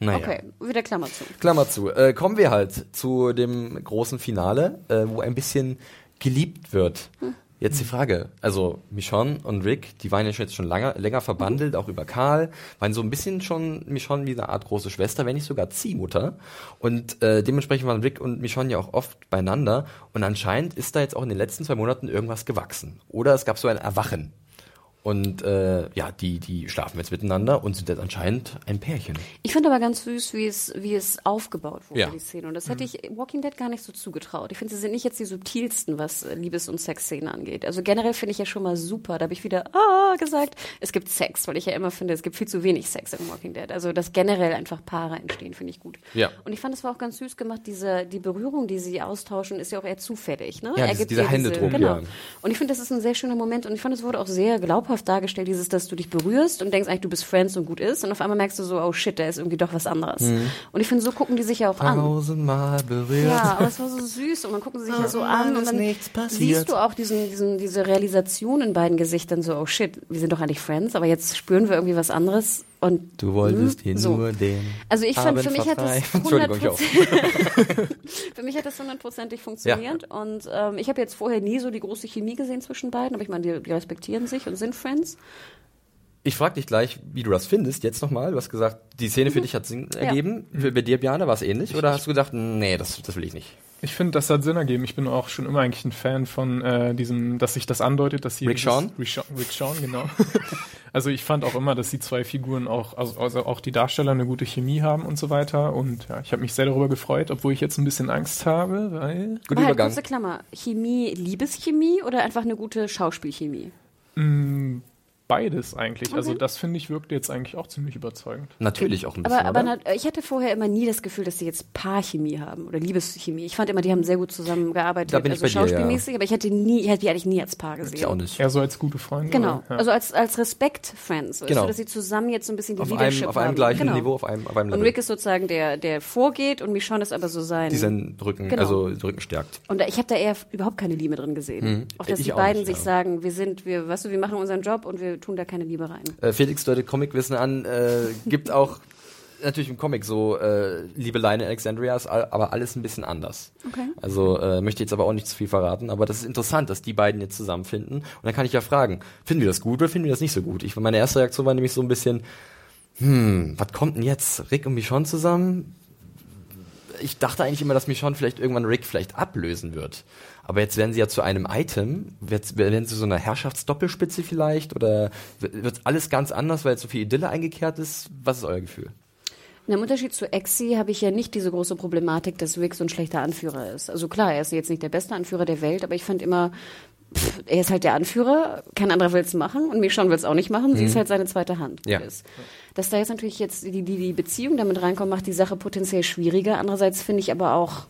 Naja. Okay, wieder Klammer zu. Klammer zu. Äh, kommen wir halt zu dem großen Finale, äh, wo ein bisschen geliebt wird. Jetzt die Frage, also Michonne und Rick, die waren ja schon jetzt schon lange, länger verbandelt, auch über Karl, waren so ein bisschen schon Michonne wie eine Art große Schwester, wenn nicht sogar Ziehmutter. Und äh, dementsprechend waren Rick und Michonne ja auch oft beieinander. Und anscheinend ist da jetzt auch in den letzten zwei Monaten irgendwas gewachsen. Oder es gab so ein Erwachen. Und äh, ja, die, die schlafen jetzt miteinander und sind jetzt anscheinend ein Pärchen. Ich finde aber ganz süß, wie es, wie es aufgebaut wurde, Ja. die Szene. Und das hätte ich Walking Dead gar nicht so zugetraut. Ich finde, sie sind nicht jetzt die subtilsten, was äh, Liebes- und Sexszenen angeht. Also generell finde ich ja schon mal super. Da habe ich wieder ah gesagt, es gibt Sex, weil ich ja immer finde, es gibt viel zu wenig Sex in Walking Dead. Also dass generell einfach Paare entstehen, finde ich gut. Ja. Und ich fand, es war auch ganz süß gemacht, diese, die Berührung, die sie austauschen, ist ja auch eher zufällig. Ne? Ja, er diese- gibt dieser Händedruck, Genau. ja. Und ich finde, das ist ein sehr schöner Moment. Und ich fand, es wurde auch sehr glaubhaft dargestellt, dieses, dass du dich berührst und denkst eigentlich, du bist Friends und gut ist. Und auf einmal merkst du so, oh shit, da ist irgendwie doch was anderes. Mhm. Und ich finde, so gucken die sich ja auch an. Tausendmal berührt. Ja, aber es war so süß und man gucken sie sich ja so an und dann nichts passiert. siehst du auch diesen, diesen, diese Realisation in beiden Gesichtern so, oh shit, wir sind doch eigentlich Friends, aber jetzt spüren wir irgendwie was anderes und Du wolltest hm, ihn so. nur den. Also ich fand, für mich hat das verfrei. Entschuldigung, ich auch. 100%, für mich hat das hundertprozentig funktioniert und ähm, ich habe jetzt vorher nie so die große Chemie gesehen zwischen beiden, aber ich meine, die, die respektieren sich und sind Friends. Ich frage dich gleich, wie du das findest, jetzt nochmal. Du hast gesagt, die Szene für dich hat Sinn ergeben. Für, bei dir, Bjane, war es ähnlich? Oder hast du gedacht, nee, das, das will ich nicht? Ich finde, das hat Sinn ergeben. Ich bin auch schon immer eigentlich ein Fan von äh, diesem, dass sich das andeutet, dass sie Rick Shawn? Rick Shawn, genau. also ich fand auch immer, dass die zwei Figuren auch, also, also auch die Darsteller eine gute Chemie haben und so weiter. Und ja, ich habe mich sehr darüber gefreut, obwohl ich jetzt ein bisschen Angst habe, weil Guter Aber halt, Übergang. kurze Klammer, Chemie, Liebeschemie oder einfach eine gute Schauspielchemie? mh, beides eigentlich. Also das finde ich wirkte jetzt eigentlich auch ziemlich überzeugend. Natürlich auch ein bisschen, Aber, aber oder? na, ich hatte vorher immer nie das Gefühl, dass sie jetzt Paarchemie haben oder Liebeschemie. Ich fand immer, die haben sehr gut zusammengearbeitet, Da bin ich also bei dir, ja. schauspielmäßig, aber ich hätte nie, ich hätte die eigentlich nie als Paar gesehen. Ich auch nicht. Eher so als gute Freunde. Genau, oder? Ja. also als, als Respekt-Friends, Genau. du, dass sie zusammen jetzt so ein bisschen die Auf Leadership einem, auf einem haben. gleichen genau. Niveau, auf einem, auf einem Und Level. Rick ist sozusagen der, der vorgeht und Michonne ist aber so sein. die seinen Rücken, Genau. also Rücken stärkt. und ich habe da eher überhaupt keine Liebe drin gesehen. Auch dass Ich die auch beiden nicht, sich ja. sagen, wir sind, wir, weißt du, wir machen unseren Job und wir tun da keine Liebe rein. Äh, Felix deutet Comicwissen an, äh, gibt auch natürlich im Comic so äh, Liebeleien in Alexandria, ist all- aber alles ein bisschen anders. Okay. Also äh, möchte jetzt aber auch nicht zu viel verraten, aber das ist interessant, dass die beiden jetzt zusammenfinden. Und dann kann ich ja fragen, finden wir das gut oder finden wir das nicht so gut? Ich, meine erste Reaktion war nämlich so ein bisschen, hm, was kommt denn jetzt? Rick und Michonne zusammen? Ich dachte eigentlich immer, dass Michonne vielleicht irgendwann Rick vielleicht ablösen wird. Aber jetzt werden sie ja zu einem Item. Wird, werden sie so eine Herrschaftsdoppelspitze vielleicht? Oder wird alles ganz anders, weil jetzt so viel Idylle eingekehrt ist? Was ist euer Gefühl? Im Unterschied zu Exi habe ich ja nicht diese große Problematik, dass Rick so ein schlechter Anführer ist. Also klar, er ist jetzt nicht der beste Anführer der Welt, aber ich fand immer, pff, er ist halt der Anführer, kein anderer will es machen und Michonne will es auch nicht machen. Sie ist halt seine zweite Hand. Ja. Ist. Dass da jetzt natürlich jetzt die, die, die Beziehung damit reinkommt, macht die Sache potenziell schwieriger. Andererseits finde ich aber auch,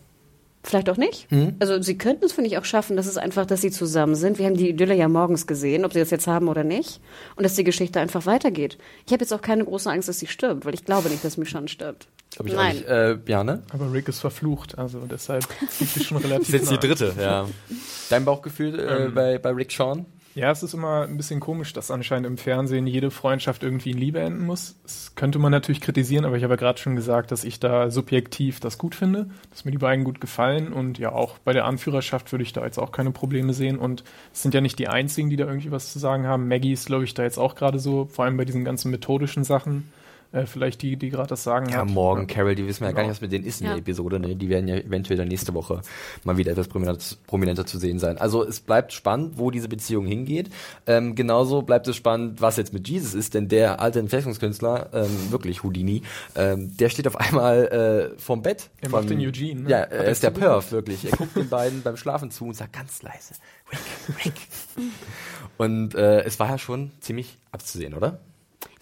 Vielleicht auch nicht. Mhm. Also sie könnten es, finde ich, auch schaffen, dass es einfach, dass sie zusammen sind. Wir haben die Idylle ja morgens gesehen, ob sie das jetzt haben oder nicht. Und dass die Geschichte einfach weitergeht. Ich habe jetzt auch keine große Angst, dass sie stirbt, weil ich glaube nicht, dass Michonne stirbt. Glaube ich Nein. auch nicht. Äh, Bjane? Aber Rick ist verflucht, also deshalb liegt es schon relativ Das ist jetzt die dritte, ja. Dein Bauchgefühl äh, Ähm. bei, bei Rick Sean? Ja, es ist immer ein bisschen komisch, dass anscheinend im Fernsehen jede Freundschaft irgendwie in Liebe enden muss. Das könnte man natürlich kritisieren, aber ich habe ja gerade schon gesagt, dass ich da subjektiv das gut finde, dass mir die beiden gut gefallen und ja, auch bei der Anführerschaft würde ich da jetzt auch keine Probleme sehen und es sind ja nicht die einzigen, die da irgendwie was zu sagen haben. Maggie ist, glaube ich, da jetzt auch gerade so, vor allem bei diesen ganzen methodischen Sachen, äh, vielleicht die, die gerade das Sagen Ja, hat. morgen, Carol, die wissen wir ja gar Genau. nicht, was mit denen ist in Ja. der Episode. Ne? Die werden ja eventuell dann nächste Woche mal wieder etwas prominenter, zu sehen sein. Also es bleibt spannend, wo diese Beziehung hingeht. Ähm, genauso bleibt es spannend, was jetzt mit Jesus ist, denn der alte Entfesselungskünstler, ähm, wirklich Houdini, ähm, der steht auf einmal äh, vorm Bett. Er von- macht den Eugene, ne? Ja, Hat er ist der? Perf, wirklich. Er guckt den beiden beim Schlafen zu und sagt ganz leise, Rick, Rick. Und äh, es war ja schon ziemlich abzusehen, oder?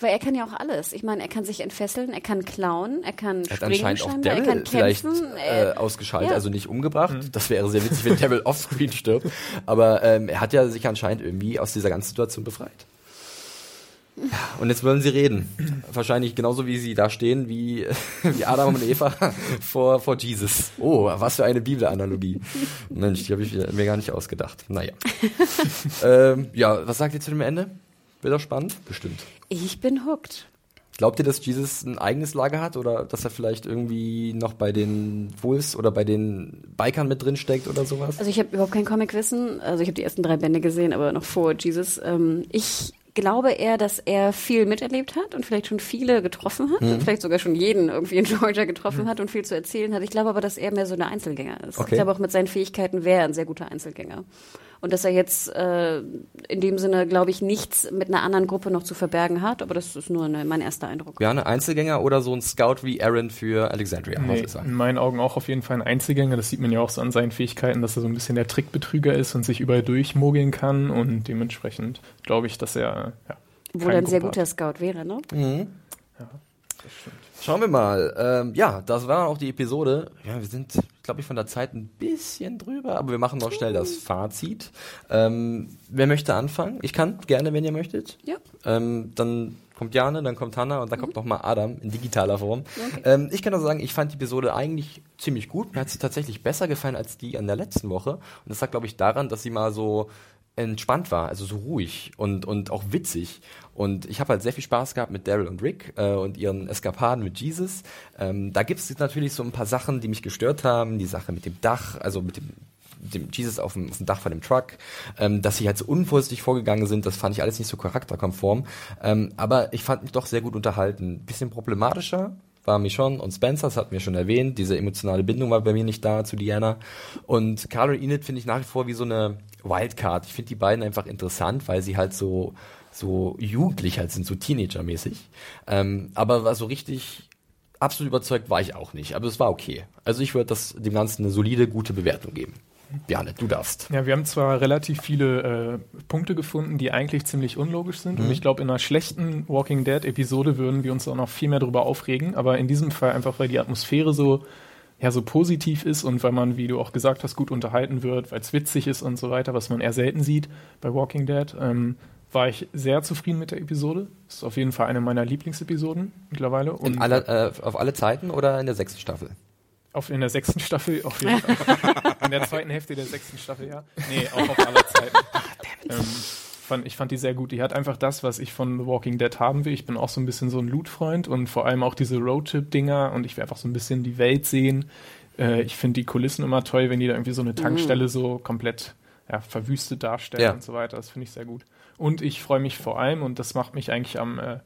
Weil er kann ja auch alles. Ich meine, er kann sich entfesseln, er kann klauen, er kann Er hat springen anscheinend auch scheinbar, er kann vielleicht kämpfen. äh, äh, ausgeschaltet, ja. also nicht umgebracht. Mhm. Das wäre sehr witzig, wenn Daryl offscreen stirbt. Aber ähm, er hat ja sich anscheinend irgendwie aus dieser ganzen Situation befreit. Und jetzt wollen sie reden. Wahrscheinlich genauso wie sie da stehen, wie, wie Adam und Eva vor, vor Jesus. Oh, was für eine Bibelanalogie. Mensch, die habe ich mir gar nicht ausgedacht. Naja. ähm, ja, was sagt ihr zu dem Ende? Wird auch spannend? Bestimmt. Ich bin hooked. Glaubt ihr, dass Jesus ein eigenes Lager hat oder dass er vielleicht irgendwie noch bei den Wolves oder bei den Bikern mit drin steckt oder sowas? Also ich habe überhaupt kein Comicwissen. Also ich habe die ersten drei Bände gesehen, aber noch vor Jesus. Ähm, ich glaube eher, dass er viel miterlebt hat und vielleicht schon viele getroffen hat Mhm. und vielleicht sogar schon jeden irgendwie in Georgia getroffen hat und viel zu erzählen hat. Ich glaube aber, dass er mehr so eine Einzelgänger ist. Okay. Ich glaube auch mit seinen Fähigkeiten wäre er ein sehr guter Einzelgänger. Und dass er jetzt äh, in dem Sinne, glaube ich, nichts mit einer anderen Gruppe noch zu verbergen hat, aber das ist nur eine, mein erster Eindruck. Ja, eine Einzelgänger oder so ein Scout wie Aaron für Alexandria, muss Nee, ich sagen. in meinen Augen auch auf jeden Fall ein Einzelgänger. Das sieht man ja auch so an seinen Fähigkeiten, dass er so ein bisschen der Trickbetrüger ist und sich überall durchmogeln kann. Und dementsprechend glaube ich, dass er ja, er ein sehr guter Scout wäre, ne? Schauen wir mal. Ähm, ja, das war auch die Episode. Ja, wir sind, glaube ich, von der Zeit ein bisschen drüber, aber wir machen noch schnell das Fazit. Ähm, wer möchte anfangen? Ich kann gerne, wenn ihr möchtet. Ja. Ähm, dann kommt Jane, dann kommt Hanna und dann kommt noch mal Adam in digitaler Form. Ähm, ich kann also sagen, ich fand die Episode eigentlich ziemlich gut. Mir hat sie tatsächlich besser gefallen als die an der letzten Woche. Und das lag, glaube ich, daran, dass sie mal so entspannt war, also so ruhig und, und auch witzig. Und ich habe halt sehr viel Spaß gehabt mit Daryl und Rick äh, und ihren Eskapaden mit Jesus. Ähm, da gibt es natürlich so ein paar Sachen, die mich gestört haben. Die Sache mit dem Dach, also mit dem dem Jesus auf dem, auf dem Dach von dem Truck, ähm, dass sie halt so unvorsichtig vorgegangen sind, das fand ich alles nicht so charakterkonform. Ähm, aber ich fand mich doch sehr gut unterhalten. Bisschen problematischer war Michonne und Spencer, das hatten wir schon erwähnt. Diese emotionale Bindung war bei mir nicht da zu Diana. Und und Enid finde ich nach wie vor wie so eine Wildcard. Ich finde die beiden einfach interessant, weil sie halt so, so jugendlich halt sind, so Teenager-mäßig. Ähm, aber war so richtig absolut überzeugt war ich auch nicht, aber es war okay. Also ich würde das dem Ganzen eine solide, gute Bewertung geben. Bjarne, du darfst. Ja, wir haben zwar relativ viele äh, Punkte gefunden, die eigentlich ziemlich unlogisch sind. Und ich glaube, in einer schlechten Walking Dead-Episode würden wir uns auch noch viel mehr darüber aufregen. Aber in diesem Fall einfach, weil die Atmosphäre so, ja, so positiv ist und weil man, wie du auch gesagt hast, gut unterhalten wird, weil es witzig ist und so weiter, was man eher selten sieht bei Walking Dead, ähm, war ich sehr zufrieden mit der Episode. Ist auf jeden Fall eine meiner Lieblingsepisoden mittlerweile. Und In aller, äh, auf alle Zeiten oder in der sechsten Staffel? Auf, in der sechsten Staffel auf jeden Fall. in der zweiten Hälfte der sechsten Staffel, ja. Nee, auch auf aller Zeiten. ähm, fand, ich fand die sehr gut. Die hat einfach das, was ich von The Walking Dead haben will. Ich bin auch so ein bisschen so ein Loot-Freund und vor allem auch diese Roadtrip-Dinger und ich will einfach so ein bisschen die Welt sehen. Äh, ich finde die Kulissen immer toll, wenn die da irgendwie so eine Tankstelle so komplett ja, verwüstet darstellen Ja. und so weiter. Das finde ich sehr gut. Und ich freue mich vor allem, und das macht mich eigentlich am, äh,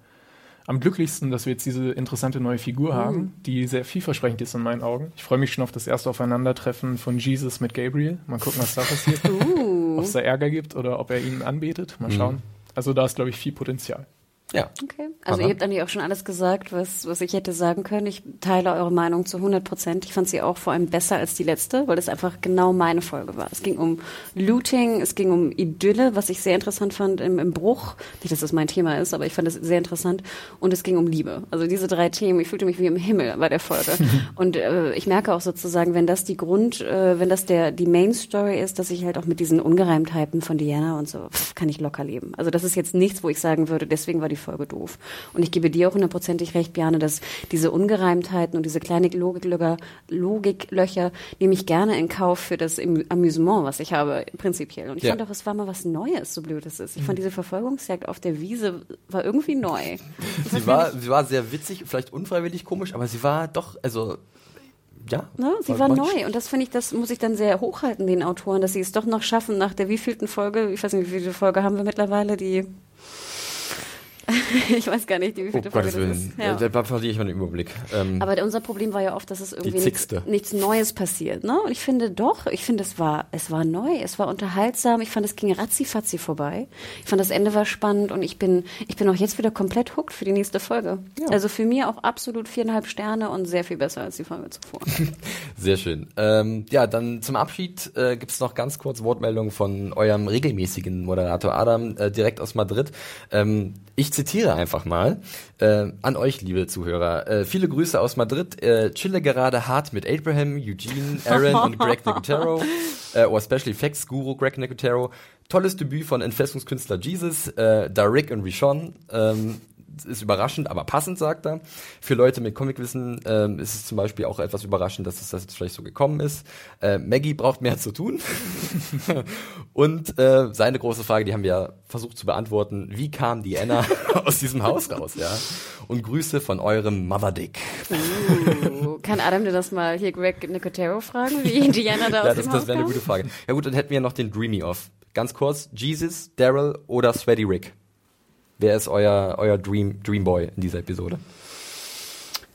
am glücklichsten, dass wir jetzt diese interessante neue Figur haben, die sehr vielversprechend ist in meinen Augen. Ich freue mich schon auf das erste Aufeinandertreffen von Jesus mit Gabriel. Mal gucken, was da passiert. Uh. Ob es da Ärger gibt oder ob er ihn anbetet. Mal schauen. Also da ist, glaube ich, viel Potenzial. Ja. Okay. Also Aber- ihr habt eigentlich auch schon alles gesagt, was, was ich hätte sagen können. Ich teile eure Meinung zu 100 Prozent. Ich fand sie auch vor allem besser als die letzte, weil es einfach genau meine Folge war. Es ging um Looting, es ging um Idylle, was ich sehr interessant fand im, im Bruch. Nicht, dass das mein Thema ist, aber ich fand es sehr interessant. Und es ging um Liebe. Also diese drei Themen, ich fühlte mich wie im Himmel bei der Folge. Und äh, ich merke auch sozusagen, wenn das die Grund, äh, wenn das der die Main Story ist, dass ich halt auch mit diesen Ungereimtheiten von Diana und so, pff, kann ich locker leben. Also das ist jetzt nichts, wo ich sagen würde, deswegen war die Folge doof. Und ich gebe dir auch hundertprozentig recht, Bjane, dass diese Ungereimtheiten und diese kleinen Logiklöcher, Logiklöcher nehme ich gerne in Kauf für das Am- Amüsement, was ich habe, prinzipiell. Und ich Ja. fand auch, es war mal was Neues, so blöd es ist. Ich fand diese Verfolgungsjagd auf der Wiese war irgendwie neu. Sie war, sie war sehr witzig, vielleicht unfreiwillig komisch, aber sie war doch, also, ja. Ne? Sie war nicht neu und das finde ich, das muss ich dann sehr hochhalten, den Autoren, dass sie es doch noch schaffen, nach der wievielten Folge, ich weiß nicht, wie viele Folge haben wir mittlerweile, die ich weiß gar nicht, die Oh wievielte Folge das ist. Ja. da verliere ich mal den Überblick. Ähm, Aber unser Problem war ja oft, dass es irgendwie nichts, nichts Neues passiert. Ne? Und ich finde doch, ich finde, es war, es war neu, es war unterhaltsam. Ich fand, es ging ratzifatzi vorbei. Ich fand, das Ende war spannend und ich bin, ich bin auch jetzt wieder komplett hooked für die nächste Folge. Also für mich auch absolut viereinhalb Sterne und sehr viel besser als die Folge zuvor. Sehr schön. Ähm, ja, dann zum Abschied äh, gibt es noch ganz kurz Wortmeldungen von eurem regelmäßigen Moderator Adam äh, direkt aus Madrid. Ähm, ich zitiere einfach mal äh, an euch, liebe Zuhörer. Äh, viele Grüße aus Madrid. Äh, chille gerade hart mit Abraham, Eugene, Aaron und Greg Nicotero. Äh, oder Special Effects Guru Greg Nicotero. Tolles Debüt von Entfesselungskünstler Jesus, äh, da Rick und Rishon. Ähm, ist überraschend, aber passend, sagt er. Für Leute mit Comicwissen ähm, ist es zum Beispiel auch etwas überraschend, dass es das jetzt vielleicht so gekommen ist. Äh, Maggie braucht mehr zu tun. Und äh, seine große Frage, die haben wir ja versucht zu beantworten. Wie kam die Anna aus diesem Haus raus? Ja. Und Grüße von eurem Mother Dick. Uh, kann Adam dir das mal hier Greg Nicotero fragen, wie Indiana da Ja, aus das, dem das Haus wäre eine gute Frage. Ja gut, dann hätten wir noch den Dreamy Off. Ganz kurz, Jesus, Daryl oder Sweaty Rick? Wer ist euer, euer Dream, Dream Boy in dieser Episode?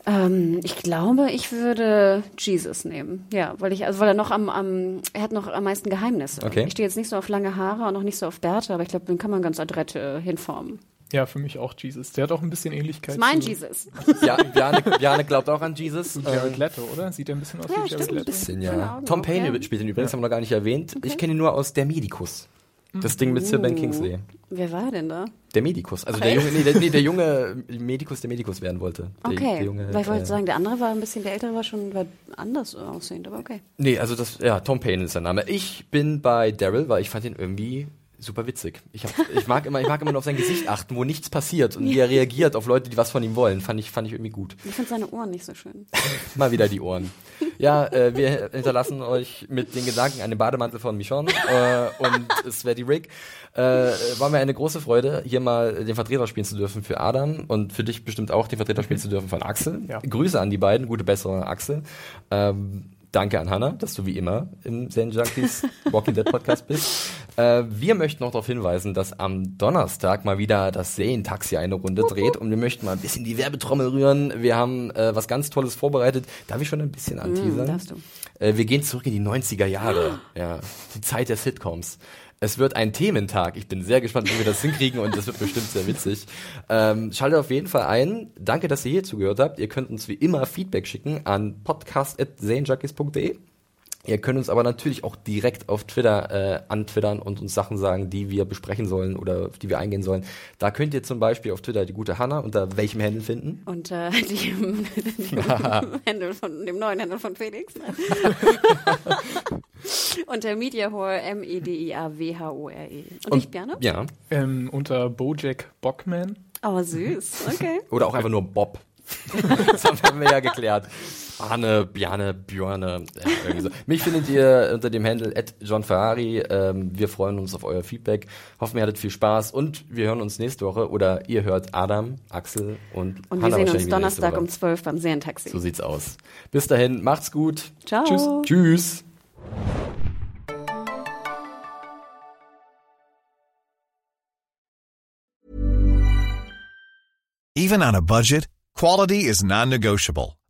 Ähm, ich glaube, ich würde Jesus nehmen. Ja, weil ich, also weil er noch am, am er hat noch am meisten Geheimnisse. Okay. Ich stehe jetzt nicht so auf lange Haare und auch nicht so auf Bärte, aber ich glaube, den kann man ganz adrett äh, hinformen. Ja, für mich auch Jesus. Der hat auch ein bisschen Ähnlichkeit Das ist mein zu, Jesus. Ja, Bjarne, Bjarne glaubt auch an Jesus. zu Ähm, Jared Leto, oder? Sieht er ein bisschen aus Ja, wie Jared. Leto? bisschen, Schöne ja. Augen Tom auch, Payne ja. spielt den übrigens, haben wir noch gar nicht erwähnt. Ich kenne ihn nur aus Der Medikus. Das Ding mit Sir Ben Kingsley. Wer war denn da? Der Medikus. Also Ach, der junge, nee, der, nee, der junge Medikus, der Medikus werden wollte. Der, Okay. Der junge, weil ich wollte äh, sagen, der andere war ein bisschen, der ältere war schon war anders aussehend, aber okay. Nee, also das, ja, Tom Payne ist sein Name. Ich bin bei Daryl, weil ich fand ihn irgendwie super witzig. Ich, hab, ich mag immer, ich mag immer nur auf sein Gesicht achten, wo nichts passiert und wie er reagiert auf Leute, die was von ihm wollen. Fand ich, fand ich irgendwie gut. Ich finde seine Ohren nicht so schön. Mal wieder die Ohren. Ja, äh, wir hinterlassen euch mit den Gedanken an den Bademantel von Michonne äh, und Sweaty Rick. Äh, war mir eine große Freude, hier mal den Vertreter spielen zu dürfen für Adam und für dich bestimmt auch den Vertreter spielen zu dürfen von Axel. Ja. Grüße an die beiden, gute Besserung Axel. Ähm, Danke an Hannah, dass du wie immer im Zen Junkies Walking Dead Podcast bist. Äh, wir möchten noch darauf hinweisen, dass am Donnerstag mal wieder das Serientaxi eine Runde dreht und wir möchten mal ein bisschen die Werbetrommel rühren. Wir haben äh, was ganz Tolles vorbereitet. Darf ich schon ein bisschen anteasern? darfst du. Äh, wir gehen zurück in die 90er Jahre. Ja, die Zeit der Sitcoms. Es wird ein Thementag. Ich bin sehr gespannt, wie wir das hinkriegen und das wird bestimmt sehr witzig. Ähm, schaltet auf jeden Fall ein. Danke, dass ihr hier zugehört habt. Ihr könnt uns wie immer Feedback schicken an podcast.serienjunkies.de. Ihr könnt uns aber natürlich auch direkt auf Twitter äh, antwittern und uns Sachen sagen, die wir besprechen sollen oder auf die wir eingehen sollen. Da könnt ihr zum Beispiel auf Twitter die gute Hanna unter welchem Handle finden? Und äh, Händel von dem neuen Händel von Felix. Und der Media Whore, M-E-D-I-A-W-H-O-R-E. Und, ich, Björn? Ja. Ähm, unter Bojack Bockman. Oh, süß. Okay. Oder auch einfach nur Bob. das haben wir ja geklärt. Arne, Bjane, Björne, so. Mich findet ihr unter dem Handle at John Ferrari. Ähm, wir freuen uns auf euer Feedback. Hoffen, ihr hattet viel Spaß und wir hören uns nächste Woche oder ihr hört Adam, Axel und Und Hannah wir sehen uns Donnerstag um 12 beim Serientaxi. So sieht's aus. Bis dahin, macht's gut. Ciao. Tschüss. Tschüss. Even on a budget, quality is non-negotiable.